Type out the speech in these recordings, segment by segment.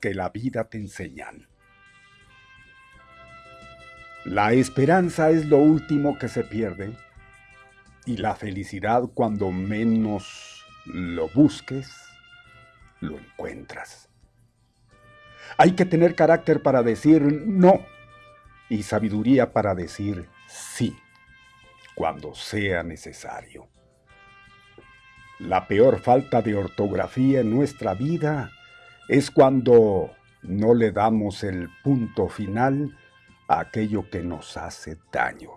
Que la vida te enseñan. La esperanza es lo último que se pierde y la felicidad cuando menos lo busques, lo encuentras. Hay que tener carácter para decir no y sabiduría para decir sí cuando sea necesario. La peor falta de ortografía en nuestra vida es cuando no le damos el punto final a aquello que nos hace daño.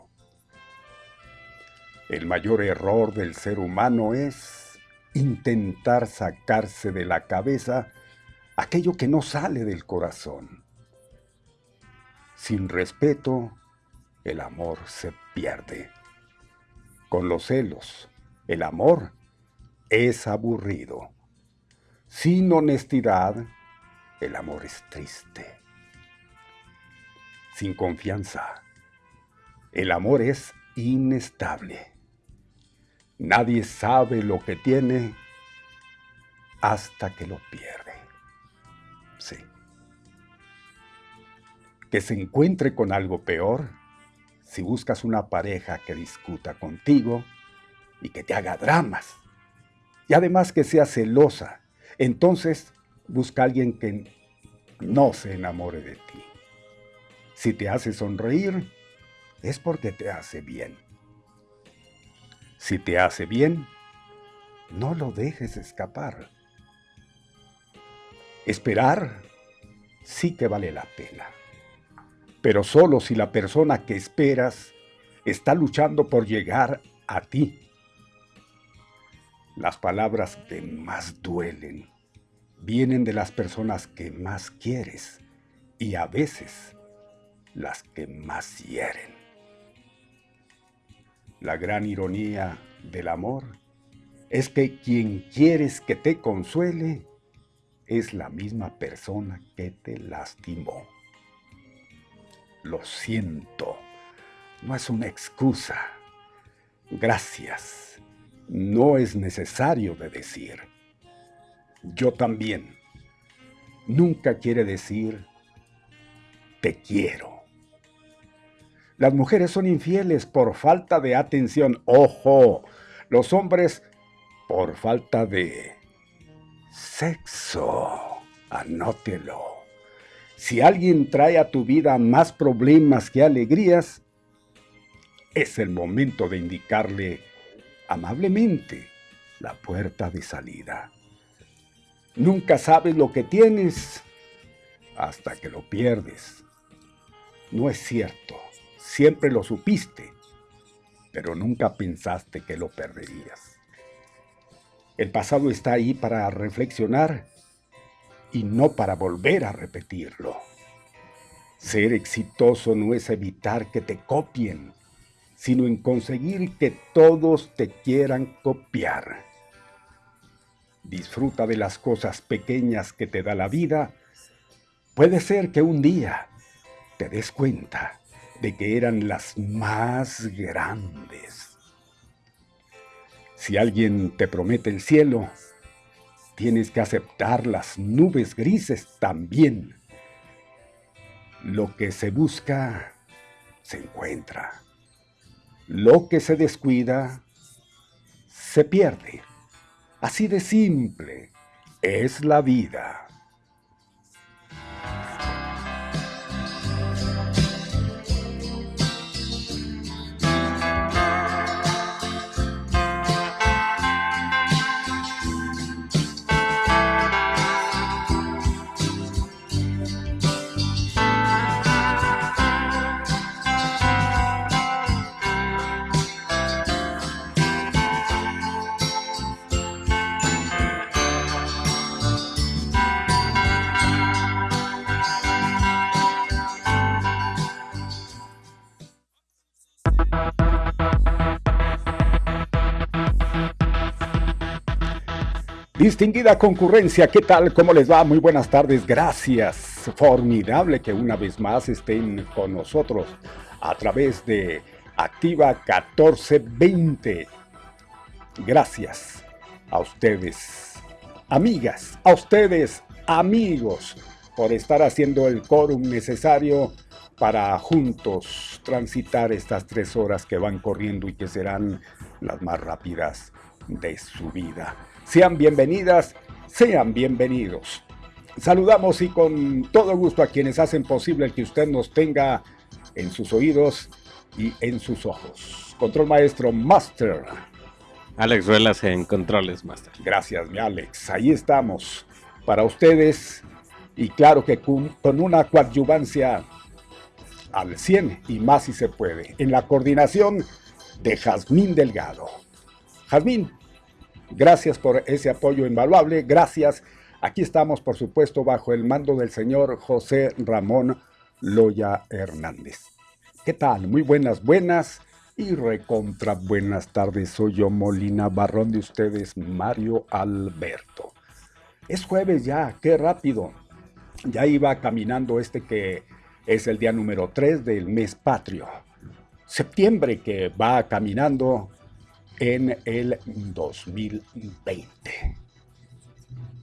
El mayor error del ser humano es intentar sacarse de la cabeza aquello que no sale del corazón. Sin respeto, el amor se pierde. Con los celos, el amor es aburrido. Sin honestidad, el amor es triste. Sin confianza, el amor es inestable. Nadie sabe lo que tiene hasta que lo pierde. Sí. Que se encuentre con algo peor si buscas una pareja que discuta contigo y que te haga dramas. Y además que sea celosa. Entonces busca a alguien que no se enamore de ti. Si te hace sonreír, es porque te hace bien. Si te hace bien, no lo dejes escapar. Esperar sí que vale la pena, pero solo si la persona que esperas está luchando por llegar a ti. Las palabras que más duelen vienen de las personas que más quieres y a veces las que más hieren. La gran ironía del amor es que quien quieres que te consuele es la misma persona que te lastimó. Lo siento, no es una excusa. Gracias, no es necesario de decir. Yo también. Nunca quiere decir te quiero. Las mujeres son infieles por falta de atención. Ojo, los hombres por falta de sexo. Anótelo. Si alguien trae a tu vida más problemas que alegrías, es el momento de indicarle amablemente la puerta de salida. Nunca sabes lo que tienes hasta que lo pierdes. No es cierto siempre lo supiste, pero nunca pensaste que lo perderías. El pasado está ahí para reflexionar y no para volver a repetirlo. Ser exitoso no es evitar que te copien, sino en conseguir que todos te quieran copiar. Disfruta de las cosas pequeñas que te da la vida. Puede ser que un día te des cuenta de que eran las más grandes. Si alguien te promete el cielo, tienes que aceptar las nubes grises también. Lo que se busca, se encuentra. Lo que se descuida, se pierde. Así de simple es la vida. Distinguida concurrencia, ¿qué tal? ¿Cómo les va? Muy buenas tardes, gracias. Formidable que una vez más estén con nosotros a través de Activa 1420. Gracias a ustedes, amigas, a ustedes, amigos, por estar haciendo el quórum necesario para juntos transitar estas tres horas que van corriendo y que serán las más rápidas de su vida. Sean bienvenidas, sean bienvenidos. Saludamos y con todo gusto a quienes hacen posible que usted nos tenga en sus oídos y en sus ojos. Control Maestro Master. Alex Ruelas en Controles Master. Gracias, mi Alex. Ahí estamos para ustedes y claro que con, una coadyuvancia al 100 y más si se puede. En la coordinación de Jazmín Delgado. Jazmín, Gracias por ese apoyo invaluable. Gracias. Aquí estamos, por supuesto, bajo el mando del señor José Ramón Loya Hernández. ¿Qué tal? Muy buenas, buenas y recontra buenas tardes. Soy yo, Molina Barrón de ustedes, Mario Alberto. Es jueves ya, qué rápido. Ya iba caminando este que es el día número 3 del mes patrio. Septiembre que va caminando en el 2020.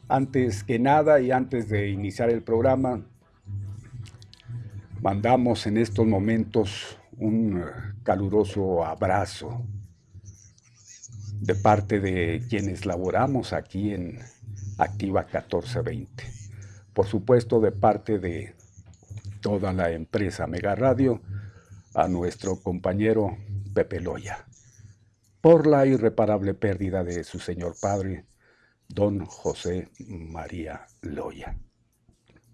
Antes que nada y antes de iniciar el programa, mandamos en estos momentos un caluroso abrazo de parte de quienes laboramos aquí en Activa 1420. Por supuesto, de parte de toda la empresa Mega Radio, a nuestro compañero Pepe Loya, por la irreparable pérdida de su señor padre, don José María Loya.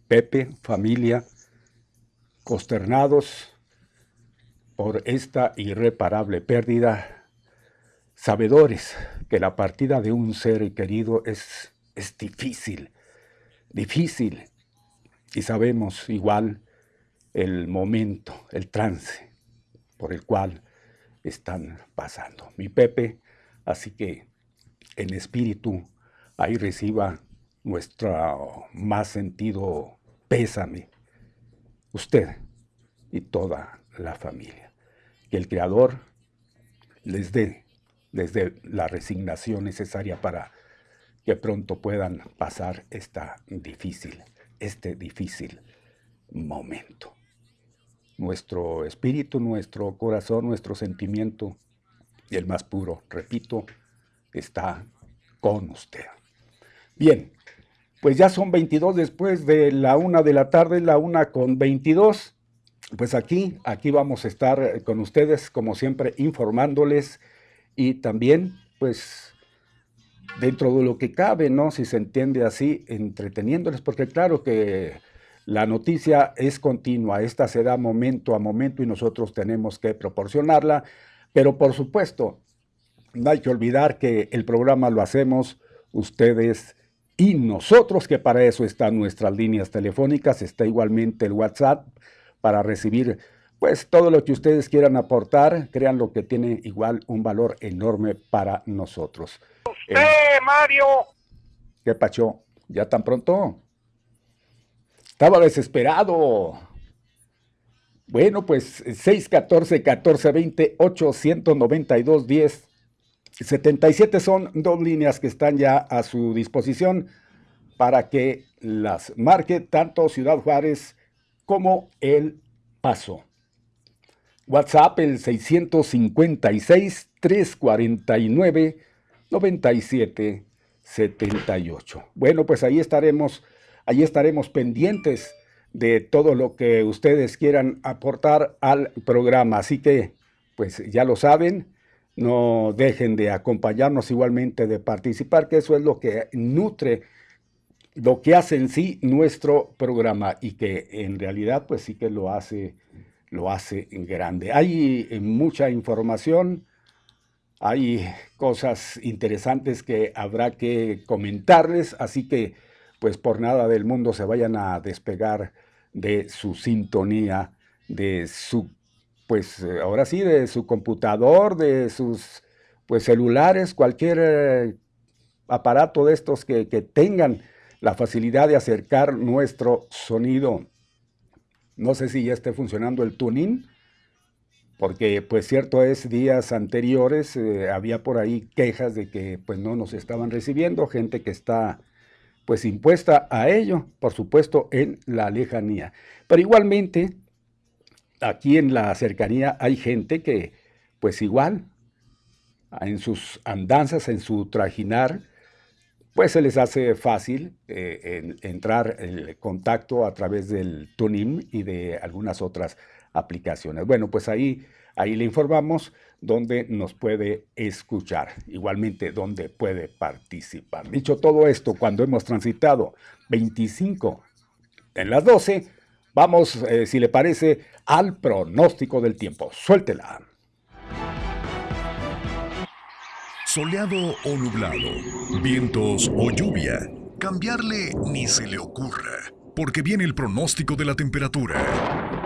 Pepe, familia, consternados por esta irreparable pérdida, sabedores que la partida de un ser querido es, es difícil, difícil, y sabemos igual el momento, el trance por el cual están pasando. Mi Pepe, así que en espíritu ahí reciba nuestro más sentido pésame, usted y toda la familia. Que el Creador les dé, les la resignación necesaria para que pronto puedan pasar esta difícil, este difícil momento nuestro espíritu, nuestro corazón, nuestro sentimiento, el más puro, repito, está con usted. Bien, pues ya son 22 después de la una de la tarde, la una con 22. Pues aquí, aquí vamos a estar con ustedes, como siempre, informándoles y también, pues, dentro de lo que cabe, ¿no? Si se entiende así, entreteniéndoles, porque claro que la noticia es continua, esta se da momento a momento y nosotros tenemos que proporcionarla, pero por supuesto, no hay que olvidar que el programa lo hacemos ustedes y nosotros, que para eso están nuestras líneas telefónicas, está igualmente el WhatsApp para recibir pues todo lo que ustedes quieran aportar, crean lo que tiene igual un valor enorme para nosotros. ¡Usted, Mario! ¿Qué pacho? ¿Ya tan pronto? Estaba desesperado. Bueno, pues 614 1420 892 10 77 son dos líneas que están ya a su disposición para que las marque tanto Ciudad Juárez como El Paso. WhatsApp el 656 349 97 78. Bueno, pues ahí estaremos Allí estaremos pendientes de todo lo que ustedes quieran aportar al programa. Así que, pues ya lo saben, no dejen de acompañarnos igualmente, de participar, que eso es lo que nutre, lo que hace en sí nuestro programa y que en realidad pues sí que lo hace, lo hace grande. Hay mucha información, hay cosas interesantes que habrá que comentarles, así que pues por nada del mundo se vayan a despegar de su sintonía, de su, pues eh, ahora sí, de su computador, de sus pues celulares, cualquier eh, aparato de estos que, tengan la facilidad de acercar nuestro sonido. No sé si ya esté funcionando el tuning, porque pues cierto es, días anteriores eh, había por ahí quejas de que pues no nos estaban recibiendo, gente que está pues impuesta a ello, por supuesto, en la lejanía. Pero igualmente, aquí en la cercanía hay gente que, pues igual, en sus andanzas, en su trajinar, pues se les hace fácil eh, entrar en contacto a través del Tunim y de algunas otras aplicaciones. Bueno, pues ahí, ahí le informamos donde nos puede escuchar, igualmente donde puede participar. Dicho todo esto, cuando hemos transitado 25 en las 12, vamos, eh, si le parece, al pronóstico del tiempo. Suéltela. soleado o nublado, vientos o lluvia. Cambiarle ni se le ocurra, porque viene el pronóstico de la temperatura.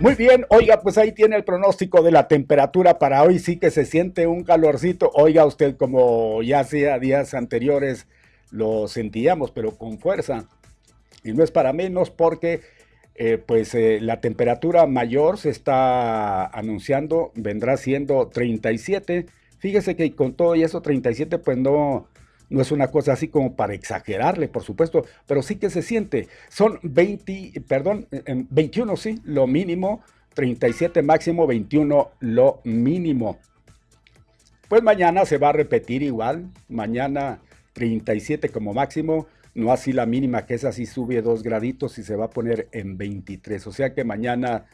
Muy bien, oiga, pues ahí tiene el pronóstico de la temperatura para hoy. Sí que se siente un calorcito. Oiga usted, como ya sea días anteriores, lo sentíamos, pero con fuerza. Y no es para menos porque eh, pues eh, la temperatura mayor se está anunciando, vendrá siendo 37. Fíjese que con todo y eso 37 pues no, no es una cosa así como para exagerarle, por supuesto, pero sí que se siente. Son 20, perdón, 21 sí, lo mínimo, 37 máximo, 21 lo mínimo. Pues mañana se va a repetir igual, mañana 37 como máximo, no así la mínima, que es así sube dos graditos y se va a poner en 23. O sea que mañana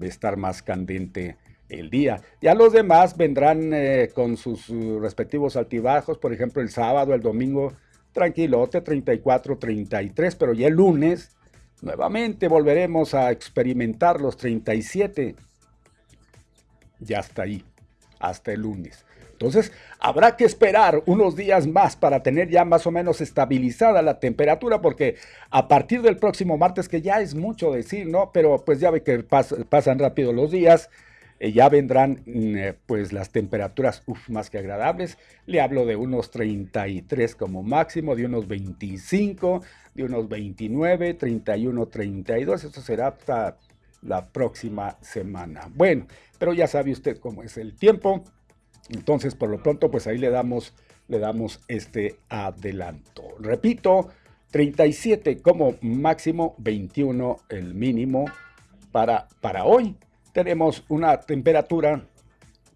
va a estar más candente el día. Ya los demás vendrán eh, con sus respectivos altibajos, por ejemplo el sábado, el domingo, tranquilote, 34, 33, pero ya el lunes nuevamente volveremos a experimentar los 37. Ya está ahí, hasta el lunes. Entonces, habrá que esperar unos días más para tener ya más o menos estabilizada la temperatura, porque a partir del próximo martes, que ya es mucho decir, ¿no? Pero pues ya ve que pasan rápido los días, eh, ya vendrán mm, eh, pues las temperaturas más que agradables. Le hablo de unos 33 como máximo, de unos 25, de unos 29, 31, 32. Eso será hasta la próxima semana. Bueno, pero ya sabe usted cómo es el tiempo. Entonces, por lo pronto, pues ahí le damos, le damos este adelanto. Repito, 37 como máximo, 21 el mínimo para, para hoy. Tenemos una temperatura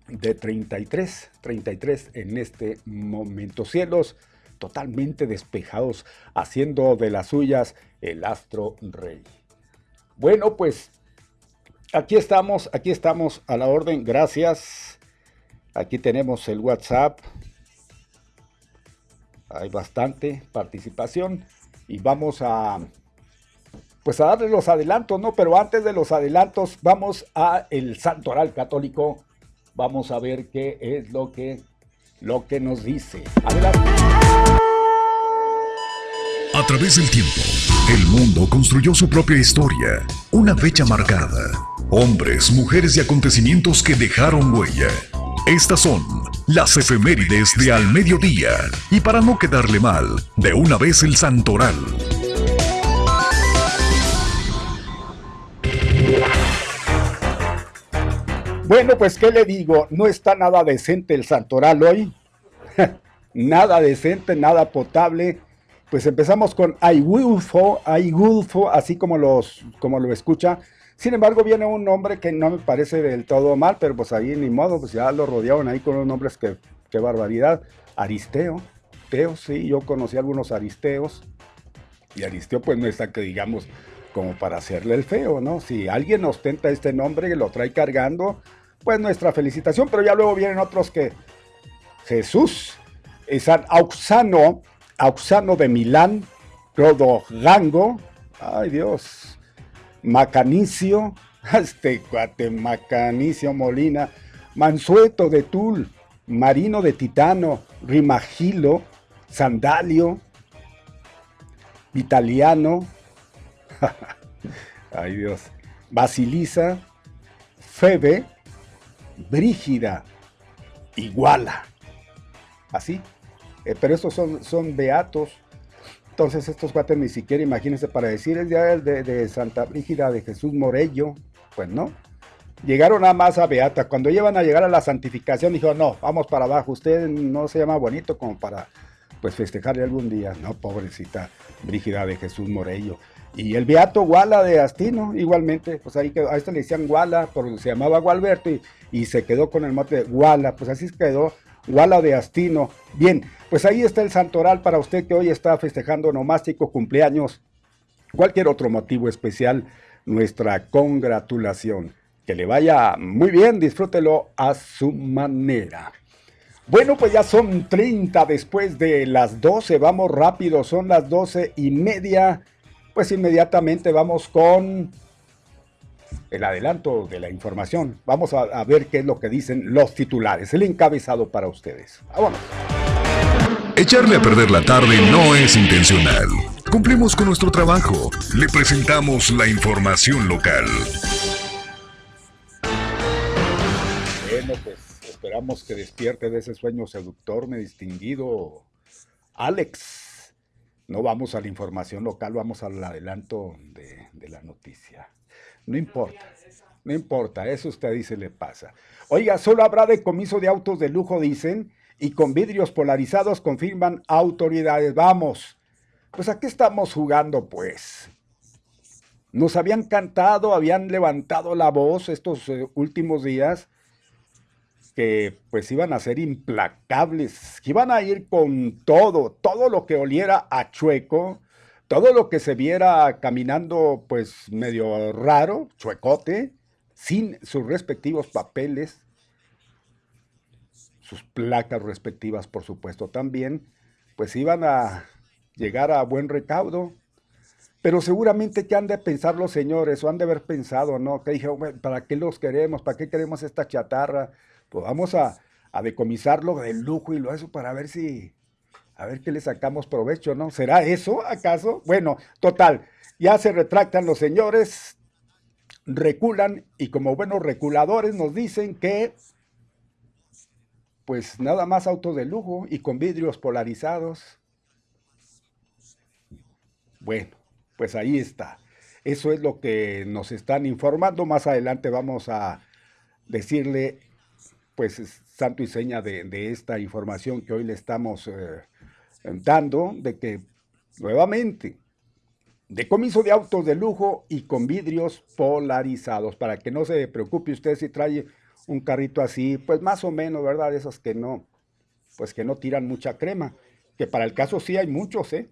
de 33, 33 en este momento. Cielos totalmente despejados, haciendo de las suyas el astro rey. Bueno, pues aquí estamos, aquí estamos a la orden. Gracias. Aquí tenemos el WhatsApp. Hay bastante participación y vamos a pues a darle los adelantos, ¿no? Pero antes de los adelantos vamos a el Santo Oral Católico. Vamos a ver qué es lo que lo que nos dice. Adelante. A través del tiempo, el mundo construyó su propia historia, una fecha marcada, hombres, mujeres y acontecimientos que dejaron huella estas son las efemérides de al mediodía. Y para no quedarle mal, de una vez el santoral. Bueno, pues qué le digo, no está nada decente el santoral hoy. nada decente, nada potable. Pues empezamos con Aigulfo, Aigulfo, así como, los, como lo escucha. Sin embargo, viene un nombre que no me parece del todo mal, pero pues ahí ni modo, pues ya lo rodearon ahí con unos nombres que, qué barbaridad. Aristeo, Teo, sí, yo conocí algunos Aristeos. Y Aristeo, pues no está que digamos como para hacerle el feo, ¿no? Si alguien ostenta este nombre lo trae cargando, pues nuestra felicitación, pero ya luego vienen otros que Jesús, San Auxano, Auxano de Milán, Rodogango, ay Dios, Macanicio, este cuate, Macanicio Molina, Mansueto de Tul, Marino de Titano, Rimagilo, Sandalio, Italiano, ay Dios, Basilisa, Febe, Brígida, Iguala. Así. Eh, pero estos son, son beatos entonces estos cuates ni siquiera imagínense para decir el día de, Santa Brígida de Jesús Morello, pues no. Llegaron nada más a Beata. Cuando llevan a llegar a la santificación, dijo, no, vamos para abajo. Usted no se llama bonito como para pues festejarle algún día. No, pobrecita Brígida de Jesús Morello. Y el Beato Guala de Astino, igualmente, pues ahí quedó, a este le decían Guala, porque se llamaba Gualberto y, y se quedó con el mote de Guala, pues así quedó Guala de Astino. Bien, pues ahí está el santoral para usted que hoy está festejando nomástico, cumpleaños, cualquier otro motivo especial, nuestra congratulación. Que le vaya muy bien, disfrútelo a su manera. Bueno, pues ya son 30 después de las 12, vamos rápido, son las 12 y media. Pues inmediatamente vamos con el adelanto de la información. Vamos a, ver qué es lo que dicen los titulares. El encabezado para ustedes. Vámonos. Echarle a perder la tarde no es intencional. Cumplimos con nuestro trabajo. Le presentamos la información local. Bueno, pues esperamos que despierte de ese sueño seductor, mi distinguido Alex. No vamos a la información local, vamos al adelanto de, la noticia. No importa. No importa, eso usted dice le pasa. Oiga, solo habrá decomiso de autos de lujo, dicen, y con vidrios polarizados confirman autoridades. Vamos, pues aquí estamos jugando, pues. Nos habían cantado, habían levantado la voz estos eh, últimos días que pues iban a ser implacables, que iban a ir con todo, todo lo que oliera a chueco, todo lo que se viera caminando pues medio raro, chuecote, sin sus respectivos papeles, sus placas respectivas por supuesto también, pues iban a llegar a buen recaudo. Pero seguramente que han de pensar los señores, o han de haber pensado, ¿no? Que dije, ¿para qué los queremos? ¿Para qué queremos esta chatarra? Pues vamos a, a decomisarlo del lujo y lo eso para ver si, a ver qué le sacamos provecho, ¿no? ¿Será eso acaso? Bueno, total, ya se retractan los señores, reculan y como buenos reculadores nos dicen que pues nada más autos de lujo y con vidrios polarizados. Bueno, pues ahí está. Eso es lo que nos están informando. Más adelante vamos a decirle, pues, santo y seña de, esta información que hoy le estamos eh, dando, de que nuevamente decomiso de autos de lujo y con vidrios polarizados, para que no se preocupe usted si trae un carrito así, pues más o menos, ¿verdad? Esos que no, pues que no tiran mucha crema, que para el caso sí hay muchos, ¿eh?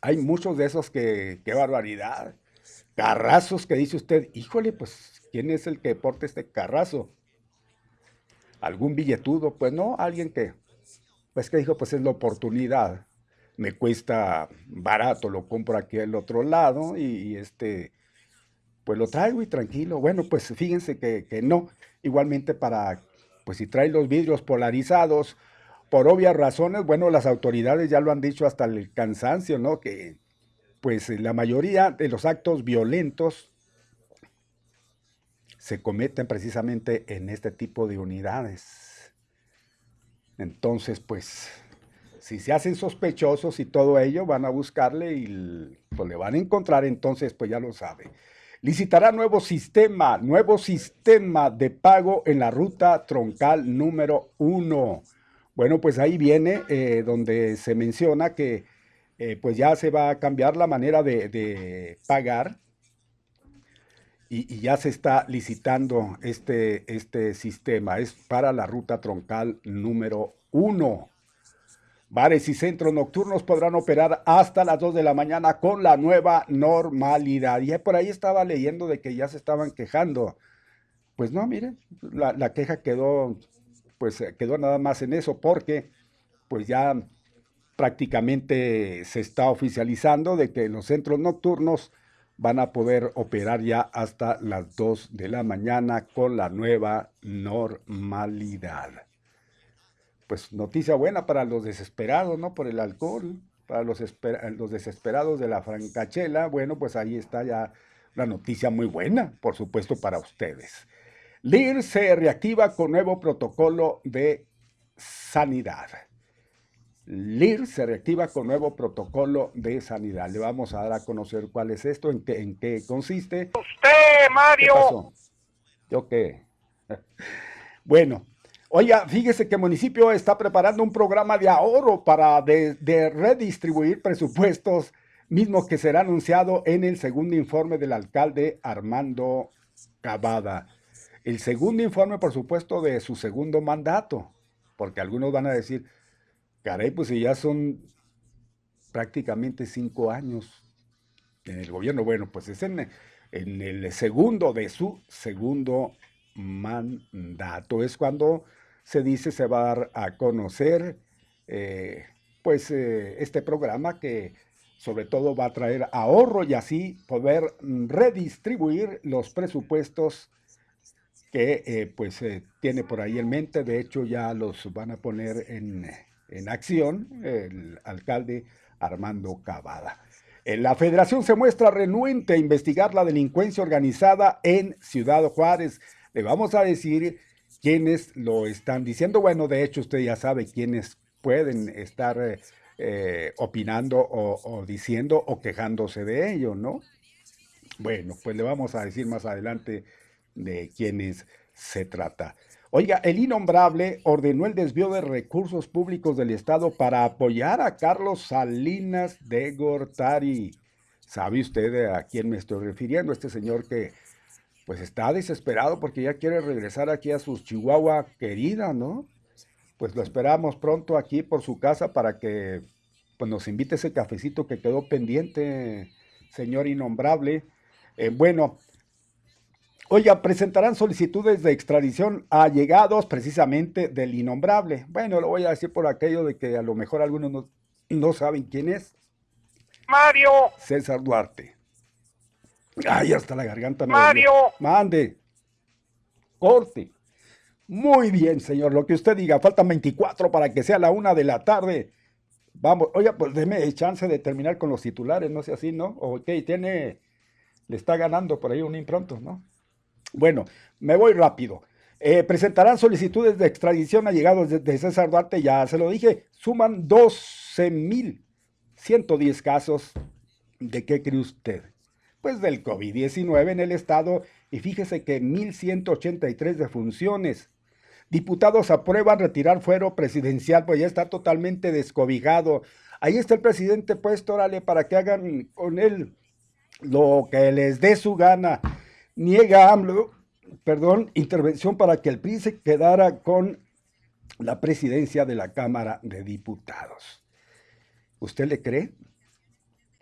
Hay muchos de esos que, qué barbaridad. Carrazos que dice usted, híjole, pues, ¿quién es el que porta este carrazo? ¿Algún billetudo? Pues no, alguien que, pues que dijo, pues es la oportunidad me cuesta barato, lo compro aquí al otro lado y, este, pues lo traigo y tranquilo. Bueno, pues fíjense que, que, no. Igualmente para, pues si trae los vidrios polarizados, por obvias razones, bueno, las autoridades ya lo han dicho hasta el cansancio, ¿no? Que pues la mayoría de los actos violentos se cometen precisamente en este tipo de unidades. Entonces, pues si se hacen sospechosos y todo ello, van a buscarle y pues le van a encontrar, entonces pues ya lo sabe. Licitará nuevo sistema, nuevo sistema de pago en la ruta troncal número uno. Bueno, pues ahí viene eh, donde se menciona que eh, pues ya se va a cambiar la manera de, pagar y, ya se está licitando este, este sistema. Es para la ruta troncal número uno. Bares y centros nocturnos podrán operar hasta las 2 de la mañana con la nueva normalidad. Y por ahí estaba leyendo de que ya se estaban quejando. Pues no, miren, la, queja quedó, pues quedó nada más en eso, porque pues ya prácticamente se está oficializando de que los centros nocturnos van a poder operar ya hasta las 2 de la mañana con la nueva normalidad pues noticia buena para los desesperados, ¿no? Por el alcohol, para los, desesperados de la francachela, bueno, pues ahí está ya la noticia muy buena, por supuesto, para ustedes. LIR se reactiva con nuevo protocolo de sanidad. LIR se reactiva con nuevo protocolo de sanidad. Le vamos a dar a conocer cuál es esto, en qué, en qué consiste. Usted, Mario. ¿Yo qué? bueno, Oiga, fíjese que el municipio está preparando un programa de ahorro para de, redistribuir presupuestos, mismo que será anunciado en el segundo informe del alcalde Armando Cavada. El segundo informe, por supuesto, de su segundo mandato, porque algunos van a decir, caray, pues si ya son prácticamente cinco años en el gobierno, bueno, pues es en, el segundo de su segundo mandato. Es cuando se dice se va a dar a conocer eh, pues eh, este programa que sobre todo va a traer ahorro y así poder redistribuir los presupuestos que eh, pues tiene por ahí en mente. De hecho ya los van a poner en, en acción el alcalde Armando Cavada. La federación se muestra renuente a investigar la delincuencia organizada en Ciudad Juárez. Le vamos a decir quiénes lo están diciendo. Bueno, de hecho usted ya sabe quiénes pueden estar eh, eh, opinando o, diciendo o quejándose de ello, ¿no? Bueno, pues le vamos a decir más adelante de quiénes se trata. Oiga, el innombrable ordenó el desvío de recursos públicos del Estado para apoyar a Carlos Salinas de Gortari. ¿Sabe usted a quién me estoy refiriendo? Este señor que pues está desesperado porque ya quiere regresar aquí a su Chihuahua querida, ¿no? Pues lo esperamos pronto aquí por su casa para que pues, nos invite ese cafecito que quedó pendiente, señor innombrable. Eh, bueno, Oiga, presentarán solicitudes de extradición a llegados precisamente del innombrable. Bueno, lo voy a decir por aquello de que a lo mejor algunos no, saben quién es. Mario. César Duarte. Ay, hasta la garganta. Mario. Mande. Corte. Muy bien, señor, lo que usted diga. Faltan 24 para que sea la una de la tarde. Vamos, oiga, pues déme chance de terminar con los titulares, no sé así, ¿no? Ok, tiene, le está ganando por ahí un impronto, ¿no? Bueno, me voy rápido. Eh, presentarán solicitudes de extradición allegados de, César Duarte, ya se lo dije, suman 12.110 casos. ¿De qué cree usted? Pues del COVID-19 en el estado y fíjese que 1.183 defunciones. Diputados aprueban retirar fuero presidencial, pues ya está totalmente descobijado. Ahí está el presidente puesto, órale, para que hagan con él lo que les dé su gana niega AMLO, perdón, intervención para que el PRI quedara con la presidencia de la Cámara de Diputados. ¿Usted le cree?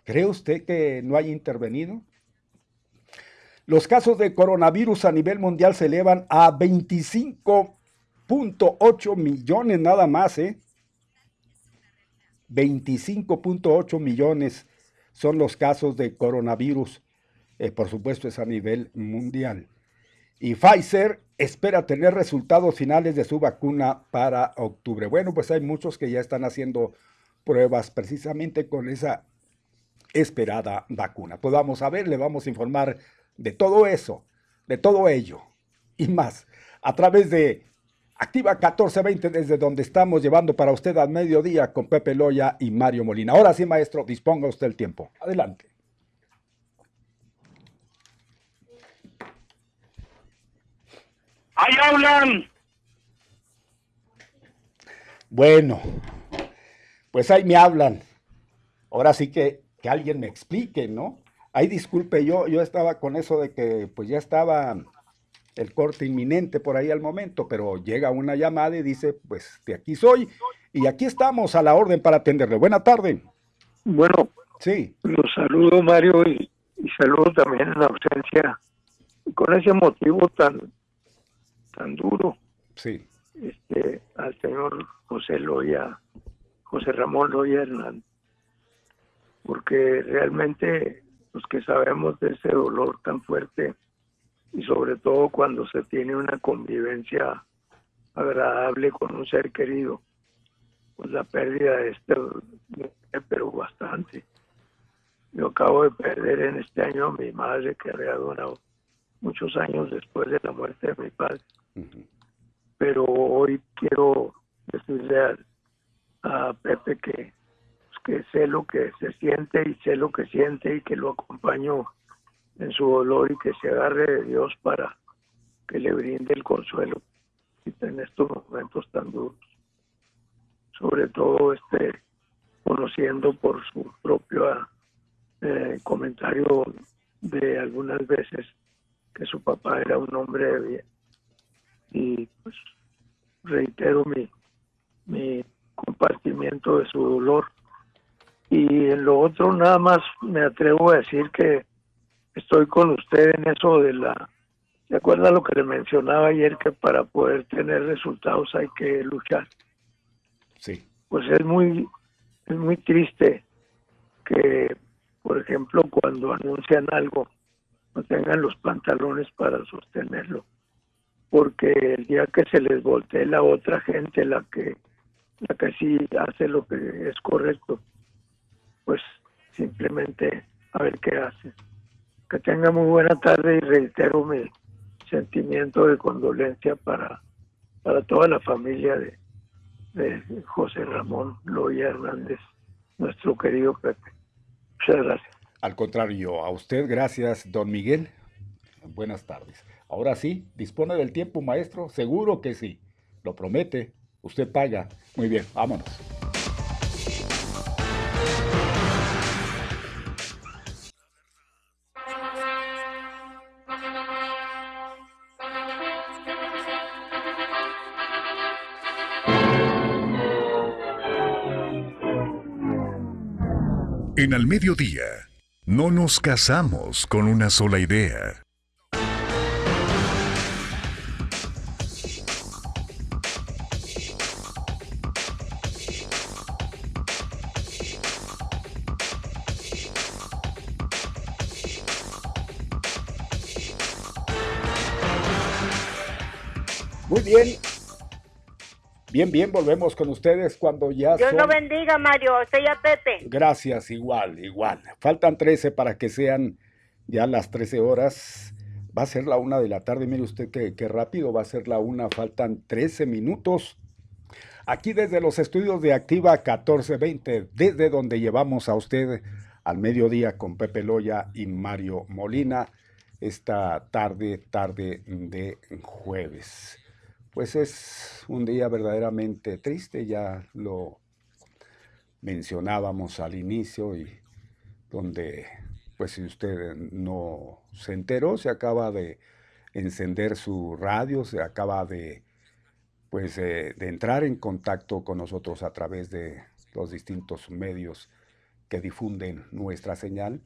¿Cree usted que no haya intervenido? Los casos de coronavirus a nivel mundial se elevan a 25.8 millones nada más, ¿eh? 25.8 millones son los casos de coronavirus eh, por supuesto es a nivel mundial. Y Pfizer espera tener resultados finales de su vacuna para octubre. Bueno, pues hay muchos que ya están haciendo pruebas precisamente con esa esperada vacuna. Pues vamos a ver, le vamos a informar de todo eso, de todo ello y más a través de Activa 1420 desde donde estamos llevando para usted al mediodía con Pepe Loya y Mario Molina. Ahora sí, maestro, disponga usted el tiempo. Adelante. ¡Ahí hablan! Bueno, pues ahí me hablan. Ahora sí que, que alguien me explique, ¿no? Ahí disculpe, yo, yo estaba con eso de que pues ya estaba el corte inminente por ahí al momento, pero llega una llamada y dice, pues de aquí soy y aquí estamos a la orden para atenderle. Buena tarde. Bueno, sí. Los saludo Mario y, y saludo también en la ausencia con ese motivo tan tan duro. Sí. Este, al señor José Loya, José Ramón Loya Hernández. Porque realmente los que sabemos de ese dolor tan fuerte y sobre todo cuando se tiene una convivencia agradable con un ser querido, pues la pérdida de este, pero bastante. Yo acabo de perder en este año a mi madre que había donado muchos años después de la muerte de mi padre. Pero hoy quiero decirle a, Pepe que, pues, que sé lo que se siente y sé lo que siente y que lo acompaño en su dolor y que se agarre de Dios para que le brinde el consuelo en estos momentos tan duros. Sobre todo este conociendo por su propio eh, comentario de algunas veces que su papá era un hombre de bien y pues reitero mi, mi compartimiento de su dolor. Y en lo otro nada más me atrevo a decir que estoy con usted en eso de la... ¿Se acuerda lo que le mencionaba ayer que para poder tener resultados hay que luchar? Sí. Pues es muy, es muy triste que, por ejemplo, cuando anuncian algo, no tengan los pantalones para sostenerlo, porque el día que se les voltee la otra gente, la que, la que sí hace lo que es correcto, pues simplemente a ver qué hace. Que tenga muy buena tarde y reitero mi sentimiento de condolencia para, para toda la familia de, de José Ramón Loya Hernández, nuestro querido Pepe. Muchas gracias. Al contrario, a usted gracias, don Miguel. Buenas tardes. Ahora sí, dispone del tiempo, maestro. Seguro que sí. Lo promete. Usted paga. Muy bien, vámonos. En Al Mediodía, no nos casamos con una sola idea. Bien, bien, volvemos con ustedes cuando ya Dios son... lo bendiga, Mario. Usted y a Pepe. Gracias, igual, igual. Faltan 13 para que sean ya las 13 horas. Va a ser la una de la tarde. Mire usted qué, qué rápido va a ser la una. Faltan 13 minutos. Aquí desde los estudios de Activa 1420, desde donde llevamos a usted al mediodía con Pepe Loya y Mario Molina, esta tarde, tarde de jueves. Pues es un día verdaderamente triste, ya lo mencionábamos al inicio y donde, pues si usted no se enteró, se acaba de encender su radio, se acaba de, pues, de entrar en contacto con nosotros a través de los distintos medios que difunden nuestra señal.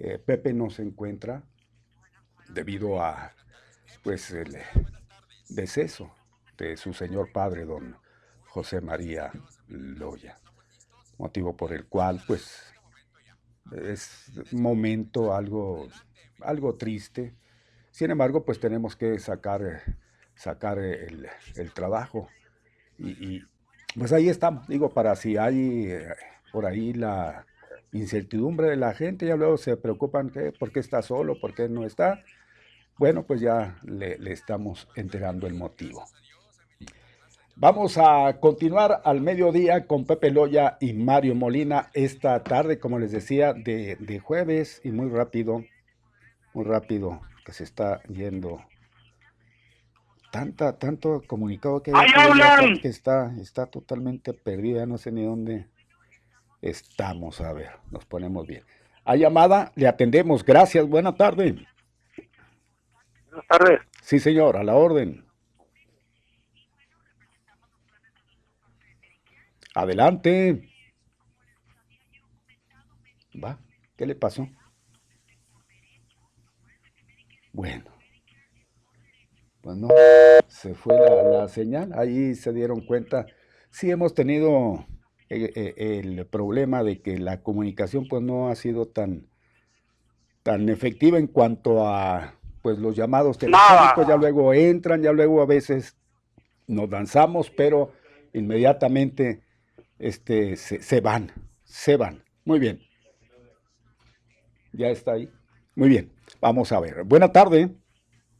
Eh, Pepe no se encuentra debido a, pues, el deceso de su señor padre, don José María Loya, motivo por el cual, pues, es momento algo, algo triste. Sin embargo, pues tenemos que sacar, sacar el, el trabajo. Y, y, pues ahí estamos, digo, para si hay eh, por ahí la incertidumbre de la gente, ya luego se preocupan que por qué está solo, por qué no está. Bueno, pues ya le, le estamos enterando el motivo. Vamos a continuar al mediodía con Pepe Loya y Mario Molina esta tarde, como les decía, de, de, jueves y muy rápido, muy rápido que se está yendo. Tanta, tanto comunicado que, hay, que está, está totalmente perdido, ya no sé ni dónde estamos. A ver, nos ponemos bien. A llamada, le atendemos. Gracias, buena tarde. Buenas tardes. Sí, señor, a la orden. Adelante. Va, ¿qué le pasó? Bueno. Bueno, se fue la, la, señal, ahí se dieron cuenta. Sí hemos tenido el, el, problema de que la comunicación pues no ha sido tan, tan efectiva en cuanto a pues los llamados telefónicos, ya luego entran, ya luego a veces nos danzamos, pero inmediatamente este, se, se, van, se van. Muy bien. Ya está ahí. Muy bien. Vamos a ver. Buena tarde.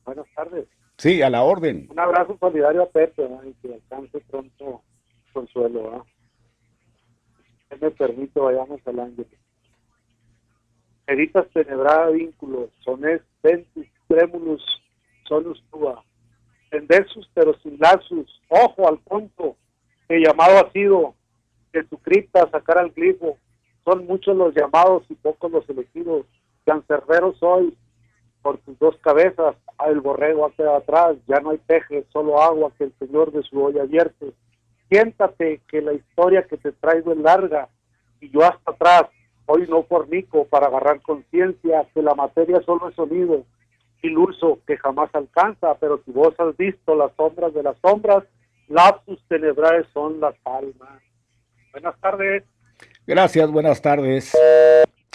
Buenas tardes. Sí, a la orden. Un abrazo solidario a Pepe, ¿no? y que alcance pronto consuelo. ¿no? me permito, vayamos al ángel. Editas tenebrada vínculos, sones ventus, trémulus, sonus tua. Endersus, pero sin lazos. Ojo al punto. El llamado ha sido de su cripta sacar al glifo. Son muchos los llamados y pocos los elegidos. Cancerbero soy por tus dos cabezas. El borrego ha quedado atrás. Ya no hay peje, solo agua que el señor de su olla vierte. Siéntate que la historia que te traigo es larga y yo hasta atrás. Hoy no fornico para agarrar conciencia que la materia solo es sonido iluso que jamás alcanza, pero si vos has visto las sombras de las sombras, lapsus tenebrales son las almas. Buenas tardes. Gracias, buenas tardes.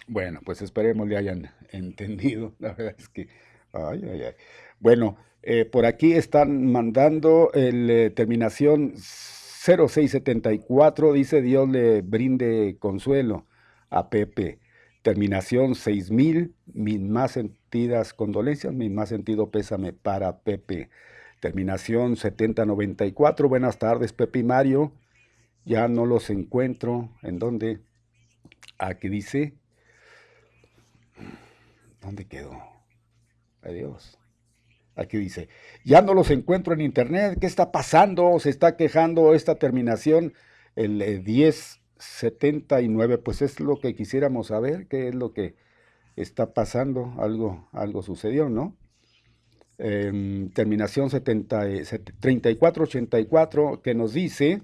Bueno, pues esperemos le hayan entendido. La verdad es que, ay, ay, ay. Bueno, eh, por aquí están mandando el eh, terminación 0674, dice Dios le brinde consuelo a Pepe. Terminación 6000, mis más sentidas condolencias, mi más sentido pésame para Pepe. Terminación 7094, buenas tardes Pepe y Mario. Ya no los encuentro. ¿En dónde? Aquí dice. ¿Dónde quedó? Adiós. Aquí dice, ya no los encuentro en internet, ¿qué está pasando? Se está quejando esta terminación, el 1079, eh, pues es lo que quisiéramos saber, qué es lo que está pasando, algo, algo sucedió, ¿no? Em, terminación 70, 3484, que nos dice,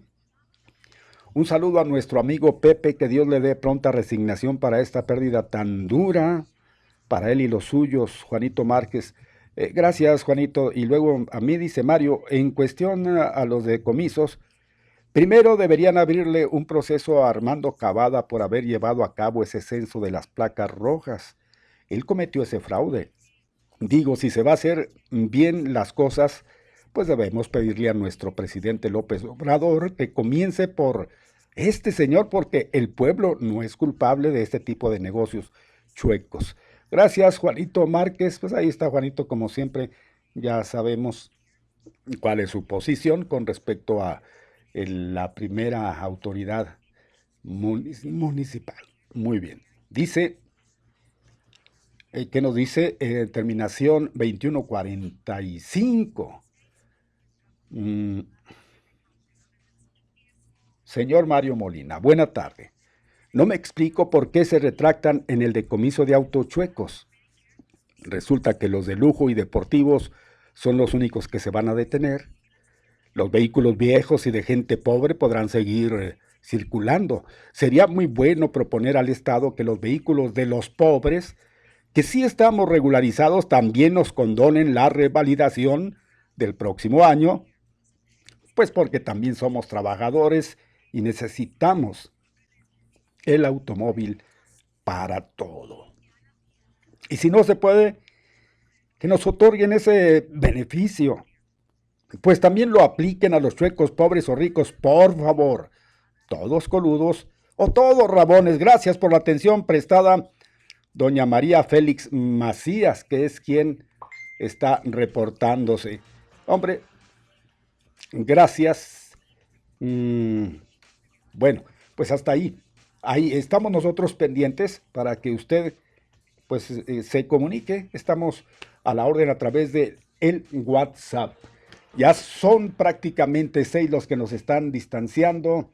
un saludo a nuestro amigo Pepe, que Dios le dé pronta resignación para esta pérdida tan dura, para él y los suyos, Juanito Márquez. Eh, gracias, Juanito. Y luego a mí dice Mario, en cuestión a, los decomisos, primero deberían abrirle un proceso a Armando Cavada por haber llevado a cabo ese censo de las placas rojas. Él cometió ese fraude. Digo, si se va a hacer bien las cosas, pues debemos pedirle a nuestro presidente López Obrador que comience por este señor, porque el pueblo no es culpable de este tipo de negocios chuecos. Gracias, Juanito Márquez. Pues ahí está Juanito, como siempre, ya sabemos cuál es su posición con respecto a la primera autoridad municipal. Muy bien. Dice, eh, ¿qué nos dice? Eh, terminación 2145. Mm. Señor Mario Molina, buena tarde. No me explico por qué se retractan en el decomiso de autos chuecos. Resulta que los de lujo y deportivos son los únicos que se van a detener. Los vehículos viejos y de gente pobre podrán seguir eh, circulando. Sería muy bueno proponer al Estado que los vehículos de los pobres, que sí estamos regularizados, también nos condonen la revalidación del próximo año, pues porque también somos trabajadores y necesitamos el automóvil para todo. Y si no se puede, que nos otorguen ese beneficio. Pues también lo apliquen a los chuecos, pobres o ricos, por favor. Todos coludos o todos rabones. Gracias por la atención prestada, doña María Félix Macías, que es quien está reportándose. Hombre, gracias. Mm, bueno, pues hasta ahí ahí estamos nosotros pendientes para que usted pues eh, se comunique. Estamos a la orden a través de el WhatsApp. Ya son prácticamente seis los que nos están distanciando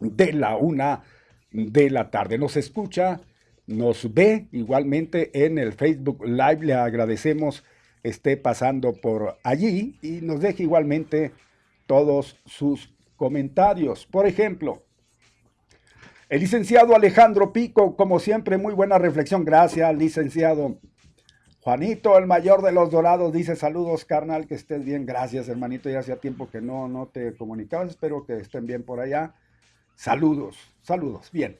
de la una de la tarde. Nos escucha, nos ve igualmente en el Facebook Live. Le agradecemos esté pasando por allí y nos deje igualmente todos sus comentarios. Por ejemplo, el licenciado Alejandro Pico, como siempre, muy buena reflexión. Gracias, licenciado. Juanito, el mayor de los dorados, dice saludos, carnal, que estés bien. Gracias, hermanito. Ya hacía tiempo que no, no te comunicabas. Espero que estén bien por allá. Saludos, saludos. Bien.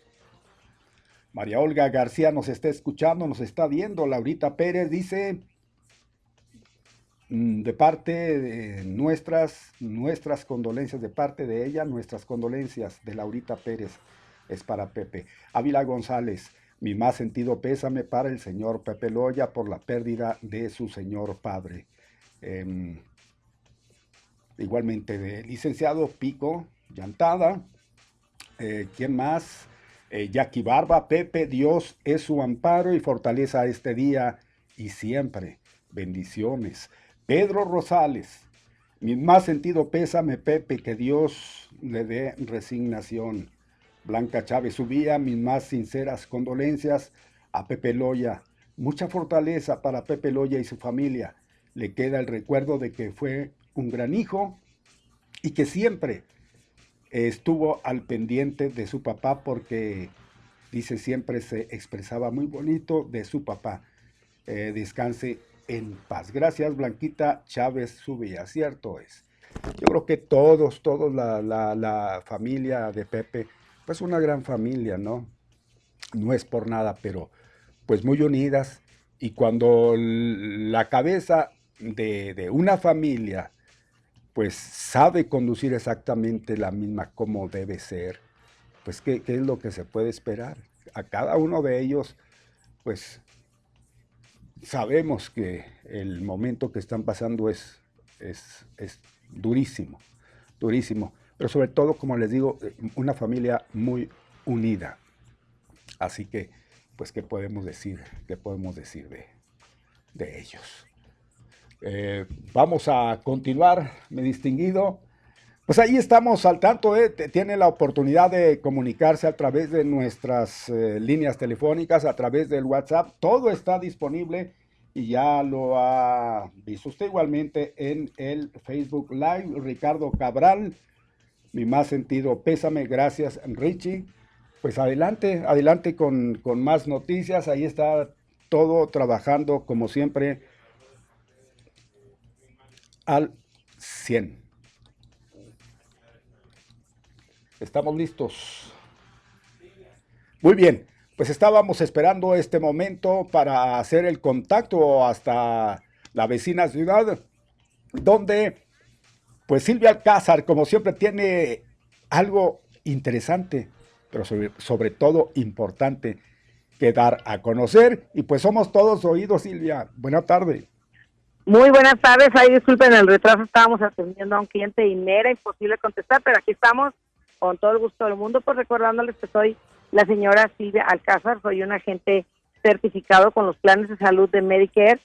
María Olga García nos está escuchando, nos está viendo. Laurita Pérez dice, mm, de parte de nuestras, nuestras condolencias, de parte de ella, nuestras condolencias de Laurita Pérez es para Pepe. Ávila González, mi más sentido pésame para el señor Pepe Loya por la pérdida de su señor padre. Em, igualmente de licenciado Pico Llantada. Eh, ¿Quién más? Eh, Jackie Barba, Pepe, Dios es su amparo y fortaleza este día y siempre. Bendiciones. Pedro Rosales, mi más sentido pésame, Pepe, que Dios le dé resignación. Blanca Chávez subía mis más sinceras condolencias a Pepe Loya. Mucha fortaleza para Pepe Loya y su familia. Le queda el recuerdo de que fue un gran hijo y que siempre estuvo al pendiente de su papá porque, dice, siempre se expresaba muy bonito de su papá. Eh, descanse en paz. Gracias, Blanquita Chávez Subía. Cierto es. Yo creo que todos, todos, la, la familia de Pepe, pues una gran familia, ¿no? No es por nada, pero pues muy unidas. Y cuando la cabeza de, una familia pues sabe conducir exactamente la misma como debe ser, pues ¿qué, ¿qué, es lo que se puede esperar? A cada uno de ellos, pues sabemos que el momento que están pasando es, es, es durísimo, durísimo, pero sobre todo, como les digo, una familia muy unida. Así que, pues, ¿qué podemos decir? ¿Qué podemos decir de, de ellos? Eh, vamos a continuar, mi distinguido. Pues ahí estamos al tanto, ¿eh? tiene la oportunidad de comunicarse a través de nuestras eh, líneas telefónicas, a través del WhatsApp, todo está disponible y ya lo ha visto usted igualmente en el Facebook Live. Ricardo Cabral, mi más sentido pésame, gracias Richie. Pues adelante, adelante con, con más noticias, ahí está todo trabajando como siempre al 100. Estamos listos. Muy bien, pues estábamos esperando este momento para hacer el contacto hasta la vecina ciudad, donde pues Silvia Alcázar, como siempre, tiene algo interesante, pero sobre, todo importante que dar a conocer. Y pues somos todos oídos, Silvia. Buena tarde. Muy buenas tardes, ahí disculpen el retraso, estábamos atendiendo a un cliente y me era imposible contestar, pero aquí estamos con todo el gusto del mundo, pues recordándoles que soy la señora Silvia Alcázar, soy un agente certificado con los planes de salud de Medicare,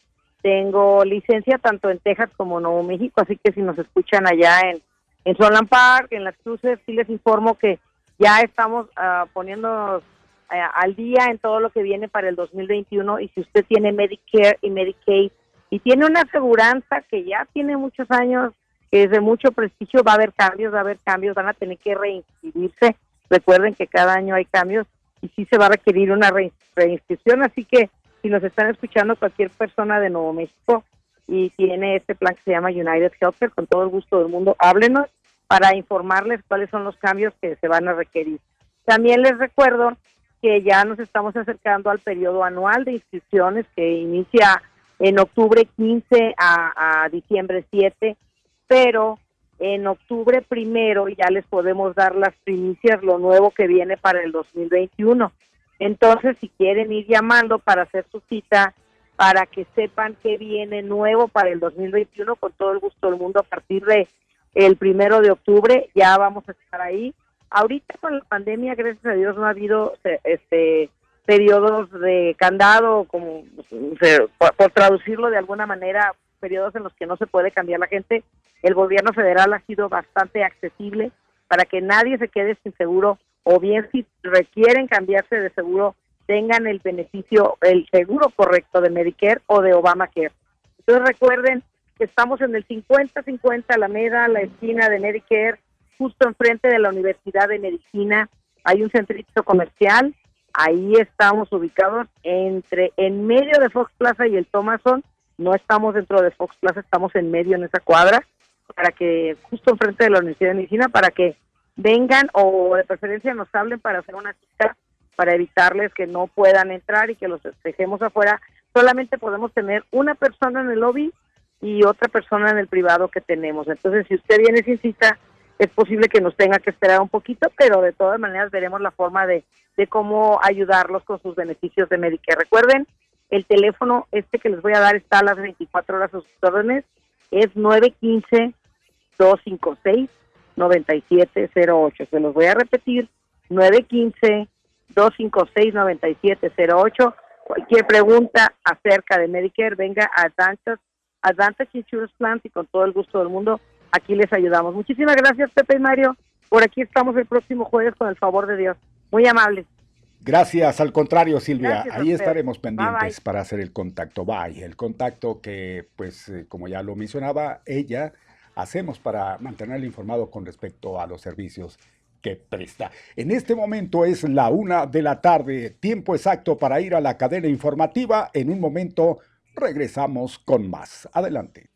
tengo licencia tanto en Texas como en Nuevo México, así que si nos escuchan allá en, en Solán Park, en las cruces, sí les informo que ya estamos uh, poniéndonos uh, al día en todo lo que viene para el 2021 y si usted tiene Medicare y Medicaid, y tiene una aseguranza que ya tiene muchos años, que es de mucho prestigio, va a haber cambios, va a haber cambios, van a tener que reinscribirse. Recuerden que cada año hay cambios y sí se va a requerir una reinscripción, así que si nos están escuchando cualquier persona de Nuevo México y tiene este plan que se llama United Healthcare, con todo el gusto del mundo, háblenos para informarles cuáles son los cambios que se van a requerir. También les recuerdo que ya nos estamos acercando al periodo anual de inscripciones que inicia en octubre 15 a, diciembre 7, pero en octubre primero ya les podemos dar las primicias, lo nuevo que viene para el 2021. Entonces, si quieren ir llamando para hacer su cita, para que sepan qué viene nuevo para el 2021, con todo el gusto del mundo, a partir de el primero de octubre ya vamos a estar ahí. Ahorita con la pandemia, gracias a Dios, no ha habido este periodos de candado, como por, traducirlo de alguna manera, periodos en los que no se puede cambiar la gente. El gobierno federal ha sido bastante accesible para que nadie se quede sin seguro o bien si requieren cambiarse de seguro tengan el beneficio, el seguro correcto de Medicare o de Obamacare. Entonces recuerden que estamos en el 50-50 Alameda, la esquina de Medicare, justo enfrente de la Universidad de Medicina. Hay un centrito comercial Ahí estamos ubicados entre en medio de Fox Plaza y el Thomason. No estamos dentro de Fox Plaza, estamos en medio en esa cuadra, para que justo enfrente de la Universidad de Medicina, para que vengan o de preferencia nos hablen para hacer una cita para evitarles que no puedan entrar y que los dejemos afuera. Solamente podemos tener una persona en el lobby y otra persona en el privado que tenemos. Entonces, si usted viene sin cita, es posible que nos tenga que esperar un poquito, pero de todas maneras veremos la forma de, de cómo ayudarlos con sus beneficios de Medicare. Recuerden, el teléfono este que les voy a dar está a las 24 horas a sus órdenes, es 915-256-9708. Se los voy a repetir, 915-256-9708. Cualquier pregunta acerca de Medicare, venga a Advantage, Advantage Insurance Plan y con todo el gusto del mundo aquí les ayudamos. Muchísimas gracias, Pepe y Mario. Por aquí estamos el próximo jueves con el favor de Dios. Muy amable. Gracias, al contrario, Silvia. Ahí estaremos pendientes para hacer el contacto. Bye. El contacto que, pues, eh, como ya lo mencionaba, ella hacemos para mantenerle informado con respecto a los servicios que presta. En este momento es la una de la tarde, tiempo exacto para ir a la cadena informativa. En un momento regresamos con más. Adelante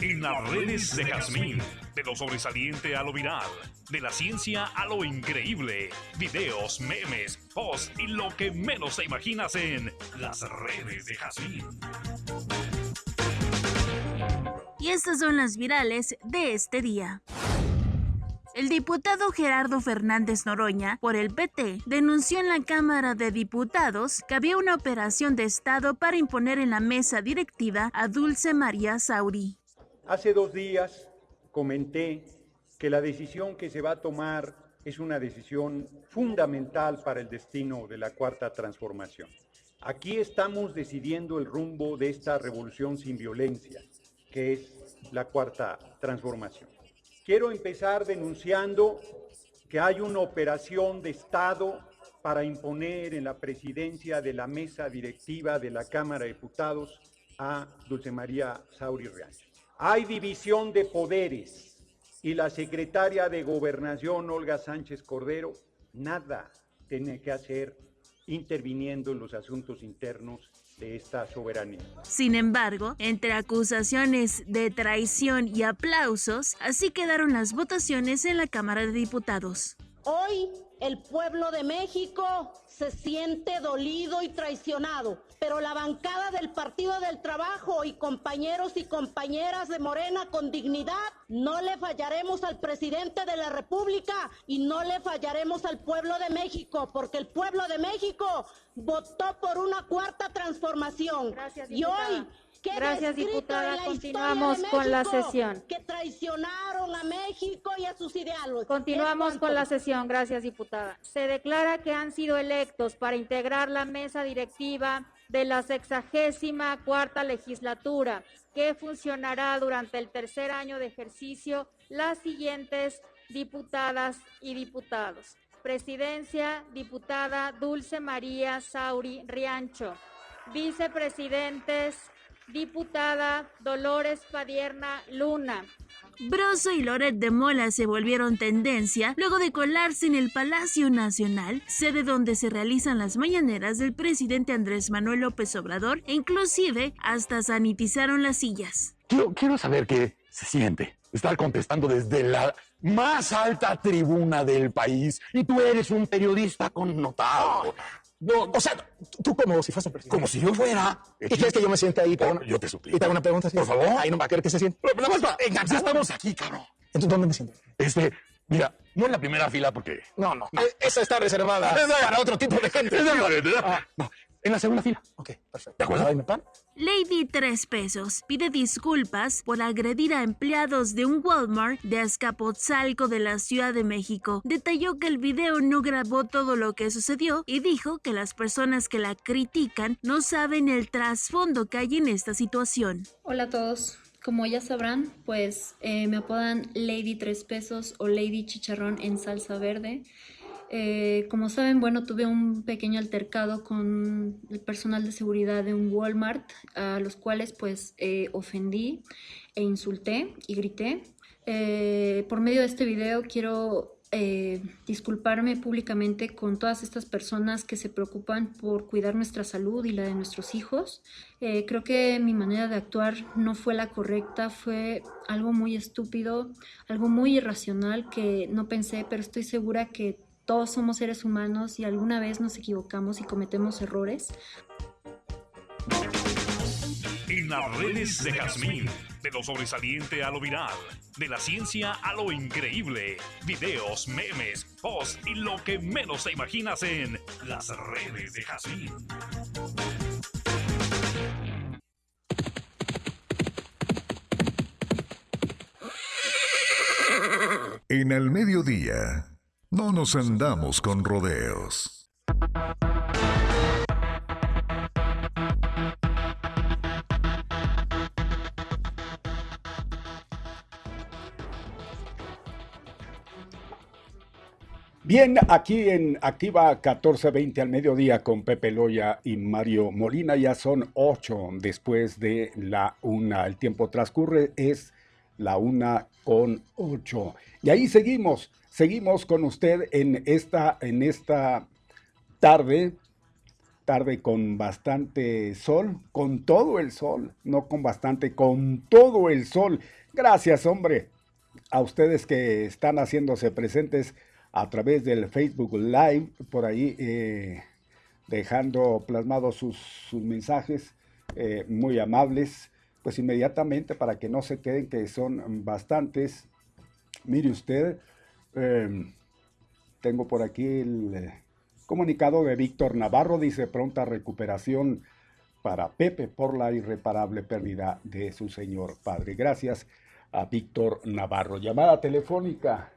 En las redes de Jazmín, de lo sobresaliente a lo viral, de la ciencia a lo increíble, videos, memes, posts y lo que menos te imaginas en las redes de Jazmín. Y estas son las virales de este día. El diputado Gerardo Fernández Noroña, por el PT, denunció en la Cámara de Diputados que había una operación de Estado para imponer en la mesa directiva a Dulce María Sauri. Hace dos días comenté que la decisión que se va a tomar es una decisión fundamental para el destino de la cuarta transformación. Aquí estamos decidiendo el rumbo de esta revolución sin violencia, que es la cuarta transformación. Quiero empezar denunciando que hay una operación de Estado para imponer en la presidencia de la mesa directiva de la Cámara de Diputados a Dulce María Sauri Real. Hay división de poderes y la secretaria de Gobernación, Olga Sánchez Cordero, nada tiene que hacer interviniendo en los asuntos internos de esta soberanía. Sin embargo, entre acusaciones de traición y aplausos, así quedaron las votaciones en la Cámara de Diputados. Hoy el pueblo de México se siente dolido y traicionado, pero la bancada del Partido del Trabajo y compañeros y compañeras de Morena con dignidad, no le fallaremos al presidente de la República y no le fallaremos al pueblo de México, porque el pueblo de México votó por una cuarta transformación. Gracias, y hoy Gracias, diputada. Continuamos con la sesión. Que traicionaron a México y a sus ideales. Continuamos con la sesión. Gracias, diputada. Se declara que han sido electos para integrar la mesa directiva de la sexagésima cuarta legislatura, que funcionará durante el tercer año de ejercicio las siguientes diputadas y diputados. Presidencia, diputada Dulce María Sauri Riancho. Vicepresidentes, diputada Dolores Padierna Luna. Broso y Loret de Mola se volvieron tendencia luego de colarse en el Palacio Nacional, sede donde se realizan las mañaneras del presidente Andrés Manuel López Obrador e inclusive hasta sanitizaron las sillas. Quiero, quiero saber qué se siente estar contestando desde la más alta tribuna del país y tú eres un periodista connotado. No, o sea, tú como si fueras un presidente. Como si yo fuera. ¿Y quieres que yo me siente ahí? Por, yo te suplico. Y te hago una pregunta. Por favor. Ahí no va a querer que se siente. Pero, pero más, venga, ya estamos aquí, cabrón. Entonces, ¿dónde me siento? Este, mira, no en la primera fila porque... No, no. no. Esa está reservada para otro tipo de gente. Ah, no, en la segunda fila. Ok, perfecto. ¿De acuerdo? Pan. Lady Tres Pesos pide disculpas por agredir a empleados de un Walmart de Azcapotzalco de la Ciudad de México. Detalló que el video no grabó todo lo que sucedió y dijo que las personas que la critican no saben el trasfondo que hay en esta situación. Hola a todos. Como ya sabrán, pues eh, me apodan Lady Tres Pesos o Lady Chicharrón en salsa verde. Eh, como saben, bueno, tuve un pequeño altercado con el personal de seguridad de un Walmart, a los cuales pues eh, ofendí e insulté y grité. Eh, por medio de este video quiero eh, disculparme públicamente con todas estas personas que se preocupan por cuidar nuestra salud y la de nuestros hijos. Eh, creo que mi manera de actuar no fue la correcta, fue algo muy estúpido, algo muy irracional que no pensé, pero estoy segura que todos somos seres humanos y alguna vez nos equivocamos y cometemos errores. En las redes de Jazmín, de lo sobresaliente a lo viral, de la ciencia a lo increíble, videos, memes, posts y lo que menos te imaginas en las redes de Jazmín. En el mediodía, no nos andamos con rodeos. Bien, aquí en Activa 1420 al mediodía con Pepe Loya y Mario Molina. Ya son ocho después de la una. El tiempo transcurre, es la una con ocho. Y ahí seguimos, seguimos con usted en esta, en esta tarde, tarde con bastante sol, con todo el sol, no con bastante, con todo el sol Gracias, hombre. A ustedes que están haciéndose presentes a través del Facebook Live, por ahí eh, dejando plasmados sus, mensajes eh, muy amables, pues inmediatamente para que no se queden, que son bastantes. Mire usted, em, tengo por aquí el eh, comunicado de Víctor Navarro, dice pronta recuperación para Pepe por la irreparable pérdida de su señor padre. Gracias a Víctor Navarro. Llamada telefónica.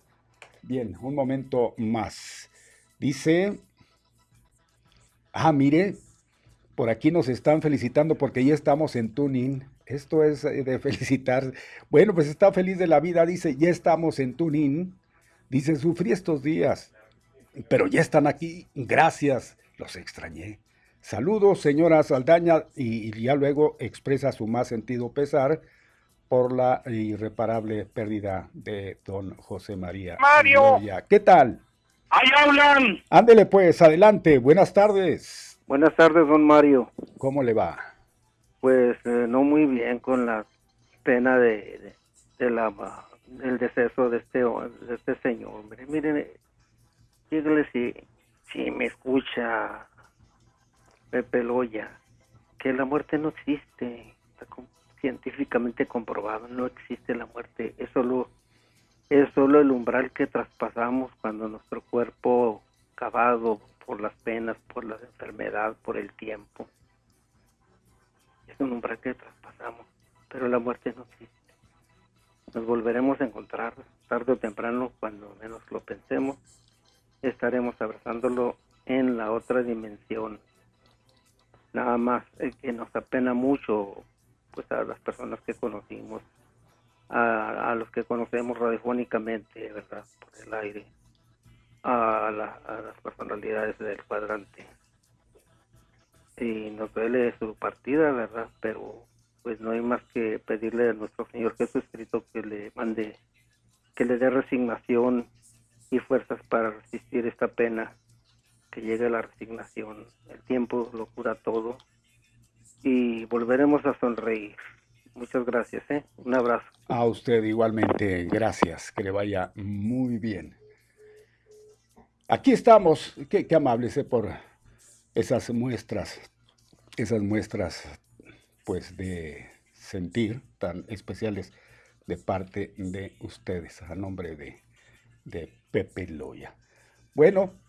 Bien, un momento más. Dice, ah, mire, por aquí nos están felicitando porque ya estamos en tuning. Esto es eh, de felicitar. Bueno, pues está feliz de la vida, dice, ya estamos en tuning. Dice, sufrí estos días, pero ya están aquí. Gracias, los extrañé. Saludos, señora Saldaña, y, ya luego expresa su más sentido pesar por la irreparable pérdida de don José María. Mario. ¿Qué tal? Ahí hablan. Ándele pues, adelante. Buenas tardes. Buenas tardes, don Mario. ¿Cómo le va? Pues eh, no muy bien con la pena de, de, la del deceso de este de este señor. Miren, miren dígale si si me escucha Pepe Loya, que la muerte no existe, está científicamente comprobado, no existe la muerte, es solo, es solo el umbral que traspasamos cuando nuestro cuerpo cavado por las penas, por la enfermedad, por el tiempo, es un umbral que traspasamos, pero la muerte no existe. Nos volveremos a encontrar tarde o temprano, cuando menos lo pensemos, estaremos abrazándolo en la otra dimensión. Nada más que nos apena mucho pues a las personas que conocimos a, los que conocemos radiofónicamente verdad por el aire. A, las personalidades del cuadrante. Y nos duele su partida verdad pero pues no hay más que pedirle a nuestro Señor Jesucristo que le mande que le dé resignación y fuerzas para resistir esta pena que llegue la resignación. El tiempo lo cura todo y volveremos a sonreír. Muchas gracias, ¿eh? Un abrazo. A usted igualmente, gracias, que le vaya muy bien. Aquí estamos, qué, amables ¿eh? por esas muestras, esas muestras pues de sentir tan especiales de parte de ustedes, a nombre de, de Pepe Loya. Bueno,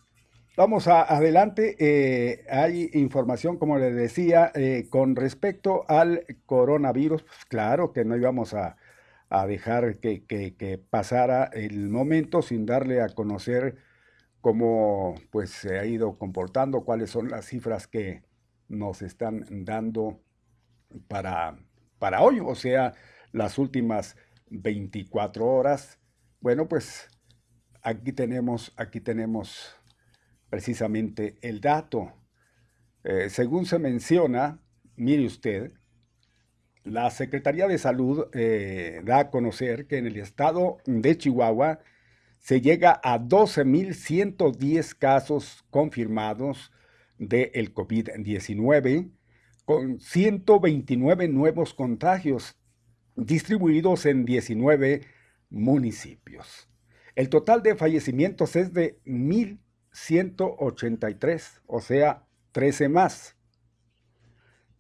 Vamos a, adelante. Eh, hay información, como les decía, eh, con respecto al coronavirus. Pues claro que no íbamos a, dejar que, pasara el momento sin darle a conocer cómo pues, se ha ido comportando, cuáles son las cifras que nos están dando para, para hoy, o sea, las últimas 24 horas. Bueno, pues aquí tenemos, aquí tenemos precisamente el dato. Eh, según se menciona, mire usted, la Secretaría de Salud eh, da a conocer que en el estado de Chihuahua se llega a 12.110 casos confirmados del COVID-19, con 129 nuevos contagios distribuidos en 19 municipios. El total de fallecimientos es de 1.000 183, o sea, 13 más.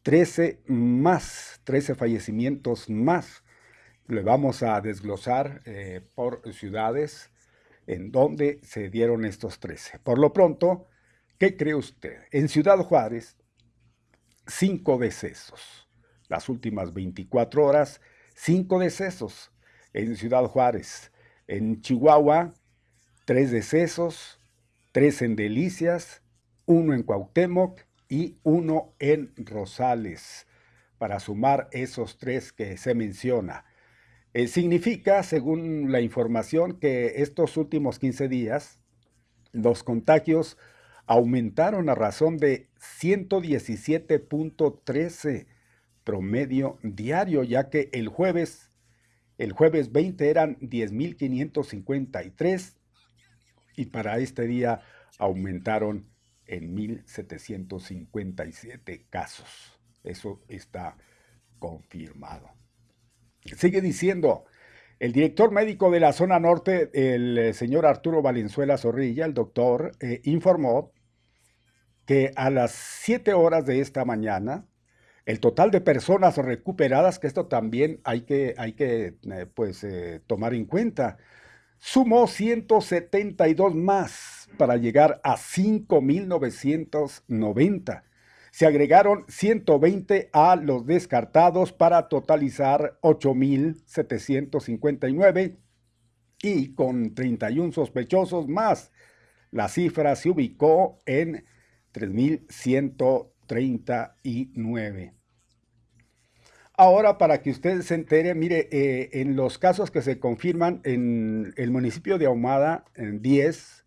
13 más, 13 fallecimientos más. Le vamos a desglosar eh, por ciudades en donde se dieron estos 13. Por lo pronto, ¿qué cree usted? En Ciudad Juárez, 5 decesos. Las últimas 24 horas, 5 decesos. En Ciudad Juárez. En Chihuahua, 3 decesos tres en Delicias, uno en Cuauhtémoc y uno en Rosales, para sumar esos tres que se menciona. Eh, significa, según la información, que estos últimos 15 días los contagios aumentaron a razón de 117.13 promedio diario, ya que el jueves, el jueves 20 eran 10.553 y para este día aumentaron en 1.757 casos. Eso está confirmado. Sigue diciendo, El director médico de la zona norte, el eh, señor Arturo Valenzuela Zorrilla, el doctor, eh, informó que a las 7 horas de esta mañana, el total de personas recuperadas, que esto también hay que, hay que eh, pues, tomar en cuenta, sumó 172 más para llegar a 5.990. Se agregaron 120 a los descartados para totalizar 8.759 y con 31 sospechosos más. La cifra se ubicó en 3.139. Ahora, para que usted se entere, mire, eh, en los casos que se confirman en el municipio de Ahumada, en 10,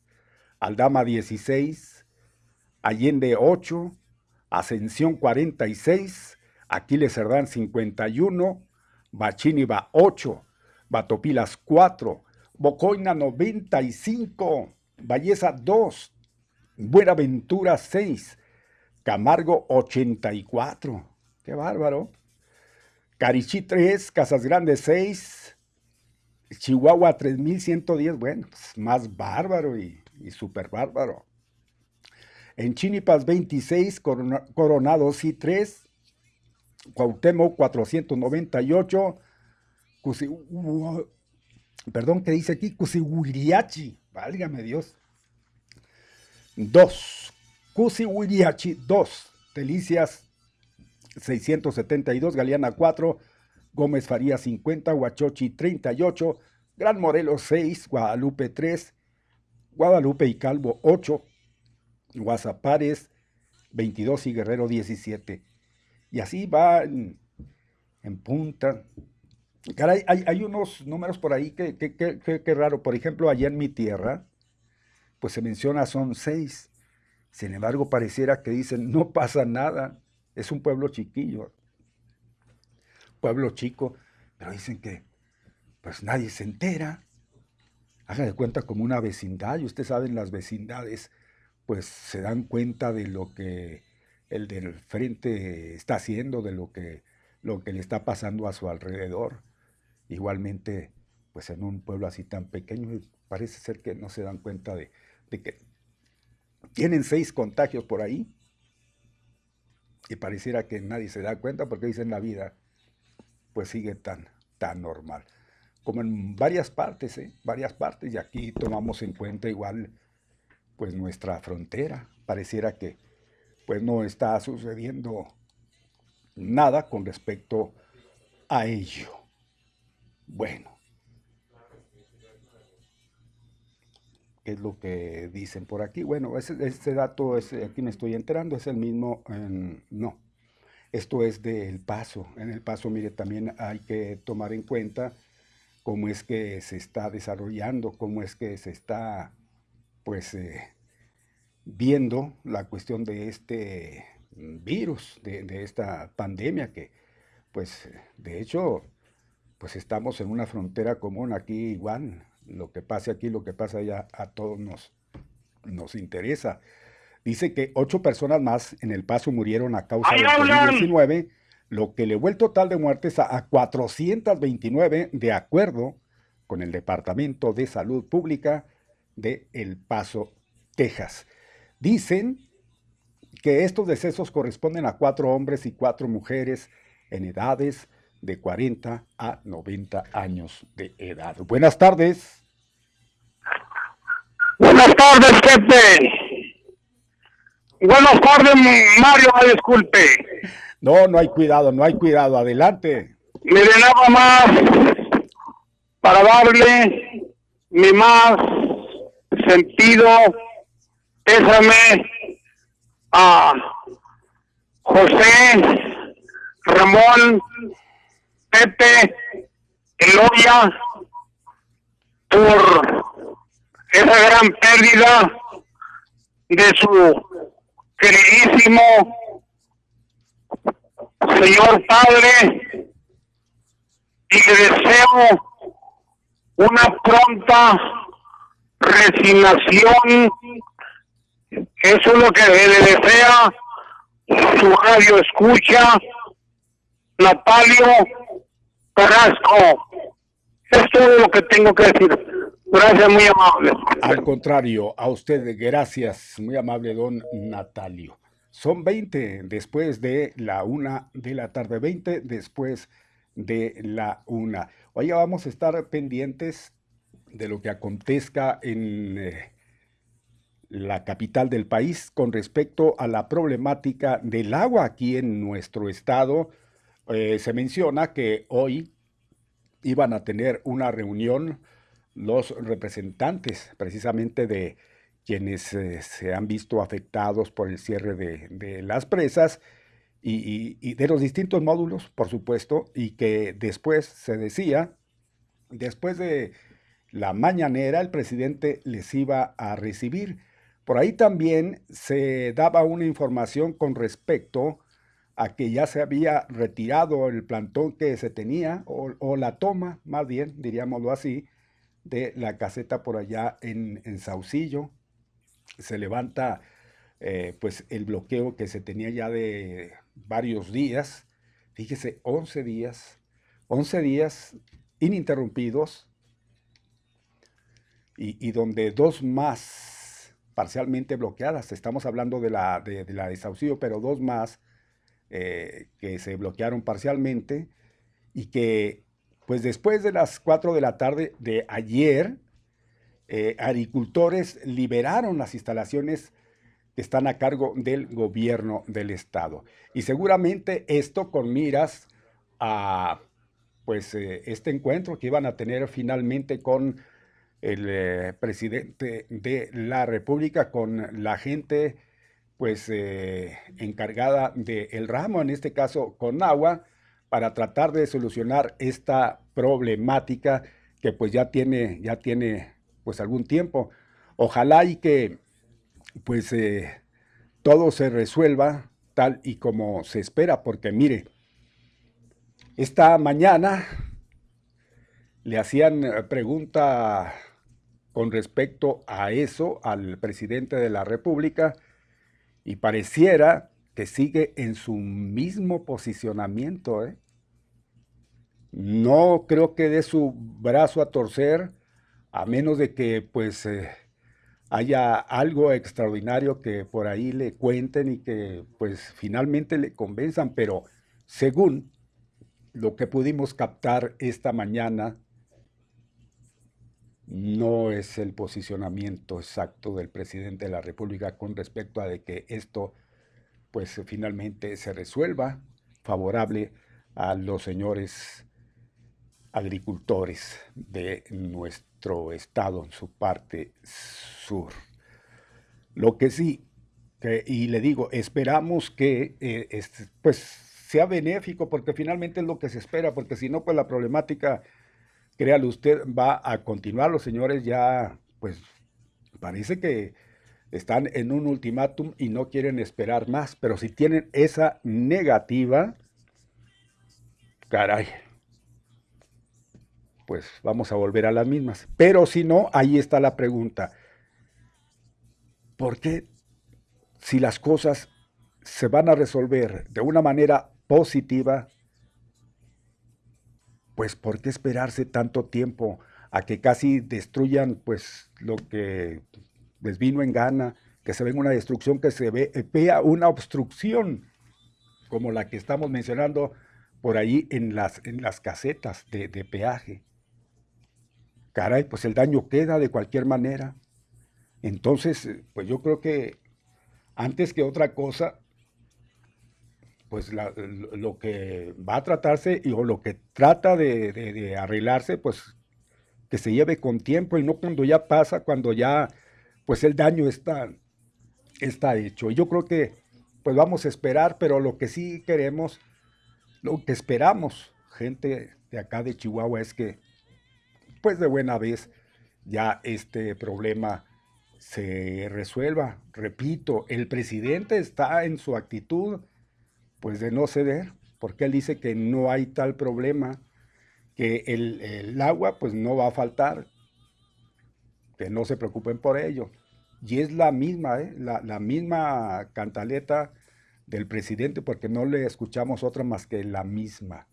Aldama 16, Allende 8, Ascensión 46, Aquiles Cerdán 51, Bachíniba 8, Batopilas 4, Bocoina 95, Balleza 2, Buenaventura 6, Camargo 84. Qué bárbaro. Carichí 3, Casas Grandes 6, Chihuahua 3110, bueno, pues más bárbaro y, y súper bárbaro. En Chinipas 26, Coronados y 3, Cuauhtémoc 498, perdón, ¿qué dice aquí? Cusihuiriachi, válgame Dios. 2, Cusihuiriachi 2, Delicias 672, Galeana 4, Gómez Faría 50, Huachochi 38, Gran Morelos 6, Guadalupe 3, Guadalupe y Calvo 8, Guasapares 22 y Guerrero 17. Y así va en, punta. Caray, hay, unos números por ahí que, que, raro. Por ejemplo, allá en mi tierra, pues se menciona son seis. Sin embargo, pareciera que dicen, no pasa nada. Es un pueblo chiquillo, pueblo chico, pero dicen que pues nadie se entera. Haga cuenta como una vecindad, y ustedes saben, las vecindades pues se dan cuenta de lo que el del frente está haciendo, de lo que, lo que le está pasando a su alrededor. Igualmente, pues en un pueblo así tan pequeño, parece ser que no se dan cuenta de, de que tienen seis contagios por ahí y pareciera que nadie se da cuenta porque dicen la vida pues sigue tan, tan normal. Como en varias partes, ¿eh? varias partes, y aquí tomamos en cuenta igual pues nuestra frontera. Pareciera que pues no está sucediendo nada con respecto a ello. Bueno, es lo que dicen por aquí. Bueno, ese, dato, aquí me estoy enterando, es el mismo, no, esto es del Paso. En el Paso, mire, también hay que tomar en cuenta cómo es que se está desarrollando, cómo es que se está, pues, eh, viendo la cuestión de este virus, de, de, esta pandemia que, pues, de hecho, pues estamos en una frontera común aquí igual, lo que pase aquí, lo que pasa allá, a todos nos, nos interesa. Dice que ocho personas más en El Paso murieron a causa del COVID-19, lo que elevó el total de muertes a, a 429, de acuerdo con el Departamento de Salud Pública de El Paso, Texas. Dicen que estos decesos corresponden a cuatro hombres y cuatro mujeres en edades de 40 a 90 años de edad. Buenas tardes. Buenas tardes, jefe. Buenas tardes, Mario, disculpe. No, no hay cuidado, no hay cuidado. Adelante. Mire, nada más para darle mi más sentido pésame a José Ramón Pepe Eloya por esa gran pérdida de su queridísimo señor padre. Y le deseo una pronta resignación eso es lo que le desea su radio escucha Natalio Carrasco Es todo lo que tengo que decir. Gracias, muy amable. Al contrario, a usted, gracias, muy amable don Natalio. Son 20 después de la una de la tarde, 20 después de la una. Hoy vamos a estar pendientes de lo que acontezca en eh, la capital del país con respecto a la problemática del agua aquí en nuestro estado. Eh, se menciona que hoy iban a tener una reunión los representantes precisamente de quienes eh, se han visto afectados por el cierre de, las presas y, de los distintos módulos, por supuesto, y que después se decía, después de la mañanera, el presidente les iba a recibir. Por ahí también se daba una información con respecto a que ya se había retirado el plantón que se tenía, o, la toma, más bien, diríamoslo así, de la caseta por allá en, en Saucillo. Se levanta eh, pues el bloqueo que se tenía ya de varios días, fíjese, 11 días, 11 días ininterrumpidos y, donde dos más parcialmente bloqueadas, estamos hablando de la de, la de Saucillo, pero dos más eh, que se bloquearon parcialmente y que pues después de las 4 de la tarde de ayer, eh, agricultores liberaron las instalaciones que están a cargo del gobierno del estado. Y seguramente esto con miras a pues eh, este encuentro que iban a tener finalmente con el presidente de la República, con la gente pues eh, encargada del ramo, en este caso con agua, para tratar de solucionar esta problemática que pues ya tiene, ya tiene pues algún tiempo. Ojalá y que pues eh, todo se resuelva tal y como se espera, porque mire, esta mañana le hacían eh, pregunta con respecto a eso al presidente de la República y pareciera que sigue en su mismo posicionamiento. ¿eh? No creo que dé su brazo a torcer, a menos de que pues eh, haya algo extraordinario que por ahí le cuenten y que pues finalmente le convenzan, pero según lo que pudimos captar esta mañana, no es el posicionamiento exacto del presidente de la República con respecto a de que esto pues finalmente se resuelva favorable a los señores agricultores de nuestro estado en su parte sur. Lo que sí, y le digo, esperamos que eh, pues sea benéfico porque finalmente es lo que se espera, porque si no, pues la problemática créalo usted, va a continuar. Los señores ya, pues, parece que están en un ultimátum y no quieren esperar más. Pero si tienen esa negativa, caray, pues vamos a volver a las mismas. Pero si no, ahí está la pregunta. ¿Por qué si las cosas se van a resolver de una manera positiva, pues ¿por qué esperarse tanto tiempo a que casi destruyan pues lo que les vino en gana, que se venga una destrucción, que se ve, vea una obstrucción como la que estamos mencionando por ahí en las, en las casetas de, de peaje? Caray, pues el daño queda de cualquier manera. Entonces, pues yo creo que antes que otra cosa, pues lo que va a tratarse y, o lo que trata de, arreglarse, pues que se lleve con tiempo y no cuando ya pasa, cuando ya pues el daño está, está hecho. Y yo creo que pues vamos a esperar, pero lo que sí queremos, lo que esperamos, gente de acá de Chihuahua, es que pues de buena vez ya este problema se resuelva. Repito, el presidente está en su actitud pues de no ceder, porque él dice que no hay tal problema, que el, agua pues no va a faltar, que no se preocupen por ello. Y es la misma, ¿eh? la, la misma cantaleta del presidente, porque no le escuchamos otra más que la misma.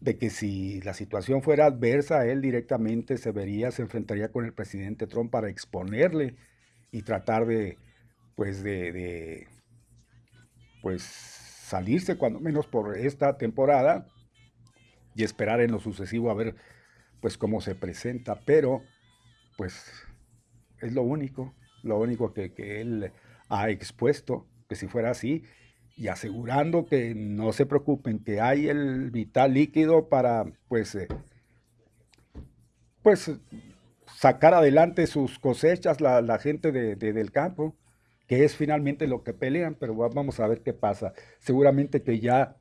de que si la situación fuera adversa, él directamente se vería, se enfrentaría con el presidente Trump para exponerle y tratar de, pues, de, de pues, salirse cuando menos por esta temporada y esperar en lo sucesivo a ver, pues, cómo se presenta. Pero, pues, es lo único, lo único que, él ha expuesto, que si fuera así, y asegurando que no se preocupen, que hay el vital líquido para, pues, eh, pues sacar adelante sus cosechas la, la gente de, del campo, que es finalmente lo que pelean, pero vamos a ver qué pasa. Seguramente que ya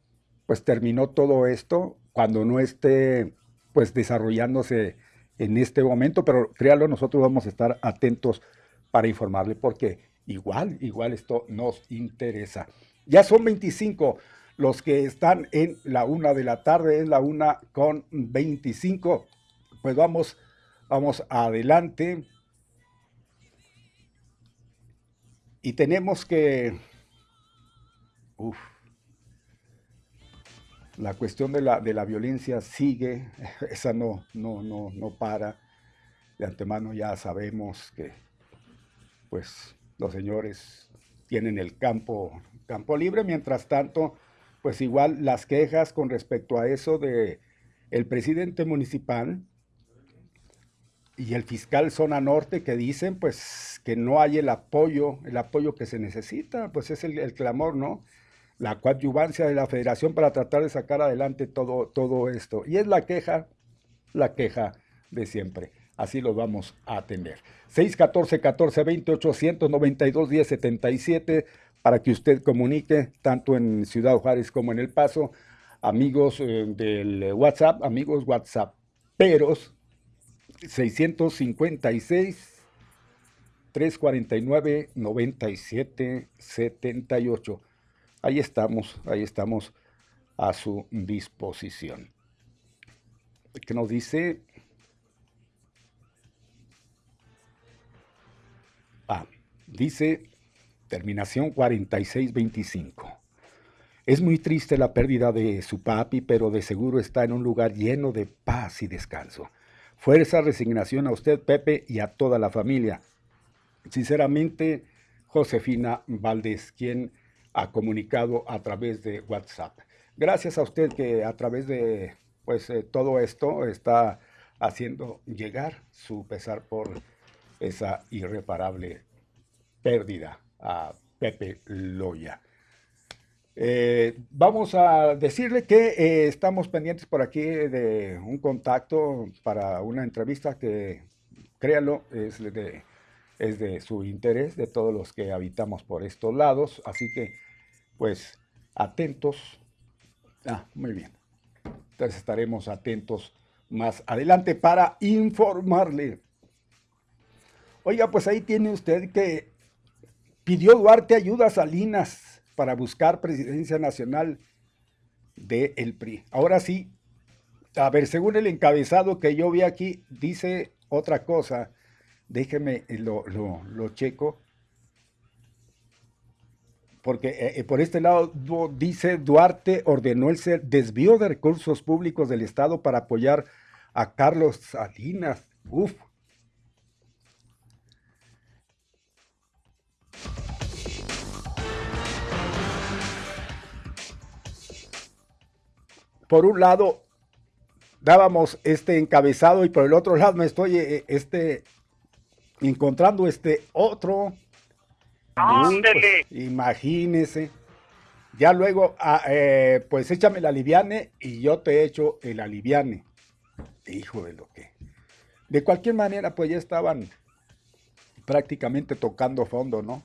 pues terminó todo esto cuando no esté pues desarrollándose en este momento, pero créalo, nosotros vamos a estar atentos para informarle porque igual, igual esto nos interesa. Ya son 25 los que están en la una de la tarde, es la una con 25. Pues vamos, vamos adelante. Y tenemos que... Uf, la cuestión de la, de la violencia sigue, esa no, no, no, no para. De antemano ya sabemos que pues los señores tienen el campo campo libre. Mientras tanto, pues igual las quejas con respecto a eso de el presidente municipal y el fiscal zona norte que dicen pues que no hay el apoyo, el apoyo que se necesita, pues es el, clamor, ¿no? La coadyuvancia de la federación para tratar de sacar adelante todo, todo esto. Y es la queja, la queja de siempre. Así lo vamos a atender. 614 14 20 892 10 77 para que usted comunique tanto en Ciudad Juárez como en El Paso, amigos eh, del WhatsApp, amigos WhatsApperos, 656 349 97 78. Ahí estamos, ahí estamos a su disposición. ¿Qué nos dice? Ah, dice Terminación 4625. Es muy triste la pérdida de su papi, pero de seguro está en un lugar lleno de paz y descanso. Fuerza, resignación a usted, Pepe, y a toda la familia. Sinceramente, Josefina Valdés, quien ha comunicado a través de WhatsApp. Gracias a usted que a través de pues eh, todo esto está haciendo llegar su pesar por esa irreparable pérdida a Pepe Loya. Eh, vamos a decirle que eh, estamos pendientes por aquí de un contacto para una entrevista que, créalo, es de, es de su interés, de todos los que habitamos por estos lados. Así que, pues, atentos. Ah, muy bien. Entonces estaremos atentos más adelante para informarle. Oiga, pues ahí tiene usted que Pidió Duarte ayuda a Salinas para buscar presidencia nacional del el PRI. Ahora sí, a ver, según el encabezado que yo vi aquí, dice otra cosa. Déjeme lo, lo, checo. Porque eh, eh, por este lado dice Duarte ordenó el desvío de recursos públicos del Estado para apoyar a Carlos Salinas. Uf, por un lado dábamos este encabezado y por el otro lado me estoy eh, este, encontrando este otro. Pues, imagínese. Ya luego, ah, eh, pues échame el aliviane y yo te echo el aliviane. Hijo de lo que. De cualquier manera, pues ya estaban prácticamente tocando fondo, ¿no?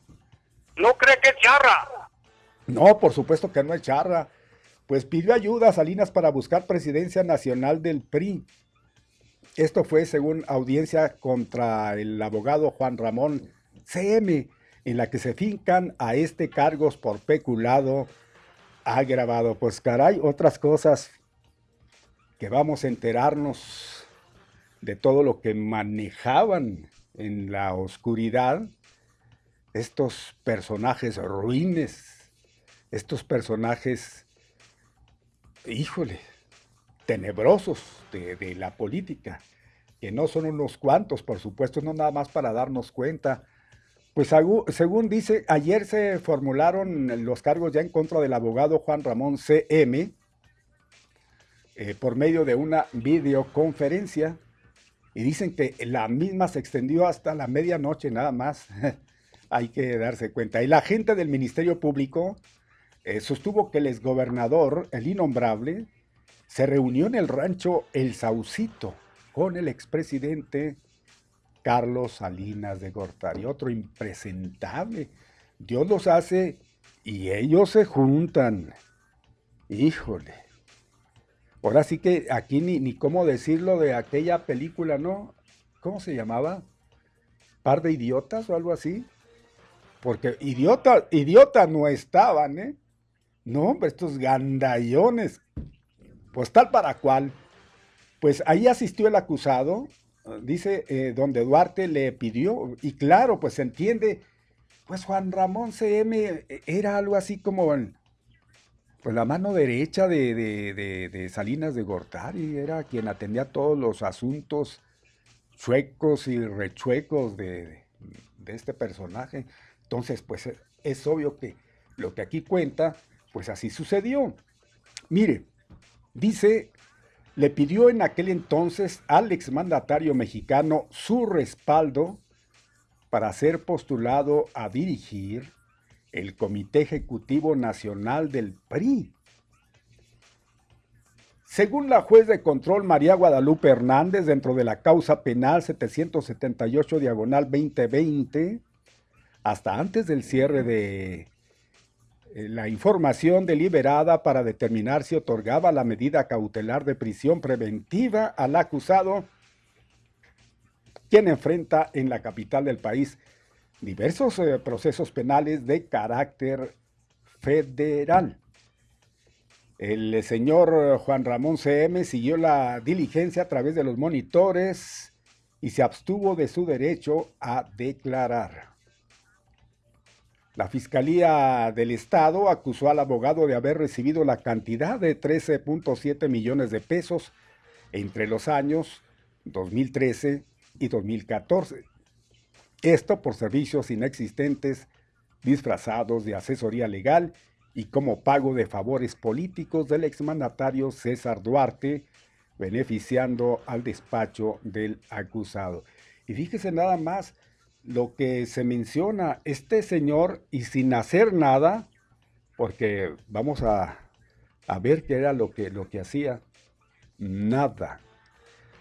¿No cree que es charra? No, por supuesto que no es charra pues pidió ayuda a Salinas para buscar presidencia nacional del PRI. Esto fue según audiencia contra el abogado Juan Ramón CM, en la que se fincan a este cargos por peculado agravado. Pues caray, otras cosas que vamos a enterarnos de todo lo que manejaban en la oscuridad estos personajes ruines, estos personajes híjole, tenebrosos de, la política, que no son unos cuantos, por supuesto, no nada más para darnos cuenta. Pues según dice, ayer se formularon los cargos ya en contra del abogado Juan Ramón CM eh, por medio de una videoconferencia y dicen que la misma se extendió hasta la medianoche nada más. Hay que darse cuenta. Y la gente del Ministerio Público eh, sostuvo que el exgobernador, el innombrable, se reunió en el rancho El Saucito con el expresidente Carlos Salinas de Gortari, otro impresentable. Dios los hace y ellos se juntan. Híjole. Ahora sí que aquí ni, ni cómo decirlo de aquella película, ¿no? ¿Cómo se llamaba? ¿Par de idiotas o algo así? Porque idiota, idiotas no estaban, ¿eh? No, hombre, estos gandallones. Pues tal para cual. Pues ahí asistió el acusado, dice eh, donde Duarte le pidió, y claro, pues se entiende, pues Juan Ramón CM era algo así como pues la mano derecha de, de- de- de Salinas de Gortari, era quien atendía todos los asuntos chuecos y rechuecos de, este personaje. Entonces, pues es- es obvio que lo que aquí cuenta, pues así sucedió. Mire, dice, le pidió en aquel entonces al exmandatario mexicano su respaldo para ser postulado a dirigir el Comité Ejecutivo Nacional del PRI. Según la juez de control María Guadalupe Hernández, dentro de la causa penal 778 diagonal 2020, hasta antes del cierre de la información deliberada para determinar si otorgaba la medida cautelar de prisión preventiva al acusado, quien enfrenta en la capital del país diversos eh, procesos penales de carácter federal. El eh, señor eh, Juan Ramón CM siguió la diligencia a través de los monitores y se abstuvo de su derecho a declarar. La Fiscalía del Estado acusó al abogado de haber recibido la cantidad de 13.7 millones de pesos entre los años 2013 y 2014. Esto por servicios inexistentes disfrazados de asesoría legal y como pago de favores políticos del exmandatario César Duarte, beneficiando al despacho del acusado. Y fíjese nada más lo que se menciona, este señor, y sin hacer nada, porque vamos a, a ver qué era lo que, lo que hacía, nada.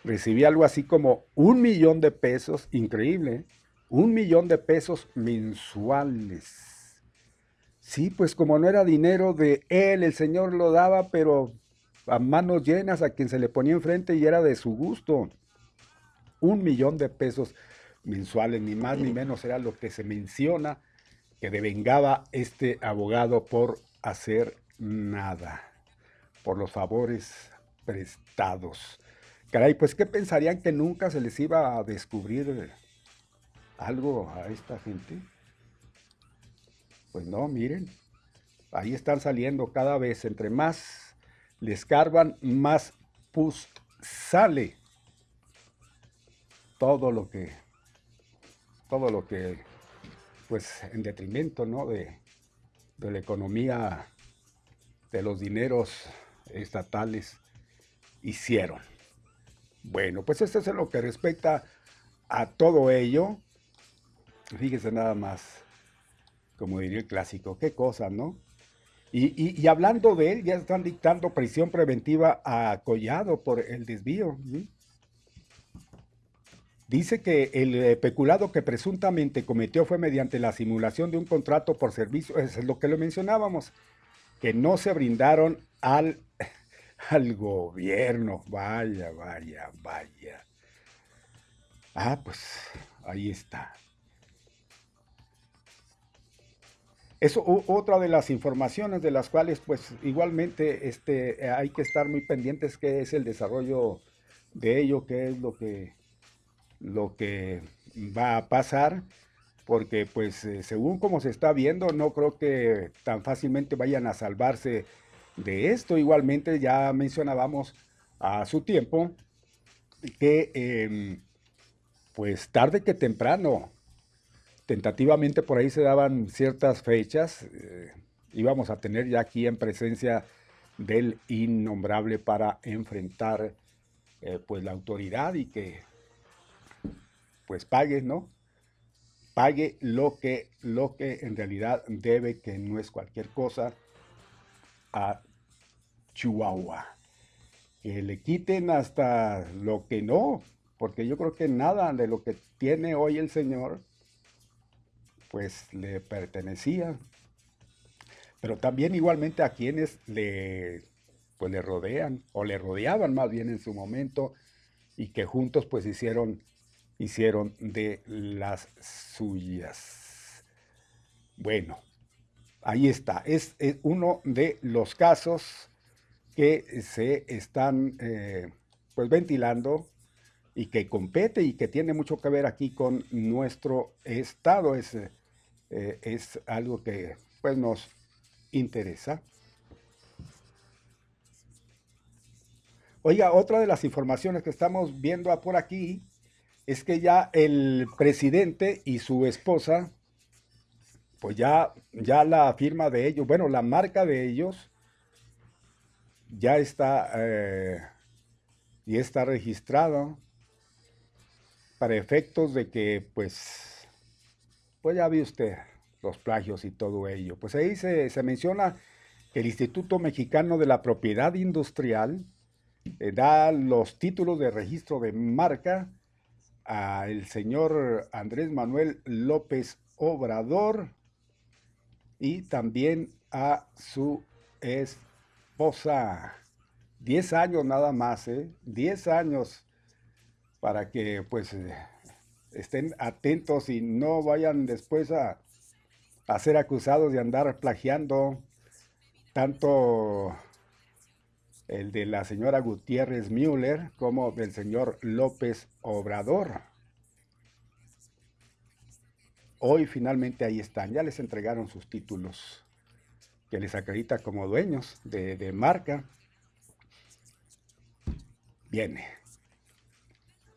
Recibía algo así como un millón de pesos, increíble, un millón de pesos mensuales. Sí, pues como no era dinero de él, el Señor lo daba, pero a manos llenas a quien se le ponía enfrente y era de su gusto. Un millón de pesos mensuales, ni más ni menos era lo que se menciona que devengaba este abogado por hacer nada, por los favores prestados. Caray, pues ¿qué pensarían que nunca se les iba a descubrir algo a esta gente? Pues no, miren, ahí están saliendo cada vez, entre más les carban, más pus sale. Todo lo que, todo lo que, pues en detrimento, ¿no? De, de la economía, de los dineros estatales, hicieron. Bueno, pues esto es lo que respecta a todo ello. Fíjese nada más, como diría el clásico, qué cosa, ¿no? Y, y- y hablando de él, ya están dictando prisión preventiva a Collado por el desvío. Dice que el eh, peculado que presuntamente cometió fue mediante la simulación de un contrato por servicio, es lo que le mencionábamos, que no se brindaron al, al gobierno. Vaya, vaya, vaya. Ah, pues ahí está. Eso, otra de las informaciones de las cuales, pues, igualmente, este, eh, hay que estar muy pendientes, que es el desarrollo de ello, qué es lo que, lo que va a pasar, porque, pues, eh, según como se está viendo, no creo que tan fácilmente vayan a salvarse de esto. Igualmente, ya mencionábamos a su tiempo que em, pues tarde que temprano, tentativamente por ahí se daban ciertas fechas, eh, íbamos a tener ya aquí en presencia del innombrable para enfrentar eh, pues la autoridad y que pues pague, ¿no? Pague lo que, lo que en realidad debe, que no es cualquier cosa, a Chihuahua. Que le quiten hasta lo que no, porque yo creo que nada de lo que tiene hoy el Señor, pues le pertenecía. Pero también igualmente a quienes le, pues le rodean, o le rodeaban más bien en su momento, y que juntos pues hicieron, hicieron de las suyas. Bueno, ahí está. Es, uno de los casos que se están eh, pues ventilando y que compete y que tiene mucho que ver aquí con nuestro estado. Es, eh, es algo que pues nos interesa. Oiga, otra de las informaciones que estamos viendo por aquí es que ya el presidente y su esposa, pues ya, ya la firma de ellos, bueno, la marca de ellos ya está, eh, y está registrado para efectos de que, pues, pues ya ve usted los plagios y todo ello. Pues ahí se, menciona que el Instituto Mexicano de la Propiedad Industrial eh, da los títulos de registro de marca al señor Andrés Manuel López Obrador y también a su esposa. Diez años nada más, ¿eh? Diez años para que pues eh, estén atentos y no vayan después a, ser acusados de andar plagiando tanto el de la señora Gutiérrez Müller como del señor López Obrador. Hoy finalmente ahí están, ya les entregaron sus títulos que les acredita como dueños de, de marca. Viene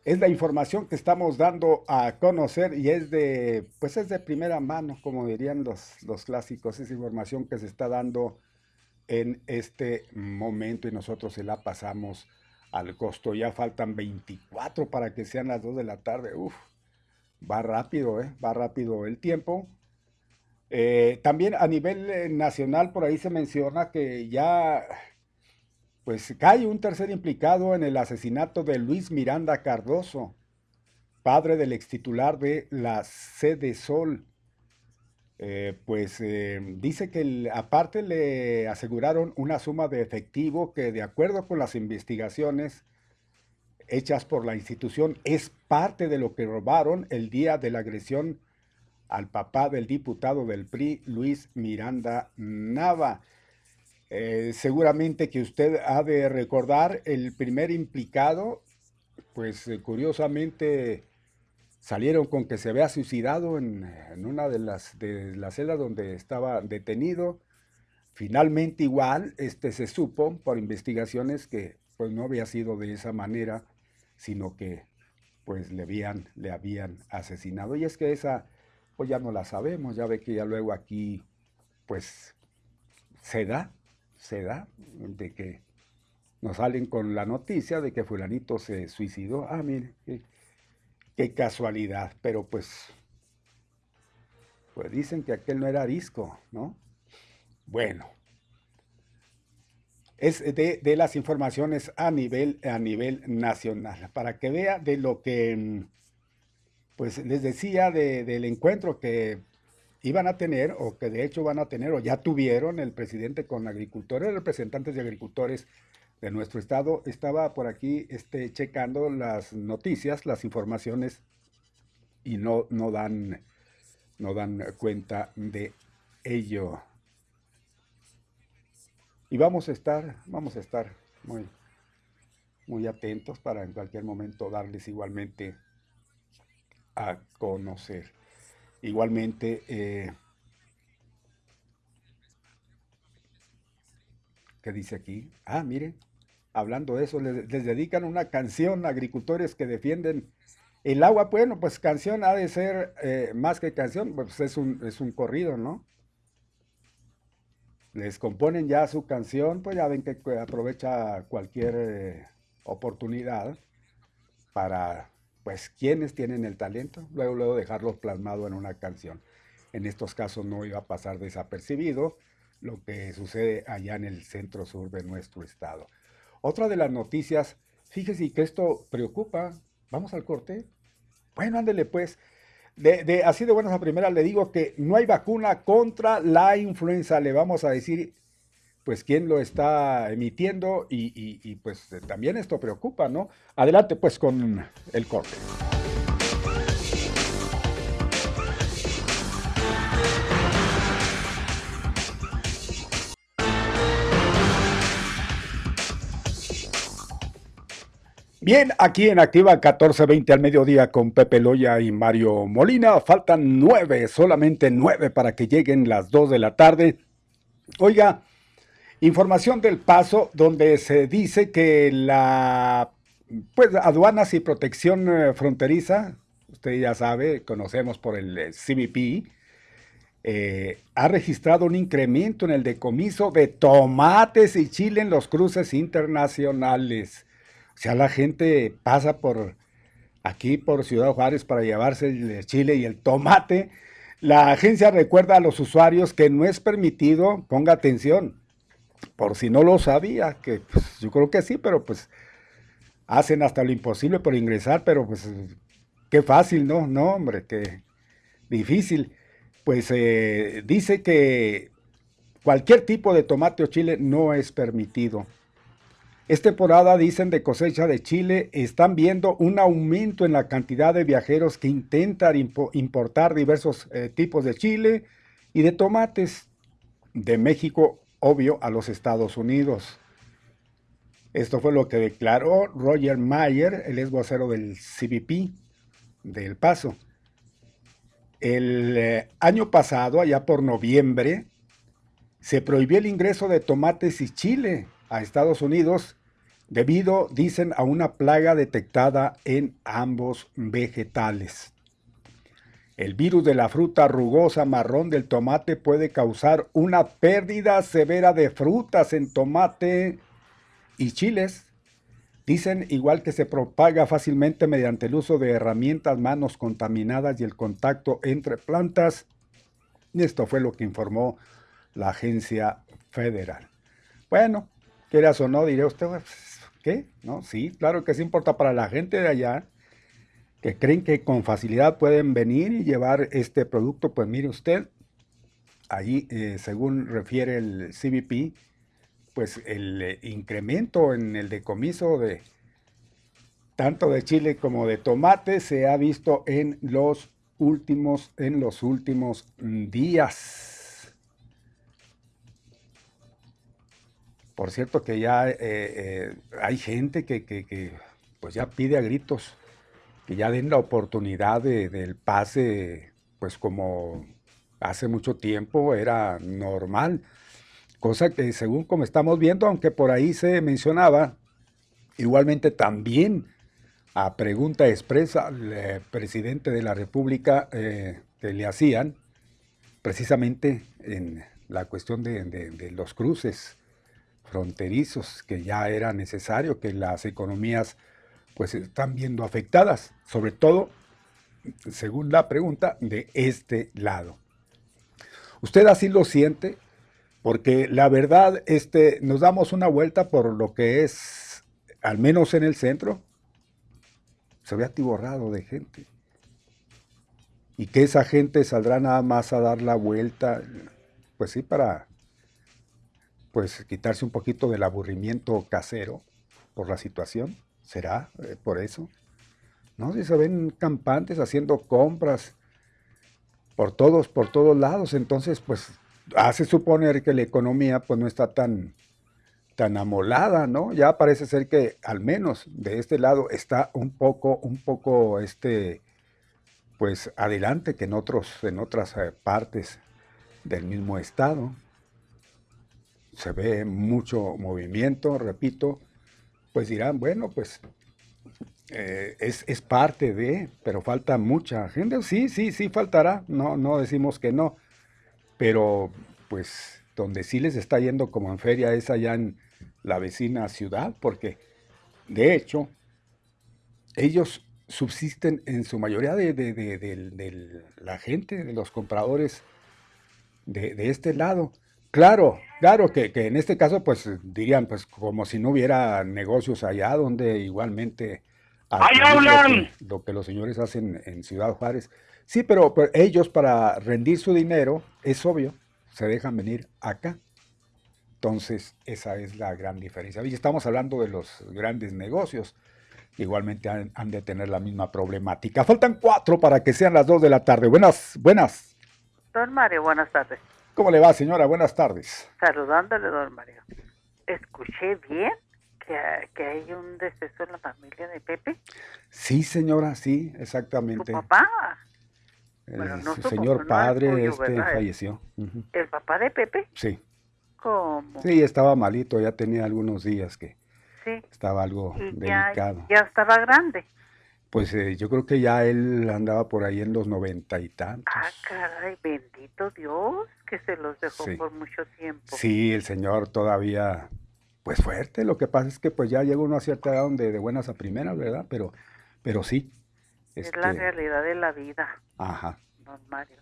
es la información que estamos dando a conocer y es de, pues es de primera mano, como dirían los, los clásicos, es información que se está dando en este momento y nosotros se la pasamos al costo. Ya faltan 24 para que sean las 2 de la tarde. Uf, va rápido, ¿eh? va rápido el tiempo. Eh, también a nivel eh, nacional, por ahí se menciona que ya pues cae un tercer implicado en el asesinato de Luis Miranda Cardoso, padre del ex titular de la Sede Sol. Eh, pues eh, dice que aparte le aseguraron una suma de efectivo que de acuerdo con las investigaciones hechas por la institución es parte de lo que robaron el día de la agresión al papá del diputado del PRI, Luis Miranda Nava. Eh, seguramente que usted ha de recordar el primer implicado, pues curiosamente salieron con que se había suicidado en, una de las, de las celdas donde estaba detenido. Finalmente igual este, se supo por investigaciones que pues no había sido de esa manera, sino que pues le habían, le habían asesinado. Y es que esa, pues ya no la sabemos, ya ve que ya luego aquí pues se da, se da de que nos salen con la noticia de que fulanito se suicidó. Ah, mire, casualidad, pero pues, pues dicen que aquel no era disco, ¿no? Bueno, es de, de, las informaciones a nivel, a nivel nacional, para que vea de lo que, pues les decía del encuentro que iban a tener, o que de hecho van a tener, o ya tuvieron el presidente con agricultores, representantes de agricultores de nuestro estado. Estaba por aquí este, checando las noticias, las informaciones, y no, no, dan, no dan cuenta de ello. Y vamos a estar, vamos a estar muy, muy atentos para en cualquier momento darles igualmente a conocer. Igualmente, eh, ¿qué dice aquí? Ah, mire, hablando de eso, les, dedican una canción a agricultores que defienden el agua. Bueno, pues canción ha de ser eh, más que canción, pues es un, es un corrido, ¿no? Les componen ya su canción, pues ya ven que que aprovecha cualquier eh, oportunidad para, pues, quienes tienen el talento, luego, luego dejarlo plasmado en una canción. En estos casos no iba a pasar desapercibido lo que sucede allá en el centro sur de nuestro estado. Otra de las noticias, fíjese que esto preocupa. Vamos al corte. Bueno, ándele pues. De, así de buenas a primeras le digo que no hay vacuna contra la influenza. Le vamos a decir, pues, quién lo está emitiendo y, y- pues también esto preocupa, ¿no? Adelante pues con el corte. Bien, aquí en Activa 1420 al mediodía con Pepe Loya y Mario Molina. Faltan nueve, solamente nueve para que lleguen las dos de la tarde. Oiga, información del paso donde se dice que la pues aduanas y protección eh, fronteriza, usted ya sabe, conocemos por el eh, CBP, eh, ha registrado un incremento en el decomiso de tomates y chile en los cruces internacionales. O sea, la gente pasa por aquí, por Ciudad Juárez, para llevarse el chile y el tomate. La agencia recuerda a los usuarios que no es permitido, ponga atención, por si no lo sabía, que pues, yo creo que sí, pero pues hacen hasta lo imposible por ingresar, pero pues qué fácil, ¿no? No, hombre, qué difícil. Pues eh, dice que cualquier tipo de tomate o chile no es permitido. Es temporada, dicen, de cosecha de chile. Están viendo un aumento en la cantidad de viajeros que intentan impo- importar diversos eh, tipos de chile y de tomates de México, obvio, a los Estados Unidos. Esto fue lo que declaró Roger Mayer, el ex vocero del CBP del Paso. El eh, año pasado, allá por noviembre, se prohibió el ingreso de tomates y chile a Estados Unidos debido, dicen, a una plaga detectada en ambos vegetales. El virus de la fruta rugosa marrón del tomate puede causar una pérdida severa de frutas en tomate y chiles. Dicen igual que se propaga fácilmente mediante el uso de herramientas, manos contaminadas y el contacto entre plantas. Esto fue lo que informó la agencia federal. Bueno, quieras o no, usted, pues, ¿qué? ¿No? Sí, claro que sí importa para la gente de allá que creen que con facilidad pueden venir y llevar este producto, pues mire usted, allí, eh, según refiere el CBP, pues el eh, incremento en el decomiso de tanto de chile como de tomate se ha visto en los últimos, en los últimos mm, días. Por cierto que ya eh, eh, hay gente que, que- pues ya pide a gritos que ya den la oportunidad de- del pase, pues como hace mucho tiempo era normal. Cosa que según como estamos viendo, aunque por ahí se mencionaba, igualmente también a pregunta expresa al presidente de la República eh, que le hacían, precisamente en la cuestión de los cruces fronterizos, que ya era necesario que las economías pues están viendo afectadas, sobre todo, según la pregunta, de este lado. ¿Usted así lo siente? Porque la verdad, este, nos damos una vuelta por lo que es, al menos en el centro, se ve atiborrado de gente. Y que esa gente saldrá nada más a dar la vuelta, pues sí, para pues quitarse un poquito del aburrimiento casero por la situación. ¿Será eh, por eso? No, si se ven campantes haciendo compras por todos, por todos lados, entonces pues hace suponer que la economía pues no está tan, tan amolada, ¿no? Ya parece ser que al menos de este lado está un poco, un poco este, pues adelante que en otros, en otras eh, partes del mismo estado. Se ve mucho movimiento, repito, pues dirán, bueno, pues eh, es, es parte de, pero falta mucha gente. Sí, sí, sí faltará, no, no decimos que no, pero pues donde sí les está yendo como en feria es allá en la vecina ciudad, porque de hecho ellos subsisten en su mayoría de, de- de- la gente, de los compradores de este lado. Claro, claro que, que en este caso pues dirían pues como si no hubiera negocios allá donde igualmente ¡Ahí adquirir lo que- hablan! Lo que los señores hacen en Ciudad Juárez. Sí, pero, pero ellos para rendir su dinero, es obvio, se dejan venir acá. Entonces, esa es la gran diferencia. Y estamos hablando de los grandes negocios. Igualmente han, han de tener la misma problemática. Faltan cuatro para que sean las dos de la tarde. Buenas, buenas. Don Mario, buenas tardes. ¿Cómo le va, señora? Buenas tardes. Saludándole, don Mario. Escuché bien que, que hay un deceso en la familia de Pepe. Sí, señora, sí, exactamente. Papá, El Bueno, no su su- señor no padre tuyo, este ¿verdad? falleció. Ujú. el papá de Pepe. Sí, ¿Cómo? sí, estaba malito, ya tenía algunos días que Sí. estaba algo Y ya, delicado. ya estaba grande. Pues eh, yo creo que ya él andaba por ahí en los noventa y tantos. Ah, caray, bendito Dios que se los dejó Sí. por mucho tiempo. Sí, el señor todavía, pues fuerte. Lo que pasa es que pues ya llega uno a cierta edad donde de buenas a primeras, ¿verdad? Pero, pero sí. Es la este, realidad de la vida, Ajá. don Mario.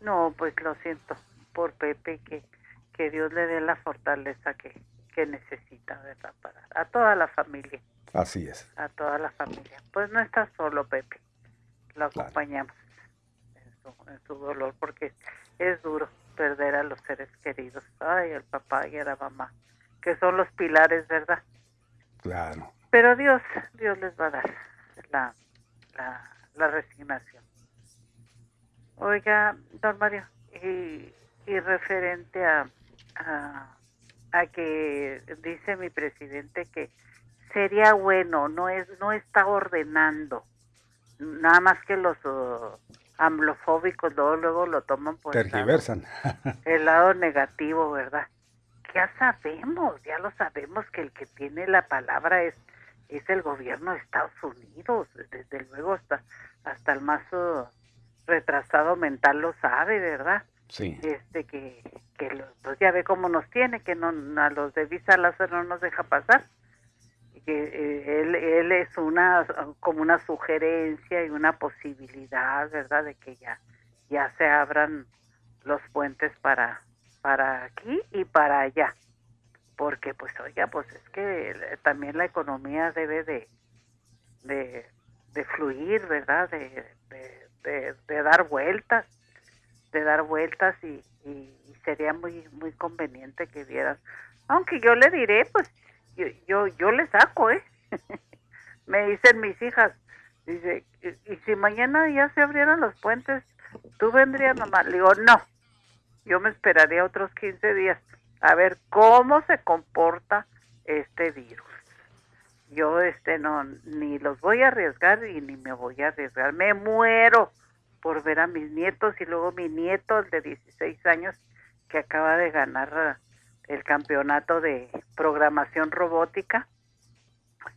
No, pues lo siento por Pepe, que, que Dios le dé la fortaleza que, que necesita, ¿verdad? Para, a toda la familia, Así es. a toda la familia. Pues no está solo Pepe, lo acompañamos en su, en su dolor porque es duro perder a los seres queridos. Ay, el papá y a la mamá, que son los pilares, ¿verdad? Claro. Pero Dios, Dios les va a dar la, la, la resignación. Oiga, don Mario, y, y referente a, a, a que dice mi presidente que sería bueno, no es no está ordenando, nada más que los uh, amblofóbicos luego, luego lo toman por el lado- Tergiversan. el lado negativo, ¿verdad? Ya sabemos, ya lo sabemos que el que tiene la palabra es es el gobierno de Estados Unidos, desde luego hasta hasta el más uh, retrasado mental lo sabe, ¿verdad? Este que que lo- pues ya ve cómo nos tiene, que no a los de Visa Láser no nos deja pasar. Y que eh, él él es una como una sugerencia y una posibilidad, ¿verdad? De que ya ya se abran los puentes para para aquí y para allá porque pues oiga pues es que también la economía debe de de, de fluir verdad de, de- de dar vueltas de dar vueltas y, sería muy muy conveniente que vieran aunque yo le diré pues yo yo, yo le saco eh me dicen mis hijas dice y, y si mañana ya se abrieran los puentes tú vendrías nomás le digo no yo me esperaría otros 15 días a ver cómo se comporta este virus. Yo este no ni los voy a arriesgar y ni me voy a arriesgar. Me muero por ver a mis nietos y luego mi nieto el de 16 años que acaba de ganar eh, el campeonato de programación robótica.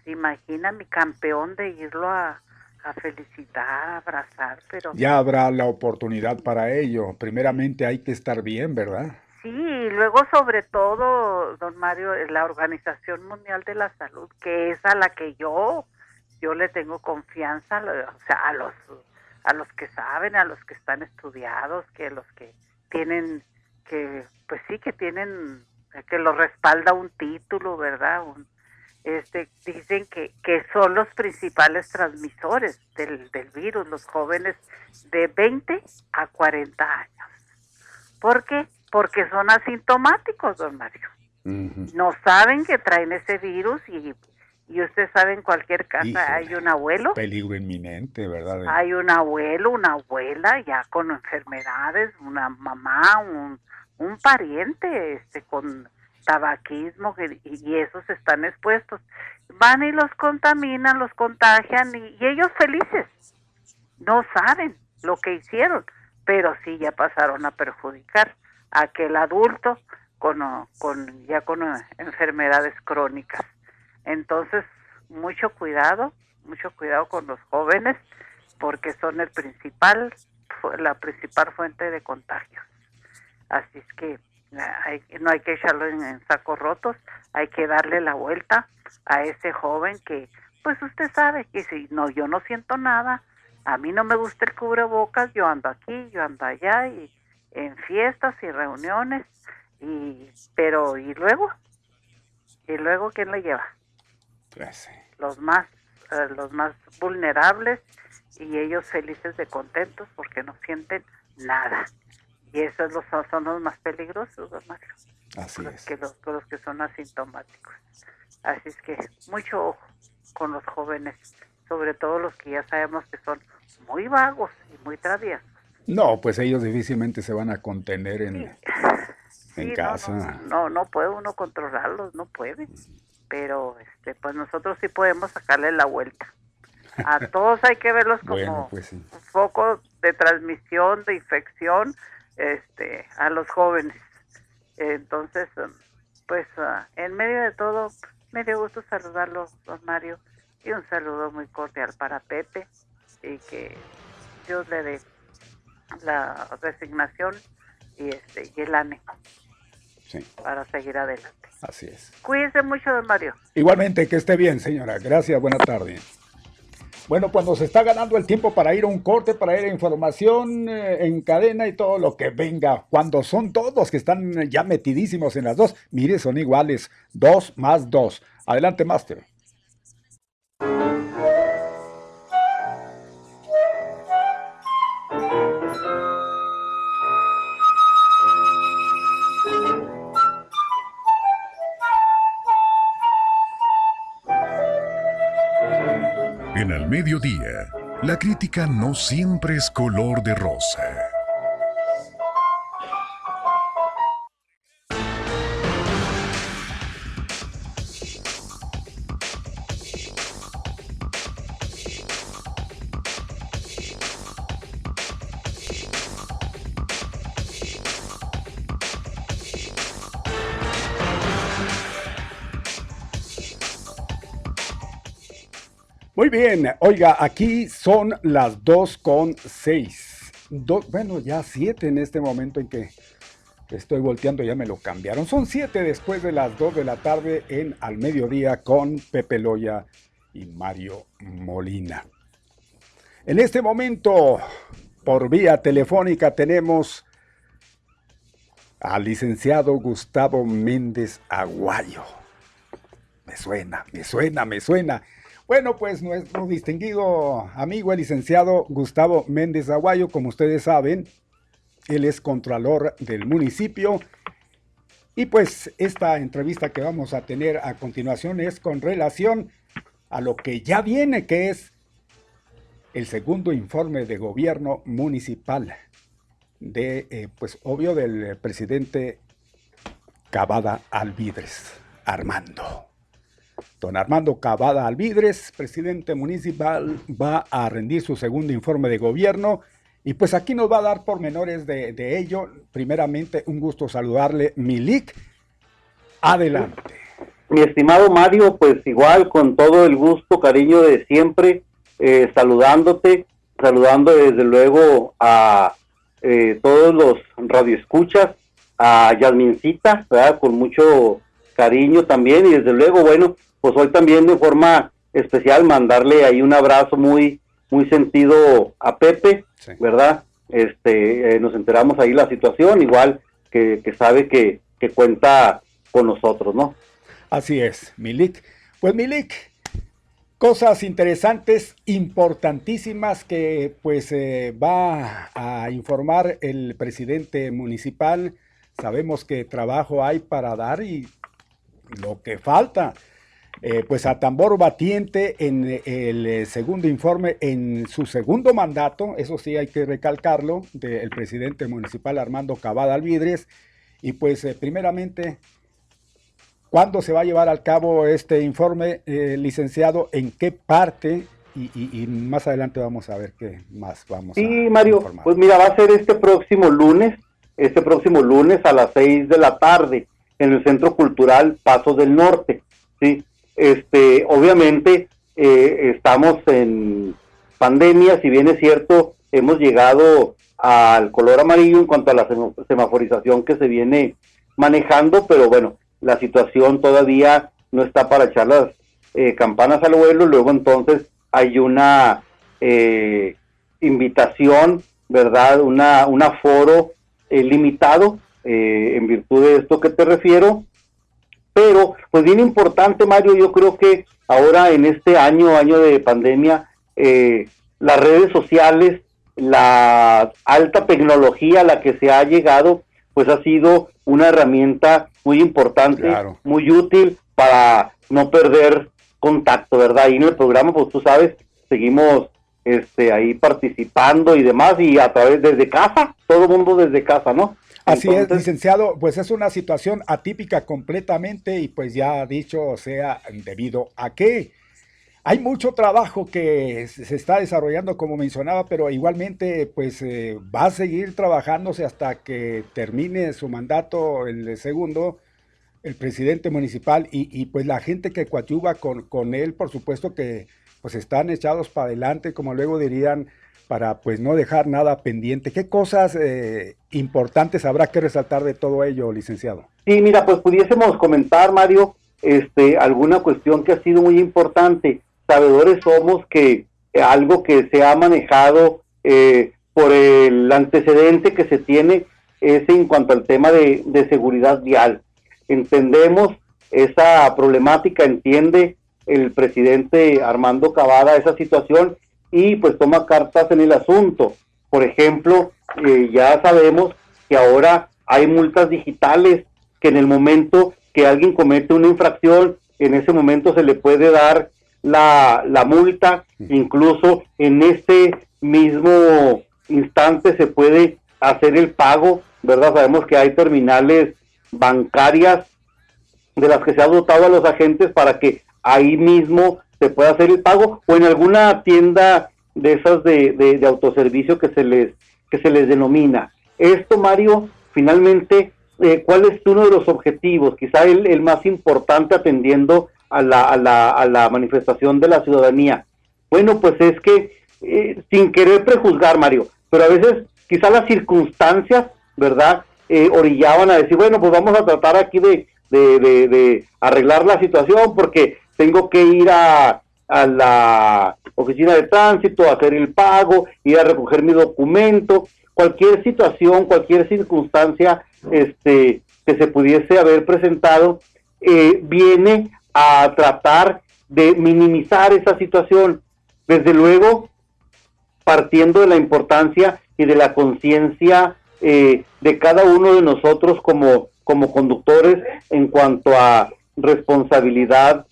¿Se imagina mi campeón de irlo a, a felicitar, a abrazar, pero Ya habrá la oportunidad para ello. Primeramente hay que estar bien, ¿verdad? Sí, y luego sobre todo, don Mario, la Organización Mundial de la Salud, que es a la que yo yo le tengo confianza, o sea, a los a los que saben, a los que están estudiados, que los que tienen que pues sí que tienen que los respalda un título, ¿verdad? Un, este dicen que que son los principales transmisores del del virus, los jóvenes de 20 a 40 años. ¿Por qué? Porque son asintomáticos, don Mario. No saben que traen ese virus y, y usted sabe en cualquier casa Híjole. hay un abuelo, Peligro inminente, ¿verdad? hay un abuelo, una abuela ya con enfermedades, una mamá, un, un pariente este con tabaquismo y, esos están expuestos. Van y los contaminan, los contagian y, y ellos felices. No saben lo que hicieron, pero sí ya pasaron a perjudicar a aquel adulto con, con ya con eh, enfermedades crónicas. Entonces, mucho cuidado, mucho cuidado con los jóvenes, porque son el principal, la principal fuente de contagios. Así es que hay, no hay que echarlo en, en sacos rotos, hay que darle la vuelta a ese joven que, pues usted sabe que si no, yo no siento nada, a mí no me gusta el cubrebocas, yo ando aquí, yo ando allá y en fiestas y reuniones y pero y luego y luego quién le lleva los más eh, los más vulnerables y ellos felices de contentos porque no sienten nada. Y esos los, son los más peligrosos don Mario Así los es. que los, los que son asintomáticos. Así es que mucho ojo con los jóvenes sobre todo los que ya sabemos que son muy vagos y muy traviesos. No, pues ellos difícilmente se van a contener en, en Sí, no, casa. no, no puede uno controlarlos, no puede. Pero este, pues nosotros sí podemos sacarle la vuelta. A todos hay que verlos como Bueno, pues sí. foco de transmisión, de infección, este, a los jóvenes. Entonces, um, pues ah, en medio de todo, me dio gusto saludarlo, don Mario, y un saludo muy cordial para Pepe, y que Dios le dé la resignación y este y el ánimo Sí, para seguir adelante. así es. Cuídense mucho, don Mario. Igualmente, que esté bien, señora. Gracias, buena tarde. Bueno, cuando se está ganando el tiempo para ir a un corte, para ir a información eh, en cadena y todo lo que venga, cuando son todos que están ya metidísimos en las dos, mire, son iguales, dos más dos. Adelante, Master. No siempre es color de rosa. Bien, oiga, aquí son las dos con seis. Do- bueno, ya siete en este momento en que estoy volteando, ya me lo cambiaron. Son siete después de las dos de la tarde en Al Mediodía con Pepe Loya y Mario Molina. En este momento, por vía telefónica, tenemos al licenciado Gustavo Méndez Aguayo. Me suena, me suena, me suena. Bueno, pues nuestro distinguido amigo, el licenciado Gustavo Méndez Aguayo, como ustedes saben, él es contralor del municipio. Y pues esta entrevista que vamos a tener a continuación es con relación a lo que ya viene, que es el segundo informe de gobierno municipal de, eh, pues obvio, del presidente Cavada Alvidres, Armando. Don Armando Cavada Alvidres, presidente municipal, va a rendir su segundo informe de gobierno y pues aquí nos va a dar pormenores de, de ello. Primeramente, un gusto saludarle, Milik. Adelante. Mi estimado Mario, pues igual con todo el gusto, cariño de siempre, eh, saludándote, saludando desde luego a eh, todos los radioescuchas, a Yasmincita, ¿verdad? Con mucho cariño también y desde luego, bueno, pues hoy también de forma especial mandarle ahí un abrazo muy, muy sentido a Pepe, ¿verdad? Este, eh, nos enteramos ahí la situación, igual que, que sabe que, que cuenta con nosotros, ¿no? Así es, Milik. Pues Milik, cosas interesantes, importantísimas que pues eh, va a informar el presidente municipal. Sabemos que trabajo hay para dar y lo que falta. Eh, pues a tambor batiente en el eh, segundo informe, en su segundo mandato, eso sí hay que recalcarlo, del presidente municipal Armando Cavada Alvidres. Y pues eh, primeramente, ¿cuándo se va a llevar al cabo este informe, eh, licenciado? ¿En qué parte? Y, y- y más adelante vamos a ver qué más vamos Sí, a Mario, informar. pues mira, va a ser este próximo lunes, este próximo lunes a las seis de la tarde en el Centro Cultural Paso del Norte, ¿sí? Este, obviamente eh, estamos en pandemia, si bien es cierto, hemos llegado al color amarillo en cuanto a la sema- semaforización que se viene manejando, pero bueno, la situación todavía no está para echar las eh, campanas al vuelo, luego entonces hay una eh, invitación, ¿verdad? Una, un aforo eh, limitado eh, en virtud de esto que te refiero, pero pues bien importante Mario, yo creo que ahora en este año, año de pandemia, eh, las redes sociales, la alta tecnología a la que se ha llegado, pues ha sido una herramienta muy importante, Claro. muy útil para no perder contacto, ¿verdad? Y en el programa, pues tú sabes, seguimos este ahí participando y demás, y a través desde casa, todo el mundo desde casa, ¿no? Así es, licenciado, pues es una situación atípica completamente y pues ya dicho sea debido a que hay mucho trabajo que se se está desarrollando como mencionaba, pero igualmente pues eh, va a seguir trabajándose hasta que termine su mandato el segundo, el presidente municipal y, y, pues la gente que coadyuva con, con él, por supuesto que pues están echados para adelante, como luego dirían, para pues no dejar nada pendiente. ¿Qué cosas eh, importantes habrá que resaltar de todo ello, licenciado? Sí, mira, pues pudiésemos comentar, Mario, este, alguna cuestión que ha sido muy importante. Sabedores somos que algo que se ha manejado eh, por el antecedente que se tiene es en cuanto al tema de, de seguridad vial. Entendemos esa problemática, entiende el presidente Armando Cavada esa situación y pues toma cartas en el asunto. Por ejemplo, eh, ya sabemos que ahora hay multas digitales que en el momento que alguien comete una infracción, en ese momento se le puede dar la, la multa, incluso en este mismo instante se puede hacer el pago, ¿verdad? Sabemos que hay terminales bancarias de las que se ha dotado a los agentes para que ahí mismo se pueda hacer el pago o en alguna tienda de esas de, de, autoservicio que se les que se les denomina. Esto, Mario, finalmente, eh, ¿cuál es uno de los objetivos? Quizá el, el más importante atendiendo a la, a, la, a la manifestación de la ciudadanía. Bueno, pues es que, eh, sin querer prejuzgar, Mario, pero a veces quizá las circunstancias, ¿verdad?, eh, orillaban a decir, bueno, pues vamos a tratar aquí de, de, de arreglar la situación porque tengo que ir a, a la oficina de tránsito, hacer el pago, ir a recoger mi documento, cualquier situación, cualquier circunstancia este, que se pudiese haber presentado, eh, viene a tratar de minimizar esa situación. Desde luego, partiendo de la importancia y de la conciencia eh, de cada uno de nosotros como, como conductores en cuanto a responsabilidad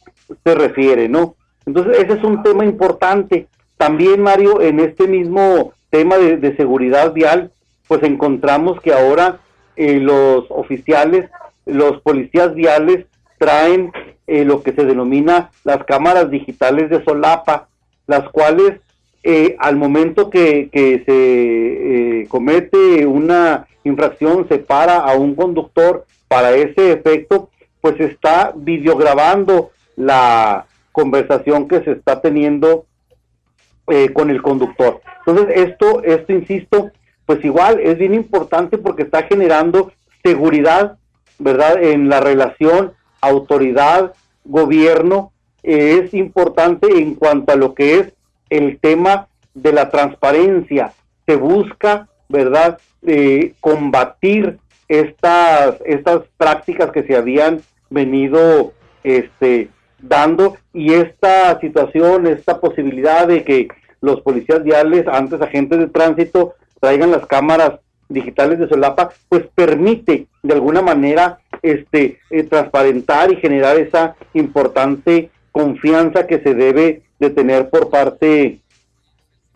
se refiere, ¿no? Entonces, ese es un tema importante. También, Mario, en este mismo tema de, de seguridad vial, pues encontramos que ahora eh, los oficiales, los policías viales traen eh, lo que se denomina las cámaras digitales de solapa, las cuales eh, al momento que, que se eh, comete una infracción, se para a un conductor para ese efecto, pues está videograbando la conversación que se está teniendo eh, con el conductor. Entonces, esto, esto, insisto, pues igual es bien importante porque está generando seguridad, ¿verdad? En la relación autoridad, gobierno, eh, es importante en cuanto a lo que es el tema de la transparencia. Se busca, ¿verdad?, eh, combatir estas, estas prácticas que se habían venido este, dando y esta situación, esta posibilidad de que los policías viales, antes agentes de tránsito, traigan las cámaras digitales de solapa, pues permite de alguna manera este eh, transparentar y generar esa importante confianza que se debe de tener por parte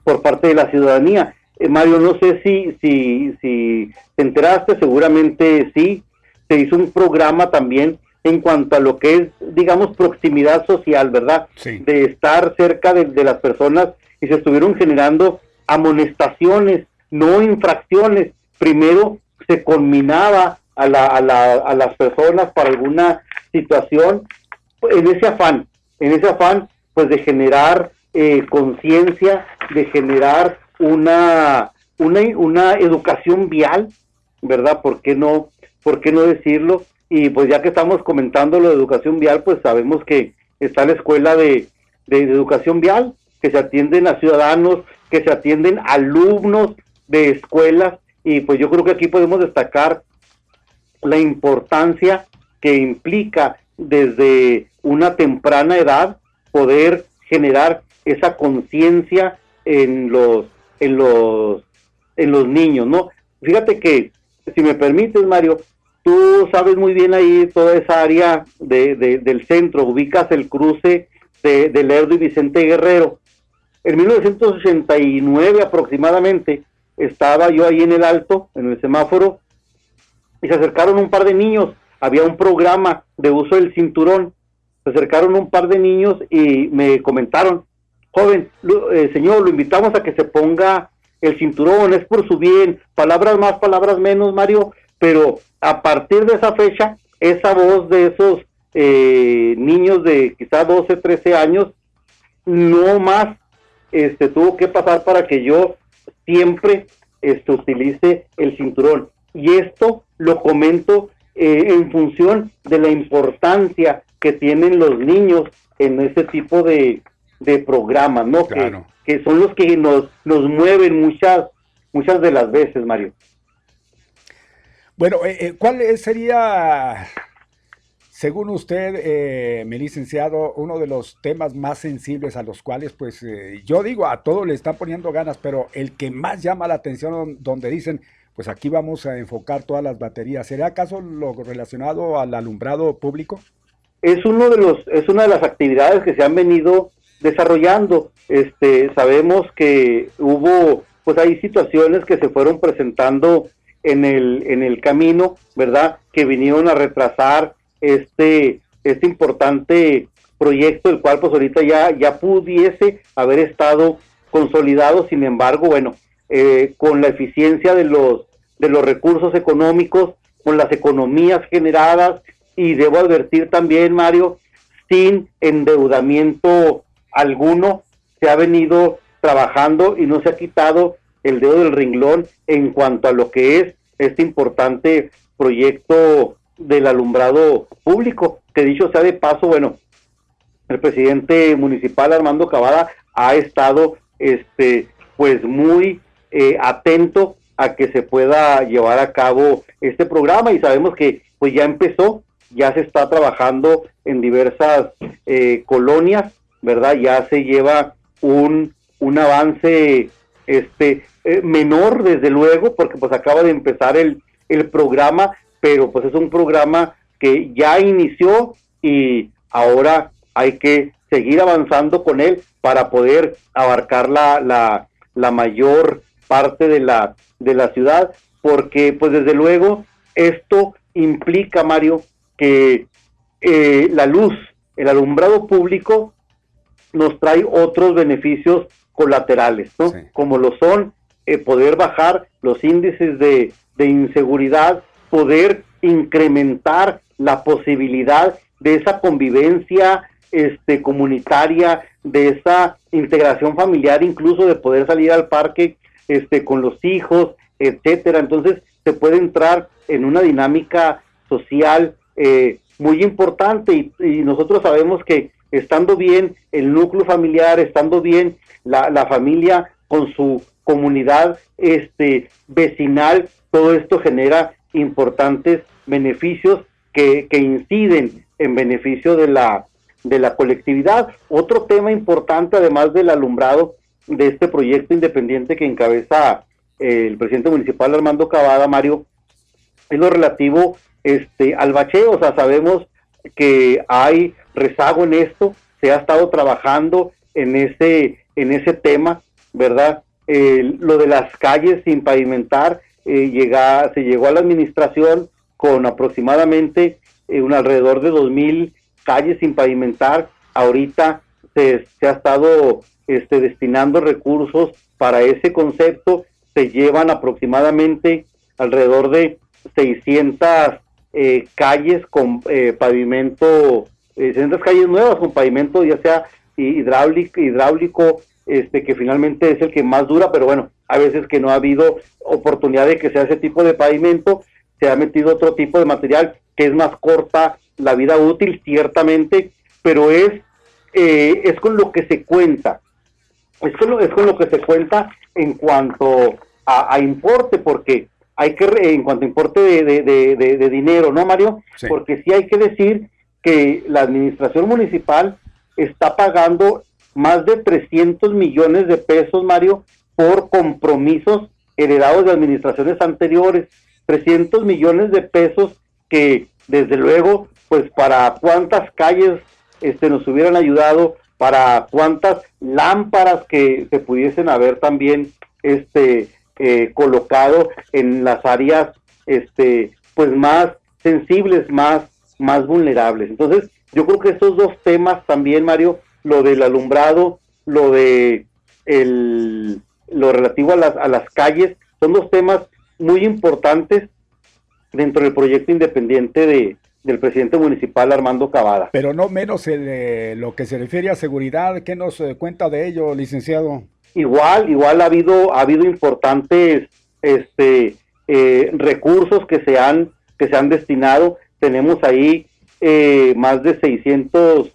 por parte de la ciudadanía. Eh, Mario, no sé si, si, si te enteraste, seguramente sí, se hizo un programa también en cuanto a lo que es, digamos, proximidad social, ¿verdad? Sí. De estar cerca de, de las personas y se estuvieron generando amonestaciones, no infracciones. Primero se conminaba a, la, a, la, a las personas para alguna situación en ese afán en ese afán pues de generar eh, conciencia, de generar una, una, una educación vial, ¿verdad? ¿Por qué no, por qué no decirlo? Y pues ya que estamos comentando lo de educación vial, pues sabemos que está la escuela de, de educación vial, que se atienden a ciudadanos, que se atienden alumnos de escuelas, y pues yo creo que aquí podemos destacar la importancia que implica desde una temprana edad poder generar esa conciencia en los en los en los niños, ¿no? Fíjate que si me permites, Mario, tú sabes muy bien ahí toda esa área de, del centro, ubicas el cruce de, de Lerdo y Vicente Guerrero. En 1989 aproximadamente estaba yo ahí en el alto, en el semáforo, y se acercaron un par de niños. Había un programa de uso del cinturón. Se acercaron un par de niños y me comentaron, joven, eh, señor, lo invitamos a que se ponga el cinturón, es por su bien, palabras más, palabras menos, Mario, pero a partir de esa fecha, esa voz de esos eh, niños de quizá 12, 13 años, no más este, tuvo que pasar para que yo siempre este, utilice el cinturón. Y esto lo comento eh, en función de la importancia que tienen los niños en ese tipo de, de programas, ¿no? Que, que, son los que nos, nos mueven muchas, muchas de las veces, Mario. Bueno, eh, eh, ¿cuál sería, según usted, mi licenciado, uno de los temas más sensibles a los cuales, pues, yo digo, a todos le están poniendo ganas, pero el que más llama la atención, donde dicen, pues aquí vamos a enfocar todas las baterías. ¿Será acaso lo relacionado al alumbrado público? Es uno de los, es una de las actividades que se han venido desarrollando. Este, sabemos que hubo, pues hay situaciones que se fueron presentando en el, en el camino, ¿verdad? Que vinieron a retrasar este, este importante proyecto, el cual pues ahorita ya, ya pudiese haber estado consolidado, sin embargo, bueno, eh, con la eficiencia de los, de los recursos económicos, con las economías generadas y debo advertir también, Mario, sin endeudamiento alguno, se ha venido trabajando y no se ha quitado el dedo del ringlón en cuanto a lo que es este importante proyecto del alumbrado público, que dicho sea de paso, bueno, el presidente municipal Armando Cavada ha estado este pues muy eh, atento a que se pueda llevar a cabo este programa y sabemos que pues ya empezó, ya se está trabajando en diversas eh, colonias, ¿verdad? Ya se lleva un, un avance este eh, menor desde luego porque pues acaba de empezar el, el programa, pero pues es un programa que ya inició y ahora hay que seguir avanzando con él para poder abarcar la, la, la mayor parte de la, de la ciudad, porque pues desde luego esto implica, Mario, que eh, la luz, el alumbrado público nos trae otros beneficios colaterales, ¿no? Como lo son eh, poder bajar los índices de, de inseguridad, poder incrementar la posibilidad de esa convivencia este, comunitaria, de esa integración familiar, incluso de poder salir al parque este, con los hijos, etcétera. Entonces se puede entrar en una dinámica social eh, muy importante y, nosotros sabemos que estando bien el núcleo familiar, estando bien la, la familia con su comunidad este, vecinal, todo esto genera importantes beneficios que, que inciden en beneficio de la, de la colectividad. Otro tema importante, además del alumbrado, de este proyecto independiente que encabeza eh, el presidente municipal Armando Cavada, Mario, es lo relativo este, al bacheo. O sea, sabemos que hay rezago en esto, se ha estado trabajando en ese, en ese tema, ¿verdad? Lo de las calles sin pavimentar, eh, llega, se llegó a la administración con aproximadamente eh, un alrededor de dos mil calles sin pavimentar. Ahorita se, se ha estado este, destinando recursos para ese concepto. Se llevan aproximadamente alrededor de 600 eh, calles con eh, pavimento eh, 600 calles nuevas con pavimento ya sea hidráulico, hidráulico este que finalmente es el que más dura, pero bueno, a veces que no ha habido oportunidad de que sea ese tipo de pavimento, se ha metido otro tipo de material que es más corta la vida útil, ciertamente, pero es, eh, es con lo que se cuenta, es con lo, es con lo que se cuenta en cuanto a, importe, porque hay que, en cuanto a importe de, de, dinero, ¿no, Mario? Porque sí hay que decir que la administración municipal está pagando más de 300 millones de pesos, Mario, por compromisos heredados de administraciones anteriores. 300 millones de pesos que, desde luego, pues para cuántas calles este, nos hubieran ayudado, para cuántas lámparas que se pudiesen haber también este, eh, colocado en las áreas este, pues más sensibles, más, más vulnerables. Entonces, yo creo que esos dos temas también, Mario, lo del alumbrado, lo de el, lo relativo a las, a las calles, son dos temas muy importantes dentro del proyecto independiente de, del presidente municipal Armando Cavada. Pero no menos eh, lo que se refiere a seguridad, ¿qué nos eh, cuenta de ello, licenciado? Igual, igual ha habido, ha habido importantes este, eh, recursos que se han, que se han destinado. Tenemos ahí más de 600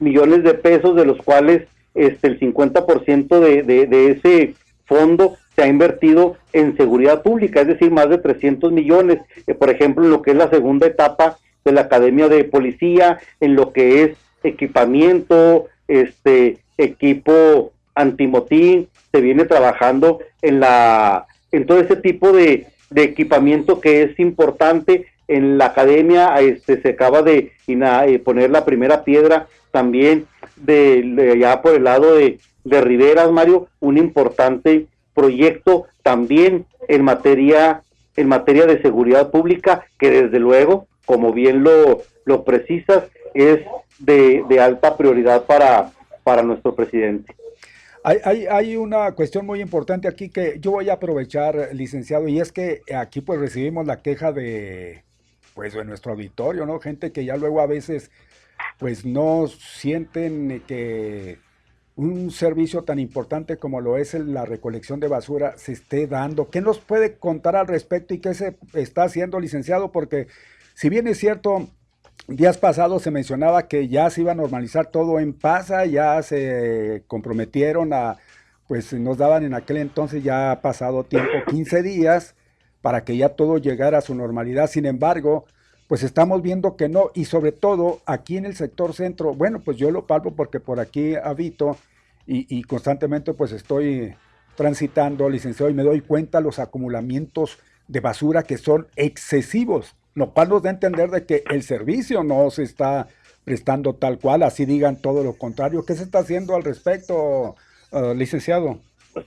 millones de pesos, de los cuales este, el 50% de, de, ese fondo se ha invertido en seguridad pública, es decir, más de 300 millones, eh, por ejemplo, en lo que es la segunda etapa de la Academia de Policía, en lo que es equipamiento, este equipo antimotín, se viene trabajando en la en todo ese tipo de, de equipamiento que es importante. En la academia este se acaba de eh, poner la primera piedra también de, allá por el lado de, de Riveras, Mario, un importante proyecto también en materia en materia de seguridad pública que desde luego como bien lo, lo precisas es de, de alta prioridad para, para nuestro presidente. Hay, hay, hay, una cuestión muy importante aquí que yo voy a aprovechar, licenciado, y es que aquí pues recibimos la queja de pues de nuestro auditorio, ¿no? Gente que ya luego a veces pues no sienten que un servicio tan importante como lo es la recolección de basura se esté dando. ¿Qué nos puede contar al respecto y qué se está haciendo, licenciado? Porque si bien es cierto, días pasados se mencionaba que ya se iba a normalizar todo en Pasa, ya se comprometieron a, pues nos daban en aquel entonces ya pasado tiempo, 15 días, para que ya todo llegara a su normalidad. Sin embargo, pues estamos viendo que no, y sobre todo aquí en el sector centro, bueno, pues yo lo palpo porque por aquí habito y, constantemente pues estoy transitando, licenciado, y me doy cuenta los acumulamientos de basura que son excesivos, lo cual nos da entender de que el servicio no se está prestando tal cual, así digan todo lo contrario. ¿Qué se está haciendo al respecto, uh, licenciado?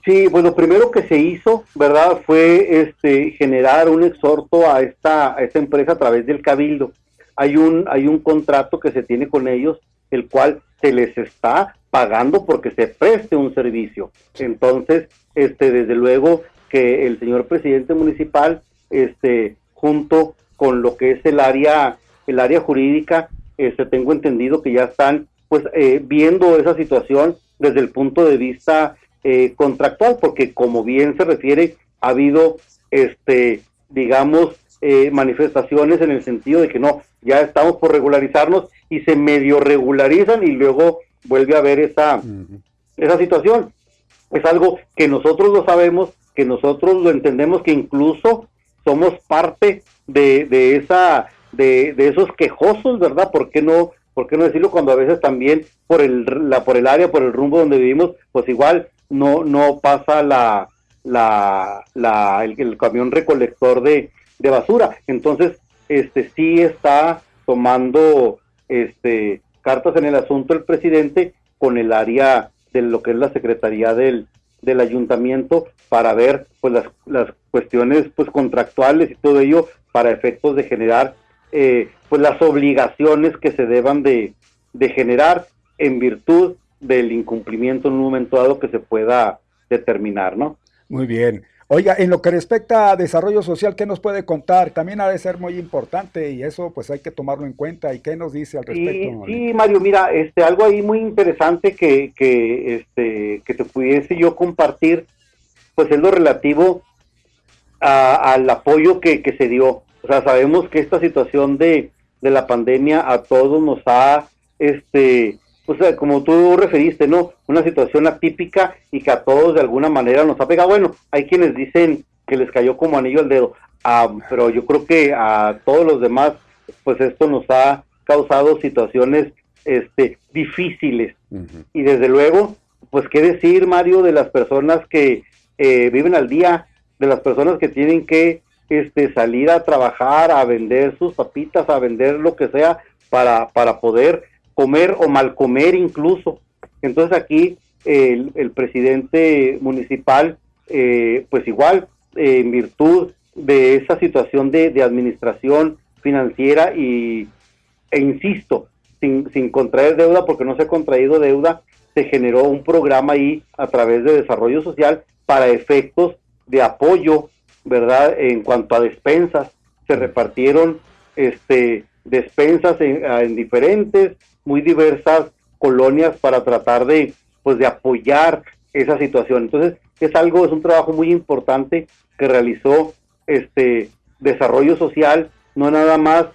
Sí, bueno, primero que se hizo, ¿verdad? Fue este generar un exhorto a esta, empresa a través del cabildo. Hay un, hay un contrato que se tiene con ellos, el cual se les está pagando porque se preste un servicio. Entonces, este, desde luego que el señor presidente municipal, este, junto con lo que es el área, el área jurídica, este, tengo entendido que ya están, pues, eh, viendo esa situación desde el punto de vista eh, contractual, porque como bien se refiere, ha habido, este, digamos, eh, manifestaciones en el sentido de que no, ya estamos por regularizarnos y se medio regularizan y luego vuelve a haber esa, esa situación. Es algo que nosotros lo sabemos, que nosotros lo entendemos, que incluso somos parte de, de esa, de, de esos quejosos, ¿verdad? ¿Por qué no? ¿Por qué no decirlo cuando a veces también por el, la, por el área, por el rumbo donde vivimos, pues igual no, no pasa la, la, la el, camión recolector de, de, basura. Entonces, este sí está tomando este cartas en el asunto el presidente con el área de lo que es la Secretaría del, del ayuntamiento para ver pues las, las cuestiones pues contractuales y todo ello para efectos de generar eh, pues las obligaciones que se deban de, de generar en virtud del incumplimiento en un momento dado que se pueda determinar, ¿no? Muy bien. Oiga, en lo que respecta a desarrollo social, ¿qué nos puede contar? También ha de ser muy importante y eso pues hay que tomarlo en cuenta. ¿Y qué nos dice al respecto? Sí, sí, Mario, mira, este, algo ahí muy interesante que, que, este, que te pudiese yo compartir, pues es lo relativo a- al apoyo que, que se dio. O sea, sabemos que esta situación de, de la pandemia a todos nos ha, este, pues como tú referiste, ¿no? Una situación atípica y que a todos de alguna manera nos ha pegado. Bueno, hay quienes dicen que les cayó como anillo al dedo, ah, pero yo creo que a todos los demás, pues esto nos ha causado situaciones, este, difíciles. Y desde luego, pues qué decir, Mario, de las personas que eh, viven al día, de las personas que tienen que este, salir a trabajar, a vender sus papitas, a vender lo que sea para, para poder comer o mal comer incluso. Entonces aquí el, el presidente municipal, eh, pues igual, eh, en virtud de esa situación de, de administración financiera y, e insisto, sin, sin contraer deuda, porque no se ha contraído deuda, se generó un programa ahí a través de desarrollo social para efectos de apoyo, ¿verdad? En cuanto a despensas, se repartieron este despensas en, diferentes, muy diversas colonias para tratar de, pues, de apoyar esa situación. Entonces, es algo, es un trabajo muy importante que realizó este desarrollo social, no nada más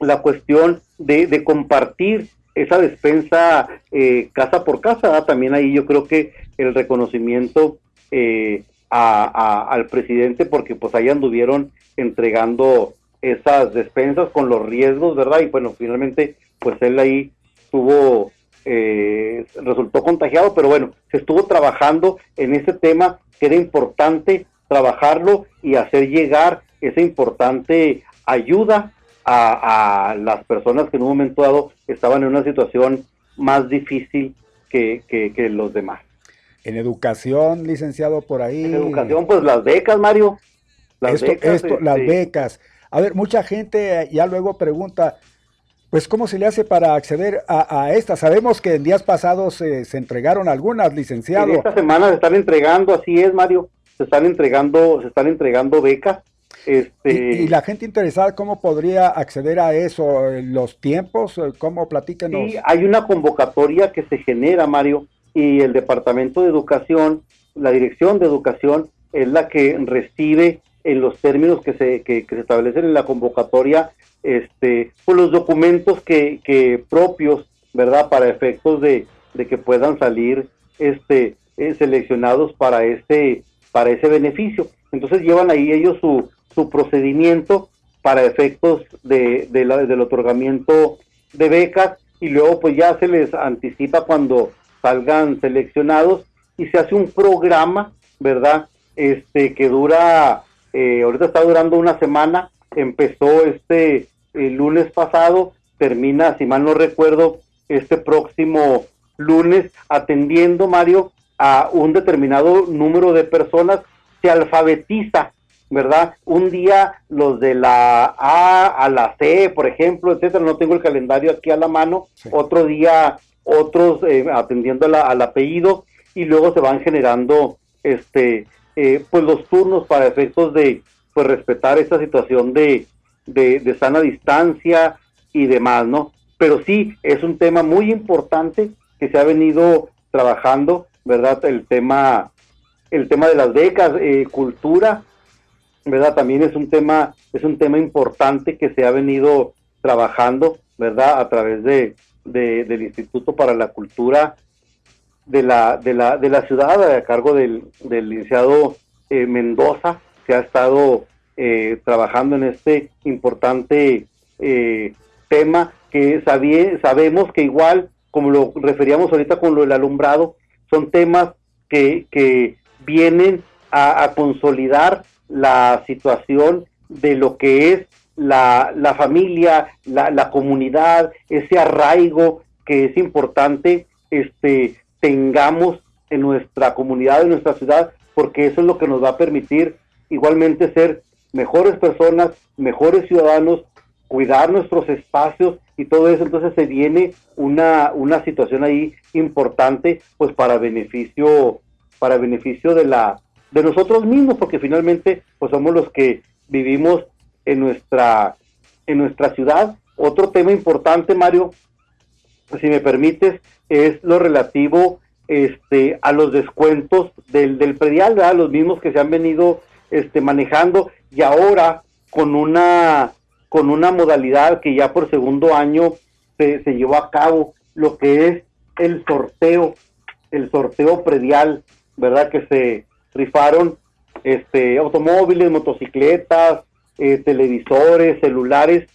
la cuestión de, de compartir esa despensa eh, casa por casa. También ahí yo creo que el reconocimiento eh, a- a- al presidente, porque pues ahí anduvieron entregando esas despensas con los riesgos, ¿verdad? Y bueno, finalmente pues él ahí tuvo, eh, resultó contagiado, pero bueno, se estuvo trabajando en ese tema que era importante trabajarlo y hacer llegar esa importante ayuda a, a las personas que en un momento dado estaban en una situación más difícil que, que- que los demás. En educación, licenciado por ahí. En educación, pues las becas, Mario. Las esto, becas, esto, las este, becas. A ver, mucha gente ya luego pregunta, pues, ¿cómo se le hace para acceder a, a estas? Sabemos que en días pasados eh, se entregaron algunas, En licenciado. esta semana se están entregando, así es, Mario, se están entregando, se están entregando becas. Este, Y, y la gente interesada, ¿cómo podría acceder a eso? Eh, ¿Los tiempos? Eh, ¿Cómo? Platíquenos. Sí, hay una convocatoria que se genera, Mario, y el Departamento de Educación, la Dirección de Educación, es la que recibe en los términos que se, que, que se establecen en la convocatoria, este, pues los documentos que, propios, ¿verdad? Para efectos de, de que puedan salir este, eh, seleccionados para este, para ese beneficio. Entonces llevan ahí ellos su, su procedimiento para efectos de, de la- del otorgamiento de becas y luego pues ya se les anticipa cuando salgan seleccionados y se hace un programa, ¿verdad? Este que dura, eh, ahorita está durando una semana, empezó este el lunes pasado, termina, si mal no recuerdo, este próximo lunes, atendiendo, Mario, a un determinado número de personas, se alfabetiza, ¿verdad? Un día los de la A a la C, por ejemplo, etcétera, no tengo el calendario aquí a la mano, otro día otros eh, atendiendo la- al apellido y luego se van generando este eh, pues los turnos para efectos de pues respetar esta situación de, de, de sana distancia y demás, ¿no? Pero sí, es un tema muy importante que se ha venido trabajando, ¿verdad? El tema, el tema de las becas, eh, cultura, ¿verdad? También es un tema, es un tema importante que se ha venido trabajando, ¿verdad? A través de, de- del Instituto para la Cultura de la, de la, de la ciudad, a cargo del, del licenciado eh, Mendoza, se ha estado eh, trabajando en este importante eh, tema que sabemos que igual, como lo referíamos ahorita con lo del alumbrado, son temas que, que vienen a, a consolidar la situación de lo que es la, la familia, la, la comunidad, ese arraigo que es importante este, tengamos en nuestra comunidad, en nuestra ciudad, porque eso es lo que nos va a permitir igualmente ser mejores personas, mejores ciudadanos, cuidar nuestros espacios y todo eso, entonces se viene una, una situación ahí importante, pues para beneficio, para beneficio de la, de nosotros mismos, porque finalmente pues somos los que vivimos en nuestra, en nuestra ciudad. Otro tema importante, Mario, si me permites, es lo relativo este, a los descuentos del, del predial, ¿verdad? los mismos que se han venido este, manejando y ahora con una, con una modalidad que ya por segundo año se, se llevó a cabo, lo que es el sorteo, el sorteo predial, ¿verdad? Que se rifaron este, automóviles, motocicletas, eh, televisores, celulares,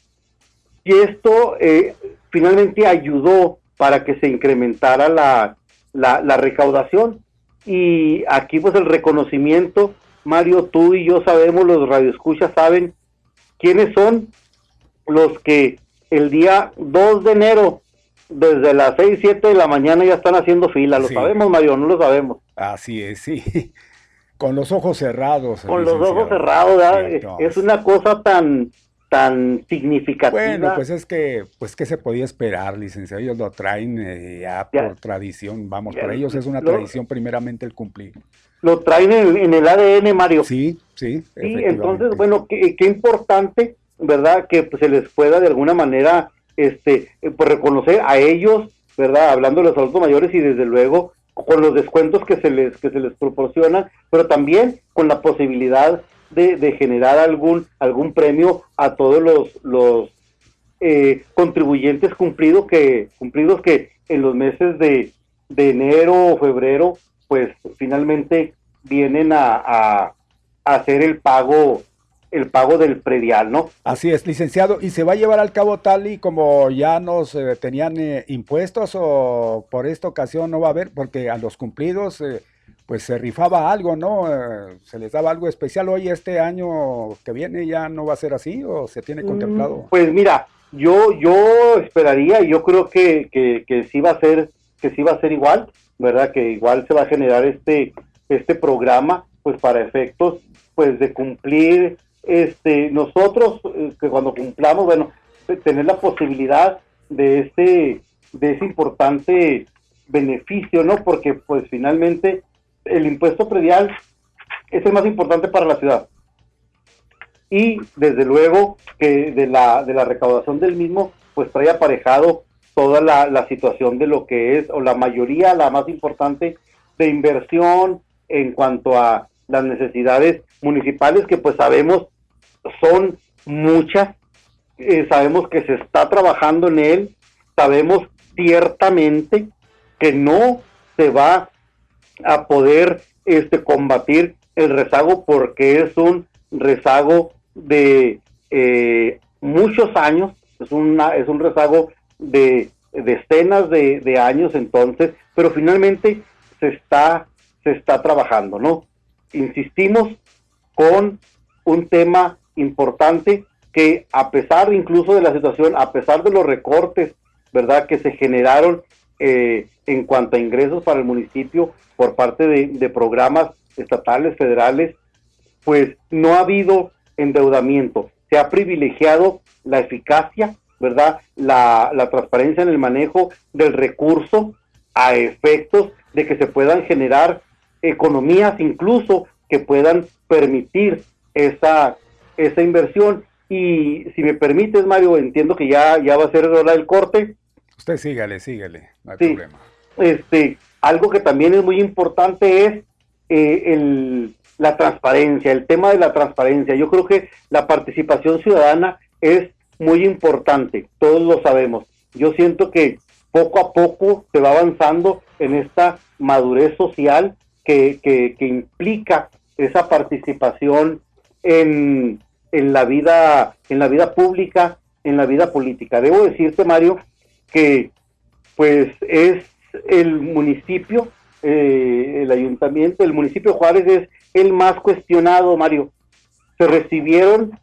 y esto eh, finalmente ayudó para que se incrementara la, la, la, recaudación. Y aquí pues el reconocimiento, Mario, tú y yo sabemos, los radioescuchas saben quiénes son los que el día 2 de enero, desde las 6, 7 de la mañana ya están haciendo fila. ¿Lo Sí. sabemos, Mario? ¿No lo sabemos? Así es, sí. Con los ojos cerrados. Con los ojos cerrados, ¿verdad? Es una cosa tan tan significativa. Bueno, pues es que, pues que se podía esperar, licenciado. Ellos lo traen eh, ya por tradición, vamos, Ya, para ellos es una lo- tradición primeramente el cumplir. Lo traen en, en el ADN, Mario. Sí, sí. Sí, entonces, bueno, qué, qué importante, ¿verdad? Que pues, se les pueda de alguna manera, este, eh, pues reconocer a ellos, ¿verdad? Hablando de los adultos mayores y desde luego con los descuentos que se les que se les proporcionan, pero también con la posibilidad de, generar algún algún premio a todos los los eh, contribuyentes cumplidos que cumplidos que en los meses de, de enero o febrero pues finalmente vienen a, a- a hacer el pago el pago del predial no Así es, licenciado. ¿Y se va a llevar al cabo tal y como ya nos eh, tenían eh, impuestos o por esta ocasión no va a haber? Porque a los cumplidos eh, pues se rifaba algo, ¿no? Eh, se les daba algo especial. Hoy este año que viene ya no va a ser así o se tiene contemplado. Pues mira, yo yo esperaría, y yo creo que, que, que sí va a ser que sí va a ser igual, ¿verdad? Que igual se va a generar este este programa pues para efectos pues de cumplir este nosotros eh, que cuando cumplamos, bueno, de tener la posibilidad de ese de ese importante beneficio, ¿no? Porque pues finalmente el impuesto predial es el más importante para la ciudad. Y desde luego que de la, de la recaudación del mismo, pues trae aparejado toda la, la situación de lo que es, o la mayoría, la más importante, de inversión en cuanto a las necesidades municipales, que pues sabemos son muchas, eh, sabemos que se está trabajando en él, sabemos ciertamente que no se va a poder este combatir el rezago porque es un rezago de eh, muchos años, es, una, es un rezago de decenas de, de años entonces, pero finalmente se está, se está trabajando, ¿no? Insistimos con un tema importante que a pesar incluso de la situación, a pesar de los recortes, ¿verdad?, que se generaron eh, en cuanto a ingresos para el municipio por parte de, programas estatales, federales, pues no ha habido endeudamiento. Se ha privilegiado la eficacia, ¿verdad? La, la transparencia en el manejo del recurso a efectos de que se puedan generar economías incluso que puedan permitir esa, esa inversión. Y si me permites, Mario, entiendo que ya, ya va a ser hora del corte. Usted sígale, sígale, no hay Sí. problema. Este, algo que también es muy importante es eh, el, la transparencia, el tema de la transparencia. Yo creo que la participación ciudadana es muy importante, todos lo sabemos. Yo siento que poco a poco se va avanzando en esta madurez social que, que, que implica esa participación en, en la vida, en la vida pública, en la vida política. Debo decirte, Mario, que pues es el municipio, eh, el ayuntamiento, el municipio de Juárez es el más cuestionado, Mario. Se recibieron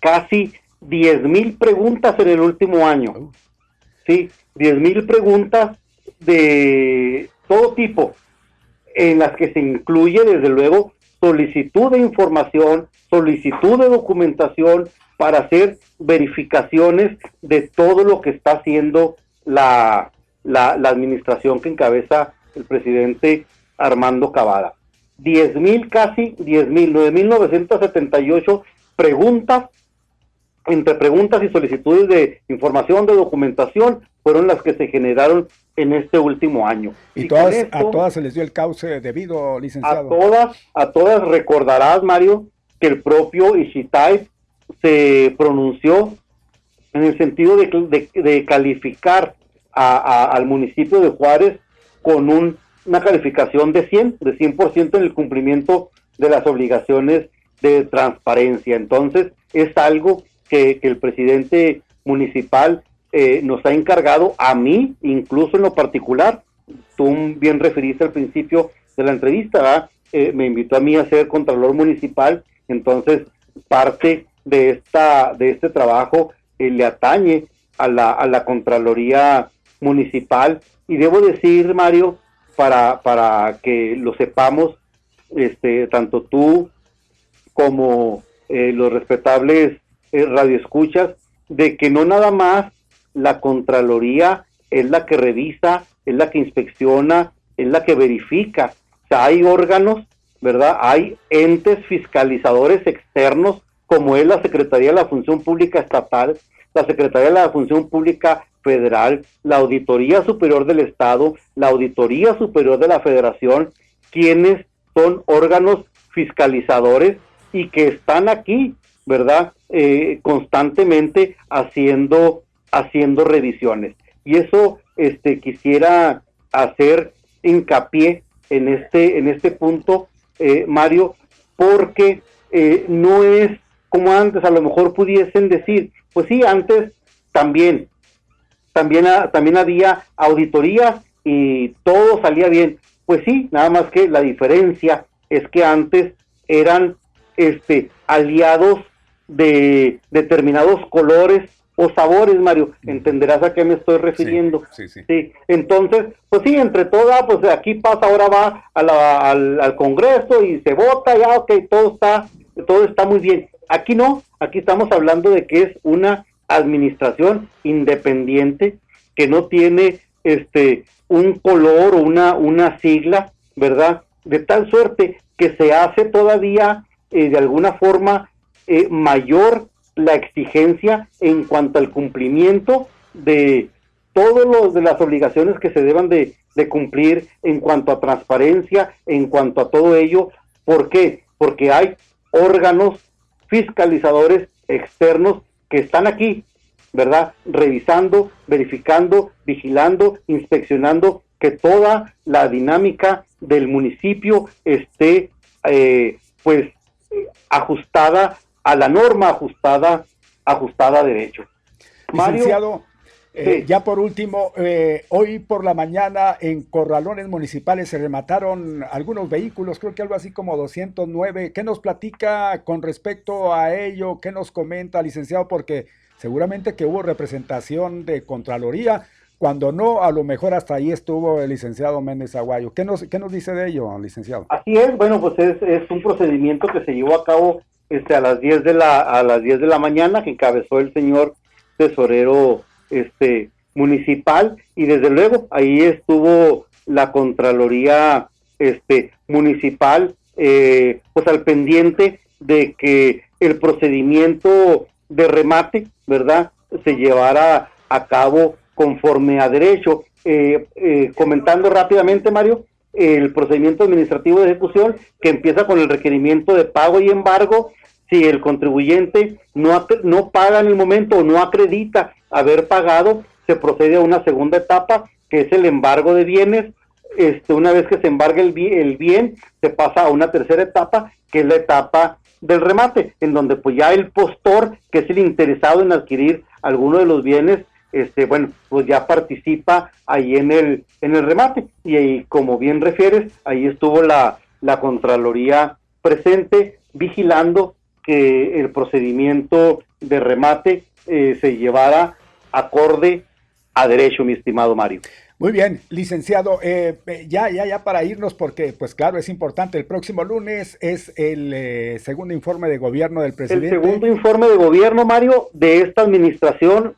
casi 10 mil preguntas en el último año. Sí, 10 mil preguntas de todo tipo, en las que se incluye, desde luego, solicitud de información, solicitud de documentación para hacer verificaciones de todo lo que está haciendo la, la, la administración que encabeza el presidente Armando Cavada. 10 mil, casi 10 mil, 9.978 preguntas, entre preguntas y solicitudes de información, de documentación, fueron las que se generaron en este último año. Y, todas, a todas se les dio el cauce debido, licenciado. A todas, a todas recordarás, Mario, que el propio Ishitai se pronunció en el sentido de, calificar al municipio de Juárez con una calificación de 100, de 100% en el cumplimiento de las obligaciones de transparencia. Entonces, es algo que, el presidente municipal eh, nos ha encargado, a mí, incluso en lo particular, tú bien referiste al principio de la entrevista, eh, me invitó a mí a ser contralor municipal, entonces parte de, esta, de este trabajo eh, le atañe a la, a la Contraloría Municipal. Y debo decir, Mario, para, para que lo sepamos, este, tanto tú como eh, los respetables eh, radioescuchas, de que no nada más la Contraloría es la que revisa, es la que inspecciona, es la que verifica. O sea, hay órganos, ¿verdad? Hay entes fiscalizadores externos como es la Secretaría de la Función Pública Estatal, la Secretaría de la Función Pública Federal, la Auditoría Superior del Estado, la Auditoría Superior de la Federación, quienes son órganos fiscalizadores y que están aquí, ¿verdad? Eh, constantemente haciendo, haciendo revisiones. Y eso este, quisiera hacer hincapié en este, en este punto, eh, Mario, porque eh, no es como antes a lo mejor pudiesen decir, pues sí, antes también, también, también había auditorías y todo salía bien. Pues sí, nada más que la diferencia es que antes eran este aliados de determinados colores o sabores, Mario. Entenderás a qué me estoy refiriendo. Sí, sí, sí. Entonces, pues sí, entre todas, pues aquí pasa, ahora va al, al, Congreso y se vota, ya, ok, todo está, todo está muy bien. Aquí no, aquí estamos hablando de que es una administración independiente que no tiene este un color o una, una sigla, ¿verdad? De tal suerte que se hace todavía eh, de alguna forma eh, mayor la exigencia en cuanto al cumplimiento de todos los de las obligaciones que se deban de, de cumplir en cuanto a transparencia, en cuanto a todo ello. ¿Por qué? Porque hay órganos fiscalizadores externos que están aquí, ¿verdad? Revisando, verificando, vigilando, inspeccionando que toda la dinámica del municipio esté, eh, pues, ajustada a la norma, ajustada, ajustada a derecho. Mario, eh, ya por último, eh, hoy por la mañana en corralones municipales se remataron algunos vehículos, creo que algo así como 209. ¿Qué nos platica con respecto a ello? ¿Qué nos comenta, licenciado? Porque seguramente que hubo representación de Contraloría. Cuando no, a lo mejor hasta ahí estuvo el licenciado Méndez Aguayo. ¿Qué nos, qué nos dice de ello, licenciado? Así es, bueno, pues es, es un procedimiento que se llevó a cabo este, a, las 10 de la, a las 10 de la mañana, que encabezó el señor tesorero este municipal y desde luego ahí estuvo la contraloría este municipal eh, pues al pendiente de que el procedimiento de remate verdad se llevara a cabo conforme a derecho. Eh, eh, comentando rápidamente Mario el procedimiento administrativo de ejecución que empieza con el requerimiento de pago y embargo si el contribuyente no, no paga en el momento o no acredita haber pagado, se procede a una segunda etapa, que es el embargo de bienes. Este, una vez que se embarga el, el bien, se pasa a una tercera etapa, que es la etapa del remate, en donde pues ya el postor, que es el interesado en adquirir alguno de los bienes, este, bueno, pues ya participa ahí en el, en el remate. Y ahí, como bien refieres, ahí estuvo la, la Contraloría presente, vigilando que el procedimiento de remate eh, se llevara acorde a derecho, mi estimado Mario. Muy bien, licenciado, eh, eh, ya, ya, ya para irnos, porque pues claro, es importante, el próximo lunes es el segundo informe de gobierno del presidente. El segundo informe de gobierno, Mario, de esta administración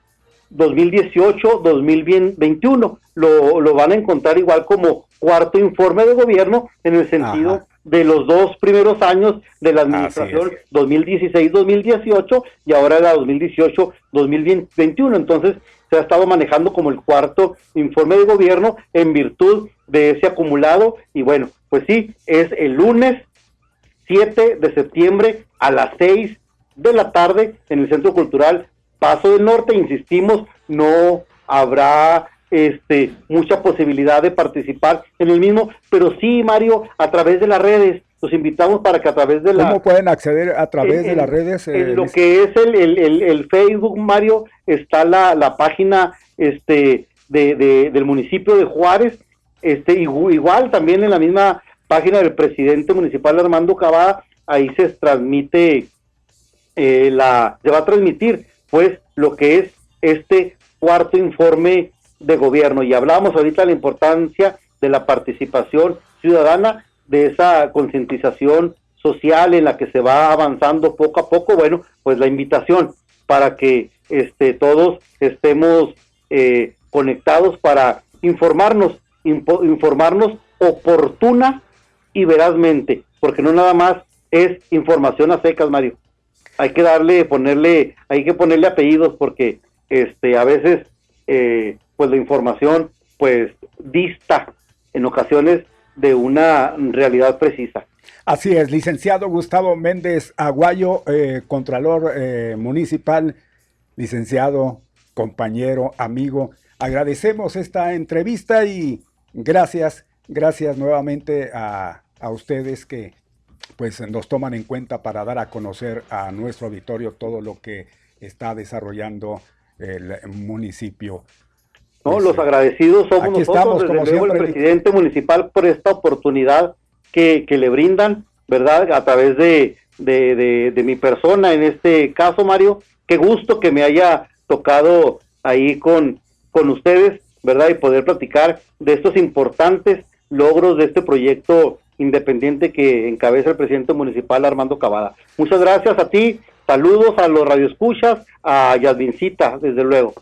2018-2021. Lo, lo van a encontrar igual como cuarto informe de gobierno en el sentido de los dos primeros años de la administración 2016-2018 y ahora la 2018-2021. Entonces se ha estado manejando como el cuarto informe de gobierno en virtud de ese acumulado y bueno, pues sí, es el lunes 7 de septiembre a las 6 de la tarde en el Centro Cultural Paso del Norte, insistimos, no habrá este mucha posibilidad de participar en el mismo, pero sí, Mario, a través de las redes, los invitamos para que a través de la... ¿Cómo pueden acceder a través de las redes? eh, En lo Liz? que es el, el, el- el Facebook, Mario, está la, la página este de, de- del municipio de Juárez, este igu- igual también en la misma página del presidente municipal Armando Cavada, ahí se transmite eh, la, se va a transmitir pues lo que es este cuarto informe de gobierno y hablábamos ahorita de la importancia de la participación ciudadana, de esa concientización social en la que se va avanzando poco a poco, bueno, pues la invitación para que este todos estemos eh, conectados para informarnos, informarnos oportuna y verazmente, porque no nada más es información a secas, Mario. Hay que darle, ponerle, hay que ponerle apellidos porque este a veces eh, pues la información pues dista en ocasiones de una realidad precisa. Así es, licenciado Gustavo Méndez Aguayo, eh, Contralor eh, Municipal, licenciado, compañero, amigo. Agradecemos esta entrevista y gracias, gracias nuevamente a, a ustedes que pues nos toman en cuenta para dar a conocer a nuestro auditorio todo lo que está desarrollando el municipio. ¿No? Los agradecidos somos nosotros, estamos, desde como luego el presidente municipal por esta oportunidad que, que le brindan, ¿verdad? A través de, de, de- de mi persona, en este caso, Mario, qué gusto que me haya tocado ahí con, con ustedes, ¿verdad? Y poder platicar de estos importantes logros de este proyecto independiente que encabeza el presidente municipal Armando Cavada. Muchas gracias a ti, saludos a los radioescuchas, a Yasmincita, desde luego.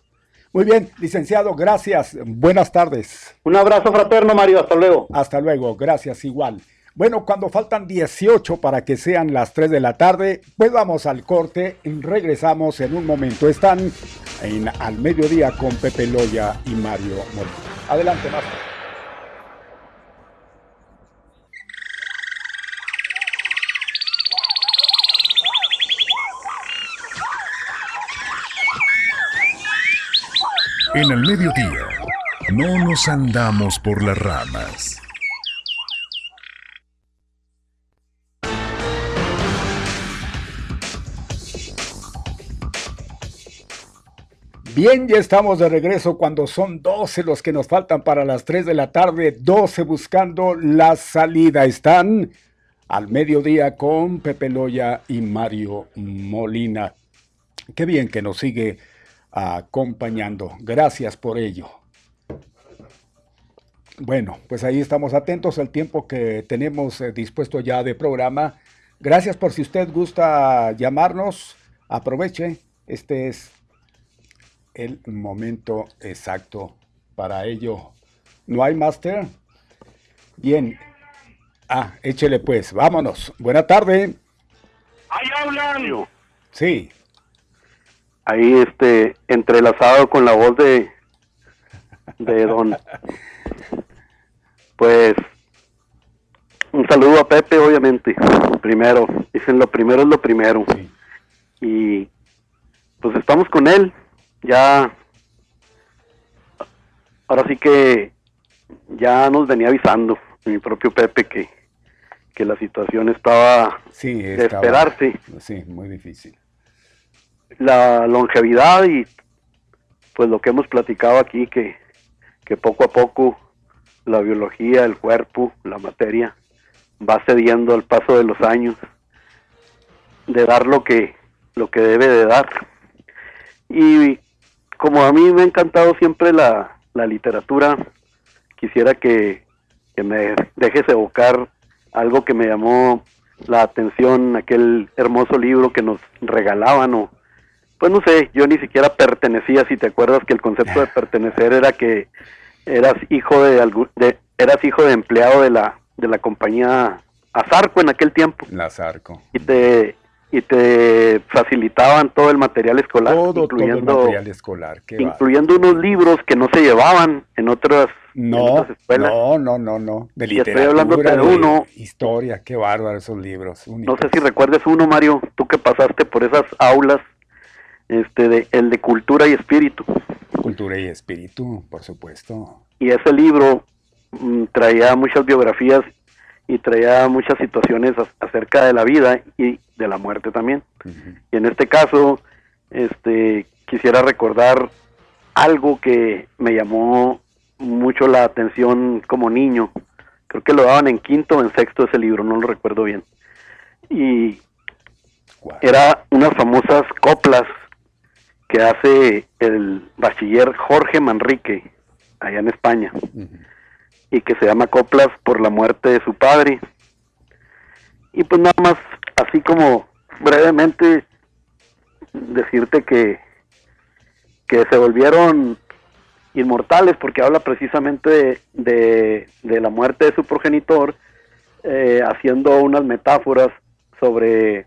Muy bien, licenciado, gracias. Buenas tardes. Un abrazo fraterno, Mario. Hasta luego. Hasta luego, gracias igual. Bueno, cuando faltan 18 para que sean las 3 de la tarde, pues vamos al corte y regresamos en un momento. Están en Al Mediodía con Pepe Loya y Mario Molina. Adelante, Marta. En el mediodía, no nos andamos por las ramas. Bien, ya estamos de regreso cuando son 12 los que nos faltan para las 3 de la tarde, 12 buscando la salida. Están al mediodía con Pepe Loya y Mario Molina. Qué bien que nos sigue acompañando. Gracias por ello. Bueno, pues ahí estamos atentos al tiempo que tenemos eh, dispuesto ya de programa. Gracias por si usted gusta llamarnos, aproveche. Este es el momento exacto para ello. ¿No hay máster? Bien. Ah, échele pues, vámonos. Buena tarde. Ahí hablan. Sí. Ahí este entrelazado con la voz de de don. Pues un saludo a Pepe obviamente primero. Dicen lo primero es lo primero. Y pues estamos con él ya. Ahora sí que ya nos venía avisando mi propio Pepe que que la situación estaba Sí, de estaba- esperarse. Sí, muy difícil. La longevidad y pues lo que hemos platicado aquí que, que poco a poco la biología, el cuerpo, la materia va cediendo al paso de los años de dar lo que lo que debe de dar. Y como a mí me ha encantado siempre la, la literatura quisiera que, que me dejes evocar algo que me llamó la atención aquel hermoso libro que nos regalaban o pues no sé, yo ni siquiera pertenecía, si te acuerdas que el concepto de pertenecer era que eras hijo de, algún- de eras hijo de empleado de la de la compañía a Zarco en aquel tiempo. La Zarco. Y te, y te facilitaban todo el material escolar, Todo, incluyendo, todo el material escolar. qué incluyendo unos libros que no se llevaban en otras, en No, otras escuelas. no, no, no, no. De Y estoy de de uno. historia, qué bárbaro esos libros. No sé si recuerdes uno, Mario, tú que pasaste por esas aulas, este, de, el de cultura y espíritu. Cultura y espíritu, por supuesto. Y ese libro mm, traía muchas biografías y traía muchas situaciones ac- acerca de la vida y de la muerte también. Y en este caso, este, quisiera recordar algo que me llamó mucho la atención como niño. Creo que lo daban en quinto o en sexto ese libro, no lo recuerdo bien. Y era unas famosas coplas que hace el bachiller Jorge Manrique allá en España y que se llama Coplas por la muerte de su padre. Y pues nada más, así como brevemente decirte que, que se volvieron inmortales porque habla precisamente de, de- de la muerte de su progenitor, eh, haciendo unas metáforas sobre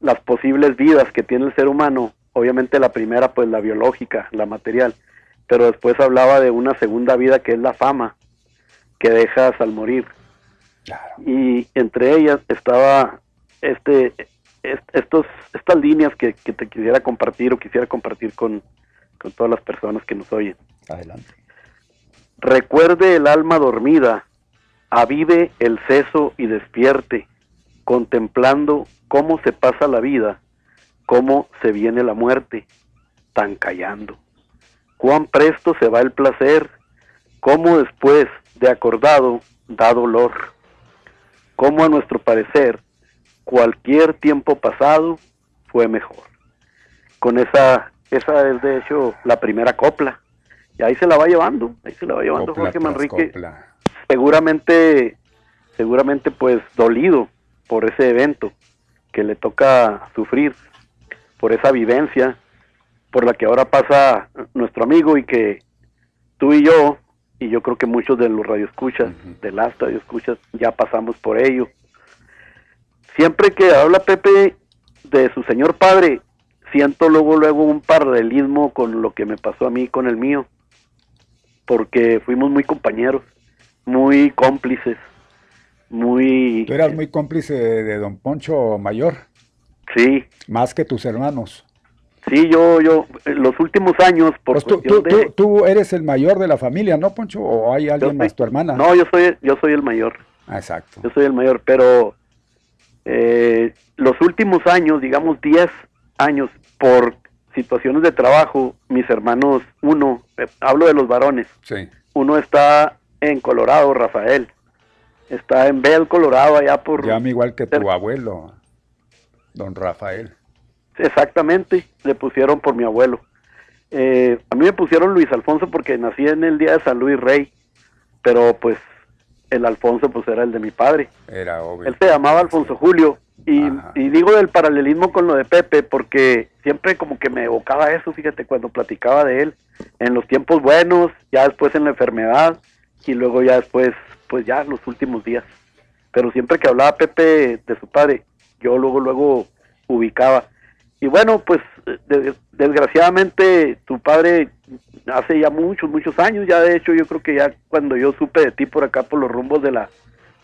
las posibles vidas que tiene el ser humano. Obviamente la primera, pues la biológica, la material, pero después hablaba de una segunda vida que es la fama que dejas al morir. Y entre ellas estaba este, est- estos, estas líneas que, que te quisiera compartir o quisiera compartir con, con todas las personas que nos oyen. Adelante. Recuerde el alma dormida, avive el seso y despierte, contemplando cómo se pasa la vida, cómo se viene la muerte, tan callando. Cuán presto se va el placer, cómo después de acordado da dolor. Cómo a nuestro parecer cualquier tiempo pasado fue mejor. Con esa, esa es de hecho la primera copla. Y ahí se la va llevando, ahí se la va llevando Copla Jorge Manrique. copla. Seguramente, seguramente pues dolido por ese evento que le toca sufrir, por esa vivencia por la que ahora pasa nuestro amigo y que tú y yo, y yo creo que muchos de los radioescuchas, de las radioescuchas, ya pasamos por ello. Siempre que habla Pepe de su señor padre, siento luego, luego un paralelismo con lo que me pasó a mí con el mío, porque fuimos muy compañeros, muy cómplices, muy... Tú eras muy cómplice de, de don Poncho Mayor. Sí. Más que tus hermanos. Sí, yo, yo, en los últimos años, por Pues tú, de... tú- tú eres el mayor de la familia, ¿no, Poncho? ¿O hay alguien soy- más, tu hermana? No, yo soy, yo soy el mayor. Ah, exacto. Yo soy el mayor, pero eh, los últimos años, digamos 10 años, por situaciones de trabajo, mis hermanos, uno, eh, hablo de los varones, Sí. uno está en Colorado, Rafael, está en Bell, Colorado, allá por... Llama igual que tu abuelo, don Rafael. Exactamente, le pusieron por mi abuelo. Eh, a mí me pusieron Luis Alfonso porque nací en el día de San Luis Rey, pero pues el Alfonso pues era el de mi padre. Era obvio. Él se llamaba Alfonso Julio y, y digo del paralelismo con lo de Pepe porque siempre como que me evocaba eso, fíjate, cuando platicaba de él, en los tiempos buenos, ya después en la enfermedad y luego ya después, pues ya los últimos días. Pero siempre que hablaba Pepe de su padre, yo luego, luego ubicaba. Y bueno, pues de- desgraciadamente tu padre hace ya muchos, muchos años, ya de hecho yo creo que ya cuando yo supe de ti por acá por los rumbos de la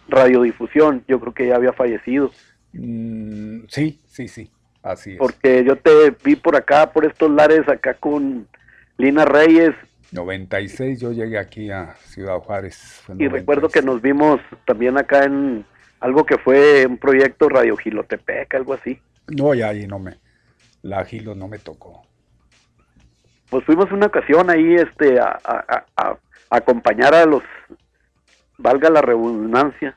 radiodifusión, yo creo que ya había fallecido. Mm, sí, sí, sí. Así es. Porque yo te vi por acá, por estos lares, acá con Lina Reyes, 96 yo llegué aquí a Ciudad Juárez. y recuerdo que nos vimos también acá en algo que fue un proyecto Radio Gilotepec, algo así. No, ya ahí no me. La Gilo no me tocó. Pues fuimos una ocasión ahí este a, a- a- a acompañar a los, valga la redundancia,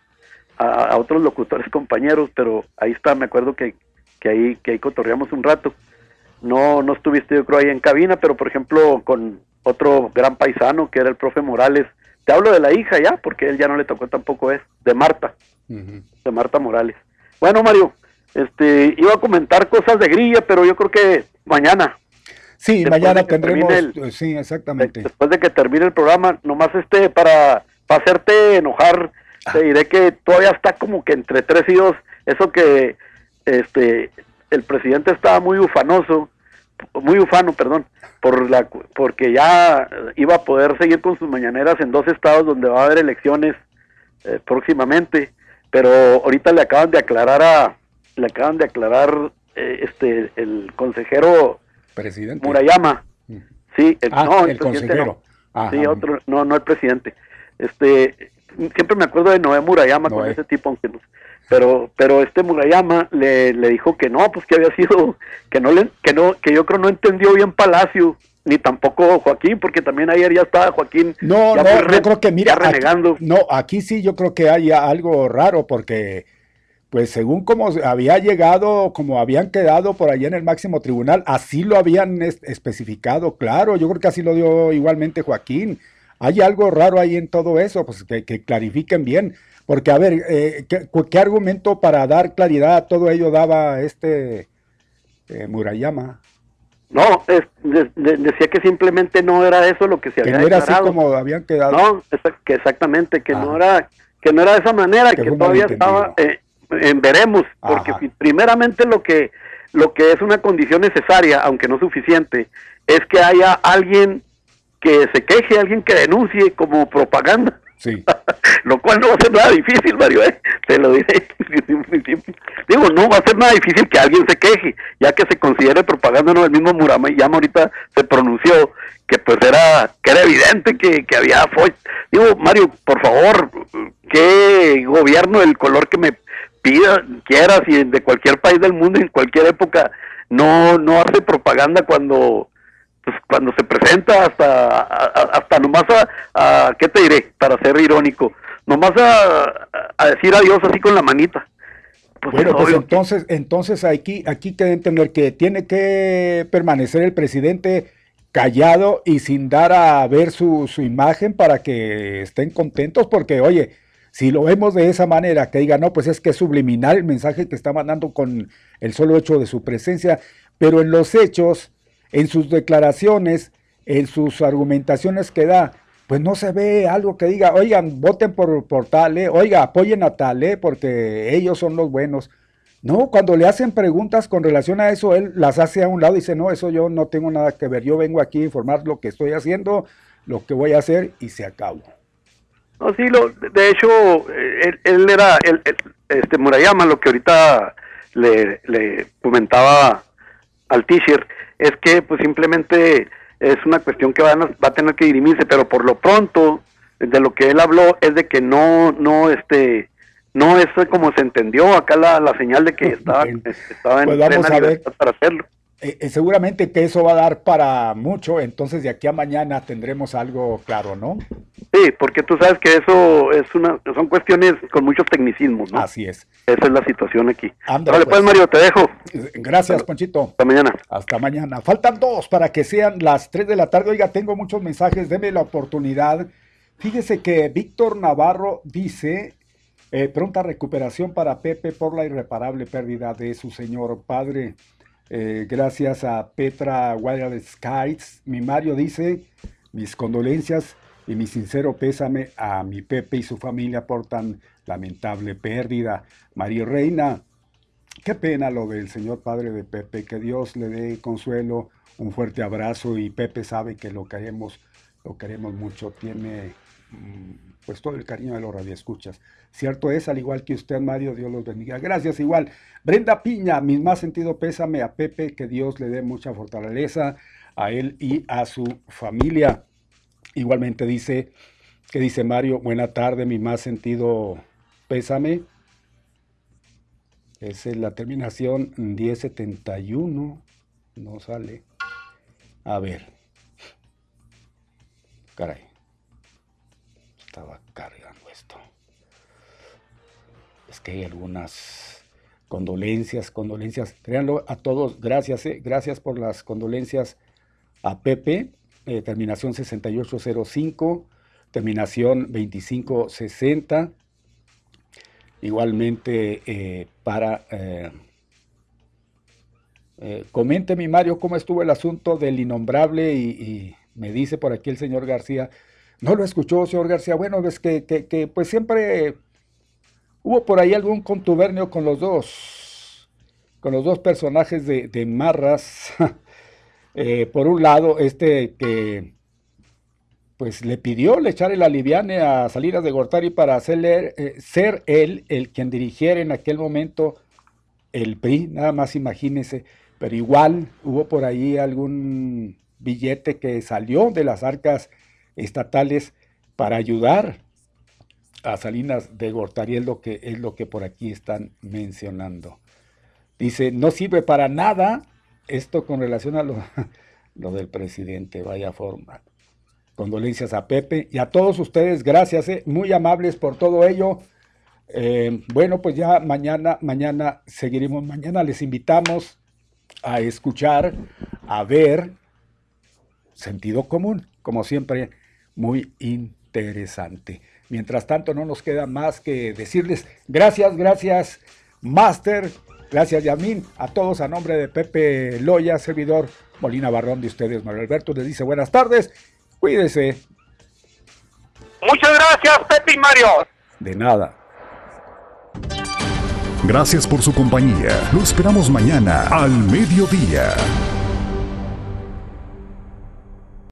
a, a otros locutores compañeros, pero ahí está, me acuerdo que, que ahí que ahí cotorreamos un rato. No no estuviste yo creo ahí en cabina, pero por ejemplo con otro gran paisano que era el profe Morales. Te hablo de la hija ya, porque él ya no le tocó tampoco es, de Marta, de Marta Morales. Bueno, Mario, este iba a comentar cosas de grilla, pero yo creo que mañana. Sí, mañana tendremos. termine eh, Sí, exactamente. después de que termine el programa, nomás este para, para hacerte enojar te diré que todavía está como que entre tres y dos. Eso que este el presidente estaba muy ufanoso, muy ufano, perdón, por la porque ya iba a poder seguir con sus mañaneras en dos estados donde va a haber elecciones eh, próximamente, pero ahorita le acaban de aclarar a le acaban de aclarar eh, este el consejero Presidente. Murayama. Sí, el, Ah, no, el consejero. no. Ajá. Sí, otro, no, no el presidente. Este, siempre me acuerdo de Noé Murayama con ese tipo, aunque no, pero, pero este Murayama le, le dijo que no, pues que había sido, que no le, que no, que yo creo no entendió bien Palacio, ni tampoco Joaquín, porque también ayer ya estaba Joaquín. No, ya no, yo re- creo que mira, aquí- renegando. no, aquí sí yo creo que hay algo raro porque, pues según como había llegado, como habían quedado por allá en el máximo tribunal, así lo habían es- especificado, claro, yo creo que así lo dio igualmente Joaquín. Hay algo raro ahí en todo eso, pues que, que clarifiquen bien, porque a ver, eh, ¿qué, argumento para dar claridad a todo ello daba este eh, Murayama? No, es- de- de- decía que simplemente no era eso lo que se Que había no era así como habían quedado. No, que exactamente, que no era que no era de esa manera, Que que, todavía estaba eh, en veremos, porque Ajá. primeramente lo que lo que es una condición necesaria, aunque no suficiente, es que haya alguien que se queje, alguien que denuncie como propaganda. Sí. lo cual no va a ser nada difícil, Mario, ¿eh? te lo diré. Digo, no va a ser nada difícil que alguien se queje, ya que se considere propaganda, no el mismo Murameyama ahorita se pronunció que pues era que era evidente que, que había fo- digo Mario por favor qué gobierno el color que me pida quieras y de cualquier país del mundo en cualquier época no no hace propaganda cuando pues cuando se presenta hasta hasta nomás a, a- qué te diré para ser irónico. Nomás a, a decir adiós así con la manita. Pues Bueno, es pues entonces, entonces aquí, aquí que entender que tiene que permanecer el presidente callado y sin dar a ver su, su imagen para que estén contentos, porque oye, si lo vemos de esa manera, que diga, no, pues es que es subliminal el mensaje que está mandando con el solo hecho de su presencia, pero en los hechos, en sus declaraciones, en sus argumentaciones que da, pues no se ve algo que diga, oigan, voten por, por tal, eh, oiga, apoyen a tal, eh, porque ellos son los buenos. No, cuando le hacen preguntas con relación a eso, él las hace a un lado y dice, no, eso yo no tengo nada que ver, yo vengo aquí a informar lo que estoy haciendo, lo que voy a hacer y se acabó. No, sí, lo, de hecho, eh, él, era, este Murayama, lo que ahorita le, le comentaba al teacher, es que pues simplemente es una cuestión que van a- va a tener que dirimirse, pero por lo pronto, de lo que él habló, es de que no, no, este, no es como se entendió acá la, la señal de que estaba, estaba en Pues plena libertad para hacerlo. Eh, eh, seguramente que eso va a dar para mucho, entonces de aquí a mañana tendremos algo claro, ¿no? Sí, porque tú sabes que eso es una, son cuestiones con muchos tecnicismos, ¿no? Así es. Esa es la situación aquí. Ándale, Vale, pues pues. Mario, te dejo. Gracias, Ponchito. Hasta mañana. Hasta mañana. Faltan dos para que sean las 3 de la tarde. Oiga, tengo muchos mensajes, deme la oportunidad. Fíjese que Víctor Navarro dice, eh, pronta recuperación para Pepe por la irreparable pérdida de su señor padre. Eh, gracias a Petra Wild Skies. Mi Mario dice, mis condolencias y mi sincero pésame a mi Pepe y su familia por tan lamentable pérdida. María Reina, Qué pena lo del señor padre de Pepe, que Dios le dé consuelo, un fuerte abrazo y Pepe sabe que lo queremos, lo queremos mucho, tiene mm, pues todo el cariño de los radioescuchas. Cierto es, al igual que usted, Mario, Dios los bendiga. Gracias, igual. Brenda Piña, mi más sentido pésame a Pepe, que Dios le dé mucha fortaleza a él y a su familia. Igualmente dice, que dice Mario, buena tarde, mi más sentido pésame. Es la terminación 1071. No sale. A ver. Caray. Estaba cargando esto. Es que hay algunas condolencias, condolencias. Créanlo a todos. Gracias, eh, gracias por las condolencias a Pepe. eh, terminación 6805. Terminación 2560. Igualmente eh, para... eh, comente mi Mario cómo estuvo el asunto del innombrable y me dice por aquí el señor García, no lo escuchó señor García, bueno, es que, que, que, pues siempre hubo por ahí algún contubernio con los dos, con los dos personajes de, Marras. Eh, por un lado, este que pues le pidió le echar el aliviane a Salinas de Gortari para hacerle, eh, ser él el quien dirigiera en aquel momento el PRI, nada más imagínese, pero igual hubo por ahí algún billete que salió de las arcas estatales para ayudar a Salinas de Gortari, es lo que, es lo que por aquí están mencionando. Dice, no sirve para nada esto con relación a lo, del presidente, vaya forma. Condolencias a Pepe y a todos ustedes, gracias, eh, muy amables por todo ello. Eh, bueno, pues ya mañana, mañana seguiremos, mañana les invitamos a escuchar, a ver sentido común, como siempre, muy interesante. Mientras tanto, no nos queda más que decirles gracias, gracias, Master, gracias, Yamín, a todos a nombre de Pepe Loya, servidor Molina Barrón de ustedes, Manuel Alberto, les dice buenas tardes, cuídese. Muchas gracias, Pepe y Mario. De nada. Gracias por su compañía. Lo esperamos mañana al mediodía.